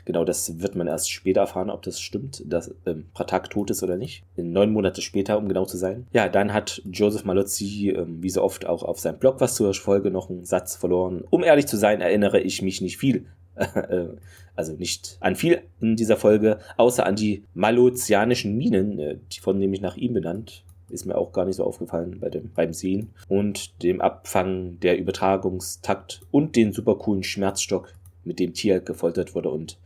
[SPEAKER 1] Genau, das wird man erst später erfahren, ob das stimmt, dass ähm, Pratak tot ist oder nicht. Neun Monate später, um genau zu sein. Ja, dann hat Joseph Malozzi, ähm, wie so oft auch auf seinem Blog was zur Folge, noch einen Satz verloren. Um ehrlich zu sein, erinnere ich mich nicht viel äh, also nicht an viel in dieser Folge, außer an die malozianischen Minen, äh, die von nämlich nach ihm benannt. Ist mir auch gar nicht so aufgefallen bei dem, beim Sehen. Und dem Abfangen der Übertragungstakt und den super coolen Schmerzstock, mit dem Tier gefoltert wurde und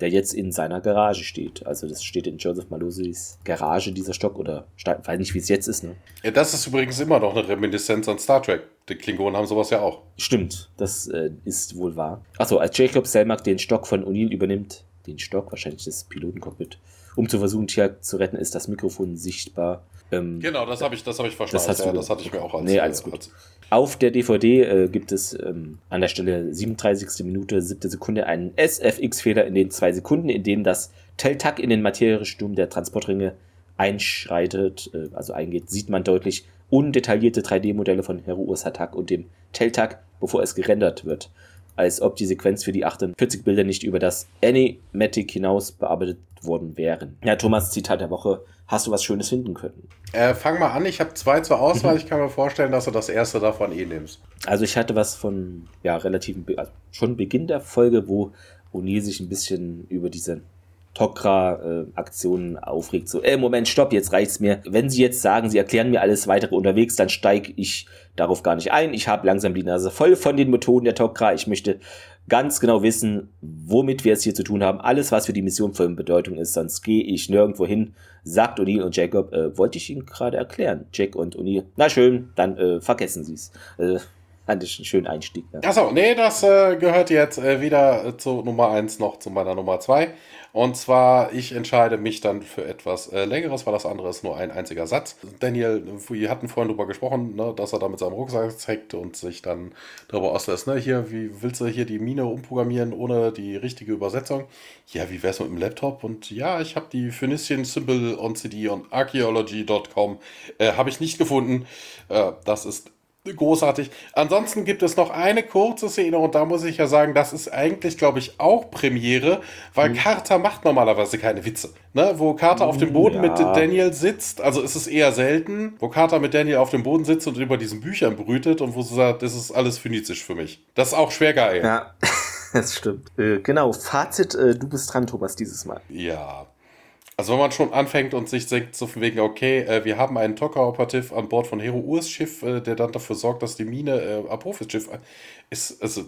[SPEAKER 1] der jetzt in seiner Garage steht. Also das steht in Joseph Malosis Garage, dieser Stock, oder weiß nicht, wie es jetzt ist. Ne?
[SPEAKER 2] Ja, das ist übrigens immer noch eine Reminiszenz an Star Trek. Die Klingonen haben sowas ja auch.
[SPEAKER 1] Stimmt, das äh, ist wohl wahr. Achso, als Jacob Selmack den Stock von O'Neill übernimmt, den Stock, wahrscheinlich das Pilotencockpit, um zu versuchen, Tiag zu retten, ist das Mikrofon sichtbar.
[SPEAKER 2] Ähm, genau, das habe ich, hab ich verstanden.
[SPEAKER 1] Das,
[SPEAKER 2] ja, das hatte ich mir auch
[SPEAKER 1] als. Nee, alles gut. Als auf der DVD äh, gibt es ähm, an der Stelle 37. Minute, 7. Sekunde einen SFX-Fehler in den zwei Sekunden, in denen das Teltak in den Materiesturm der Transportringe einschreitet, äh, also eingeht, sieht man deutlich undetaillierte 3D-Modelle von Heruos Hatak und dem Teltak, bevor es gerendert wird. Als ob die Sequenz für die 48 Bilder nicht über das Animatic hinaus bearbeitet worden wären. Ja, Thomas, Zitat der Woche. Hast du was Schönes finden können?
[SPEAKER 2] Äh, fang mal an, ich habe zwei zur Auswahl. Mhm. Ich kann mir vorstellen, dass du das erste davon eh nimmst.
[SPEAKER 1] Also ich hatte was von, ja, relativ, also schon Beginn der Folge, wo O'Neill sich ein bisschen über diese Tokra-Aktionen aufregt. So, ey, Moment, stopp, jetzt reicht's mir. Wenn Sie jetzt sagen, Sie erklären mir alles weitere unterwegs, dann steige ich darauf gar nicht ein. Ich habe langsam die Nase voll von den Methoden der Tokra. Ich möchte ganz genau wissen, womit wir es hier zu tun haben. Alles, was für die Mission von Bedeutung ist, sonst gehe ich nirgendwo hin, sagt O'Neill und Jacob. Äh, wollte ich Ihnen gerade erklären. Jack und O'Neill. Na schön, dann äh, vergessen Sie es. Äh, einen schönen Einstieg. Ja.
[SPEAKER 2] Achso, nee, das äh, gehört jetzt äh, wieder zu Nummer 1 noch zu meiner Nummer 2. Und zwar, ich entscheide mich dann für etwas äh, Längeres, weil das andere ist nur ein einziger Satz. Daniel, wir hatten vorhin darüber gesprochen, ne, dass er da mit seinem Rucksack zeigt und sich dann darüber auslässt, ne, hier, wie willst du hier die Mine umprogrammieren ohne die richtige Übersetzung? Ja, wie wär's mit dem Laptop? Und ja, ich habe die Phoenician Symbol on CD und archaeology.com äh, habe ich nicht gefunden. Äh, das ist großartig. Ansonsten gibt es noch eine kurze Szene und da muss ich ja sagen, das ist eigentlich, glaube ich, auch Premiere, weil mhm. Carter macht normalerweise keine Witze. Ne? Wo Carter auf dem Boden ja. mit Daniel sitzt, also ist es eher selten, wo Carter mit Daniel auf dem Boden sitzt und über diesen Büchern brütet und wo sie sagt, das ist alles phönizisch für mich. Das ist auch schwer geil.
[SPEAKER 1] Ja, das stimmt. Äh, genau, Fazit, äh, du bist dran, Thomas, dieses Mal.
[SPEAKER 2] Ja, also wenn man schon anfängt und sich denkt, so von wegen, okay, äh, wir haben einen Tocker-Operativ an Bord von Hero Urs Schiff, äh, der dann dafür sorgt, dass die Mine äh, Apophis Schiff ist, also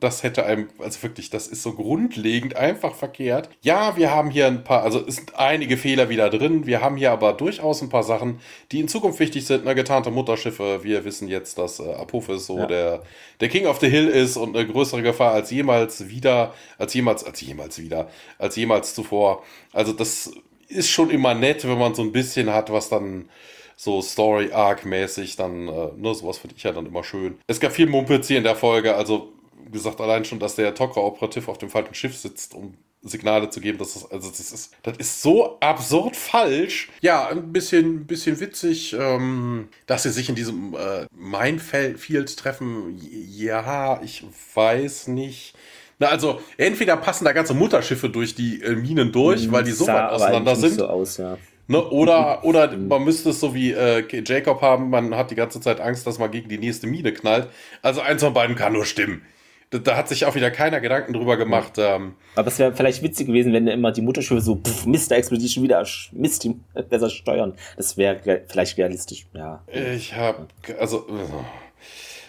[SPEAKER 2] das hätte einem, also wirklich, das ist so grundlegend einfach verkehrt. Ja, wir haben hier ein paar, also es sind einige Fehler wieder drin, wir haben hier aber durchaus ein paar Sachen, die in Zukunft wichtig sind. Eine getarnte Mutterschiffe, wir wissen jetzt, dass äh, Apophis so ja. der, der King of the Hill ist und eine größere Gefahr als jemals wieder, als jemals, als jemals wieder, als jemals zuvor. Also das ist schon immer nett, wenn man so ein bisschen hat, was dann so Story-Arc-mäßig dann, äh, ne, sowas finde ich ja dann immer schön. Es gab viel Mumpitz hier in der Folge, also gesagt, allein schon, dass der Tokra-Operativ auf dem falschen Schiff sitzt, um Signale zu geben, dass das, also das ist, das ist so absurd falsch. Ja, ein bisschen, bisschen witzig, ähm, dass sie sich in diesem äh, Minefield treffen. Ja, ich weiß nicht. Na, also, entweder passen da ganze Mutterschiffe durch die äh, Minen durch, weil die so weit auseinander sind. So aus, ja. Ne, oder, oder man müsste es so wie äh, Jacob haben, man hat die ganze Zeit Angst, dass man gegen die nächste Mine knallt. Also eins von beiden kann nur stimmen. Da, da hat sich auch wieder keiner Gedanken drüber gemacht. Ähm,
[SPEAKER 1] Aber es wäre vielleicht witzig gewesen, wenn immer die Mutterschiffe so, pff, Mist, da explodiert schon wieder, Mist, die besser steuern. Das wäre vielleicht realistisch, ja.
[SPEAKER 2] ich habe, also,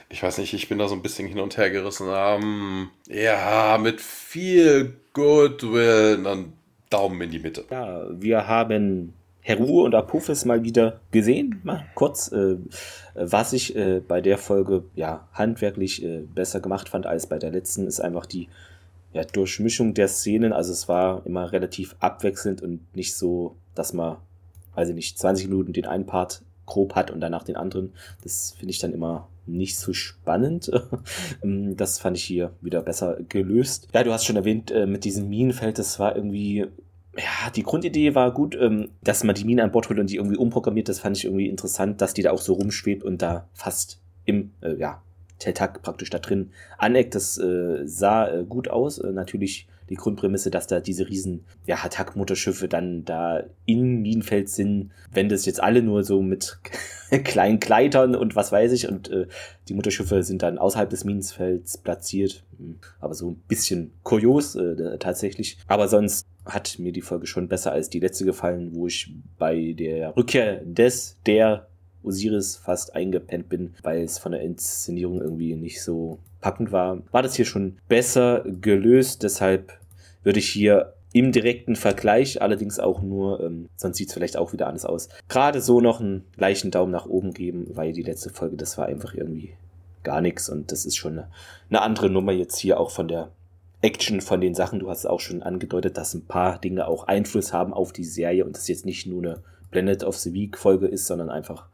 [SPEAKER 2] ich weiß nicht, ich bin da so ein bisschen hin und her gerissen. Ähm, ja, mit viel Goodwill, dann Daumen in die Mitte.
[SPEAKER 1] Ja, wir haben Heru und Apophis mal wieder gesehen. Mal kurz, äh, was ich äh, bei der Folge ja handwerklich äh, besser gemacht fand als bei der letzten, ist einfach die ja, Durchmischung der Szenen. Also es war immer relativ abwechselnd und nicht so, dass man, also nicht 20 Minuten den einen Part grob hat und danach den anderen. Das finde ich dann immer nicht so spannend. Ähm, das fand ich hier wieder besser gelöst. Ja, du hast schon erwähnt, äh, mit diesem Minenfeld, das war irgendwie ja, die Grundidee war gut, ähm, dass man die Mine an Bord holt und die irgendwie umprogrammiert. Das fand ich irgendwie interessant, dass die da auch so rumschwebt und da fast im, äh, ja, Teltag praktisch da drin aneckt. Das äh, sah gut aus. Natürlich die Grundprämisse, dass da diese riesen ja, Attack-Mutterschiffe dann da in Minenfeld sind. Wenn das jetzt alle nur so mit kleinen Kleitern und was weiß ich und äh, die Mutterschiffe sind dann außerhalb des Minenfelds platziert. Hm, aber so ein bisschen kurios äh, tatsächlich. Aber sonst hat mir die Folge schon besser als die letzte gefallen, wo ich bei der Rückkehr des, der Osiris fast eingepennt bin, weil es von der Inszenierung irgendwie nicht so packend war. War das hier schon besser gelöst, deshalb würde ich hier im direkten Vergleich, allerdings auch nur, ähm, sonst sieht es vielleicht auch wieder anders aus, gerade so noch einen leichten Daumen nach oben geben, weil die letzte Folge, das war einfach irgendwie gar nichts und das ist schon eine, eine andere Nummer jetzt hier auch von der Action von den Sachen. Du hast es auch schon angedeutet, dass ein paar Dinge auch Einfluss haben auf die Serie und das jetzt nicht nur eine Planet of the Week Folge ist, sondern einfach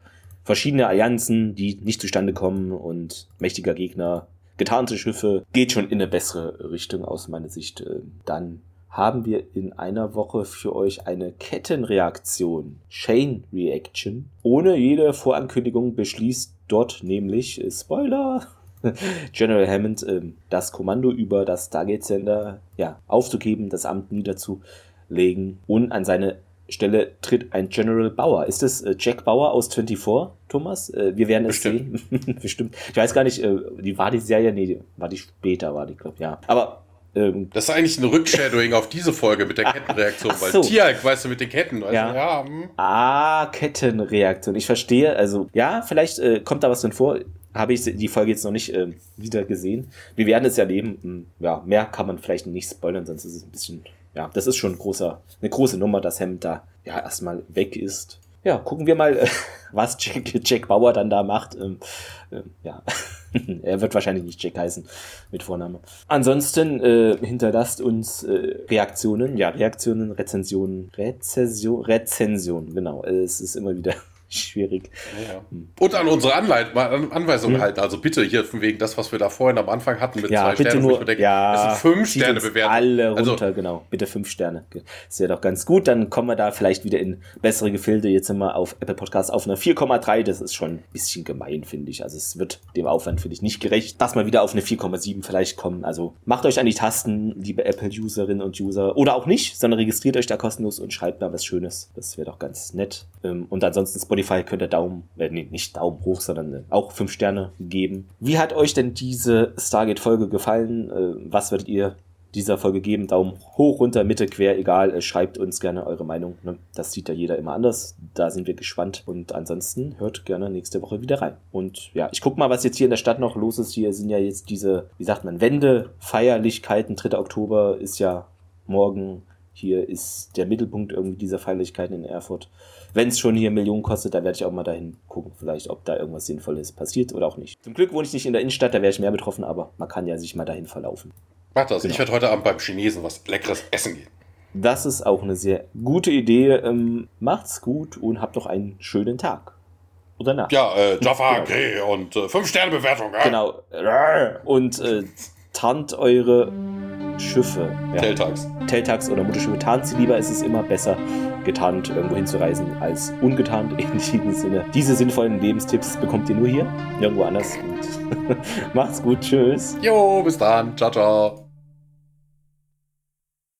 [SPEAKER 1] verschiedene Allianzen, die nicht zustande kommen und mächtiger Gegner, getarnte Schiffe, geht schon in eine bessere Richtung aus meiner Sicht. Äh, dann haben wir in einer Woche für euch eine Kettenreaktion, Chain Reaction. Ohne jede Vorankündigung beschließt dort nämlich, äh, Spoiler, General Hammond ähm, das Kommando über das Stargate Center ja, aufzugeben, das Amt niederzulegen und an seine Stelle tritt ein General Bauer. Ist das äh, Jack Bauer aus 24, Thomas? Äh, wir werden es Bestimmt. sehen. Bestimmt. Ich weiß gar nicht, äh, die war die Serie, nee, war die später, war die, glaube ja. Aber
[SPEAKER 2] ähm, das ist eigentlich ein Rückshadowing auf diese Folge mit der Kettenreaktion, weil so. Tialk, weißt du, mit den Ketten. Also,
[SPEAKER 1] ja. ja hm. Ah, Kettenreaktion. Ich verstehe. Also, ja, vielleicht äh, kommt da was drin vor habe ich die Folge jetzt noch nicht äh, wieder gesehen. Wir werden es ja erleben. Hm, ja, mehr kann man vielleicht nicht spoilern, sonst ist es ein bisschen, ja, das ist schon ein großer, eine große Nummer, dass Hemd da ja erstmal weg ist. Ja, gucken wir mal, was Jack, Jack Bauer dann da macht. Ähm, äh, ja, er wird wahrscheinlich nicht Jack heißen mit Vorname. Ansonsten äh, hinterlasst uns äh, Reaktionen, ja, Reaktionen, Rezensionen, Rezension, Rezension, genau. Es ist immer wieder schwierig.
[SPEAKER 2] Ja, ja. Und an unsere Anleit Anweisungen mhm. halten. Also bitte hier von wegen das, was wir da vorhin am Anfang hatten mit
[SPEAKER 1] ja, zwei Sternen.
[SPEAKER 2] Nur, denke, ja, das sind fünf Sterne bewertet.
[SPEAKER 1] Alle also runter, also, genau. Bitte fünf Sterne. Das wäre doch ganz gut. Dann kommen wir da vielleicht wieder in bessere Gefilde. Jetzt sind wir auf Apple Podcasts auf einer 4,3. Das ist schon ein bisschen gemein, finde ich. Also es wird dem Aufwand, finde ich, nicht gerecht. Dass wir wieder auf eine 4,7 vielleicht kommen. Also macht euch an die Tasten, liebe Apple-Userinnen und User. Oder auch nicht, sondern registriert euch da kostenlos und schreibt mal was Schönes. Das wäre doch ganz nett. Ähm, und ansonsten Spotify Spotify könnt ihr Daumen, äh, nee, nicht Daumen hoch, sondern äh, auch fünf Sterne geben. Wie hat euch denn diese Stargate-Folge gefallen? Äh, was werdet ihr dieser Folge geben? Daumen hoch, runter, Mitte, quer, egal. Äh, schreibt uns gerne eure Meinung. Ne? Das sieht ja jeder immer anders. Da sind wir gespannt. Und ansonsten hört gerne nächste Woche wieder rein. Und ja, ich guck mal, was jetzt hier in der Stadt noch los ist. Hier sind ja jetzt diese, wie sagt man, Wende, Feierlichkeiten. 3. Oktober ist ja morgen. Hier ist der Mittelpunkt irgendwie dieser Feierlichkeiten in Erfurt wenn es schon hier Millionen kostet, dann werde ich auch mal dahin gucken, vielleicht, ob da irgendwas Sinnvolles passiert oder auch nicht. Zum Glück wohne ich nicht in der Innenstadt, da wäre ich mehr betroffen, aber man kann ja sich mal dahin verlaufen.
[SPEAKER 2] Mach das, genau. ich werde heute Abend beim Chinesen was Leckeres essen gehen.
[SPEAKER 1] Das ist auch eine sehr gute Idee. Ähm, macht's gut und habt doch einen schönen Tag. Oder Nacht.
[SPEAKER 2] Ja, äh, Jaffa, genau. okay, und 5-Sterne-Bewertung.
[SPEAKER 1] Äh. Genau. Und äh, tarnt eure Schiffe.
[SPEAKER 2] Ja. Teltags.
[SPEAKER 1] Teltags oder Mutterschiffe. Tarnt sie lieber, es ist immer besser, getarnt irgendwo hinzureisen, als ungetarnt in diesem Sinne. Diese sinnvollen Lebenstipps bekommt ihr nur hier, nirgendwo anders. Macht's gut, tschüss.
[SPEAKER 2] Jo, bis dann. Ciao, ciao.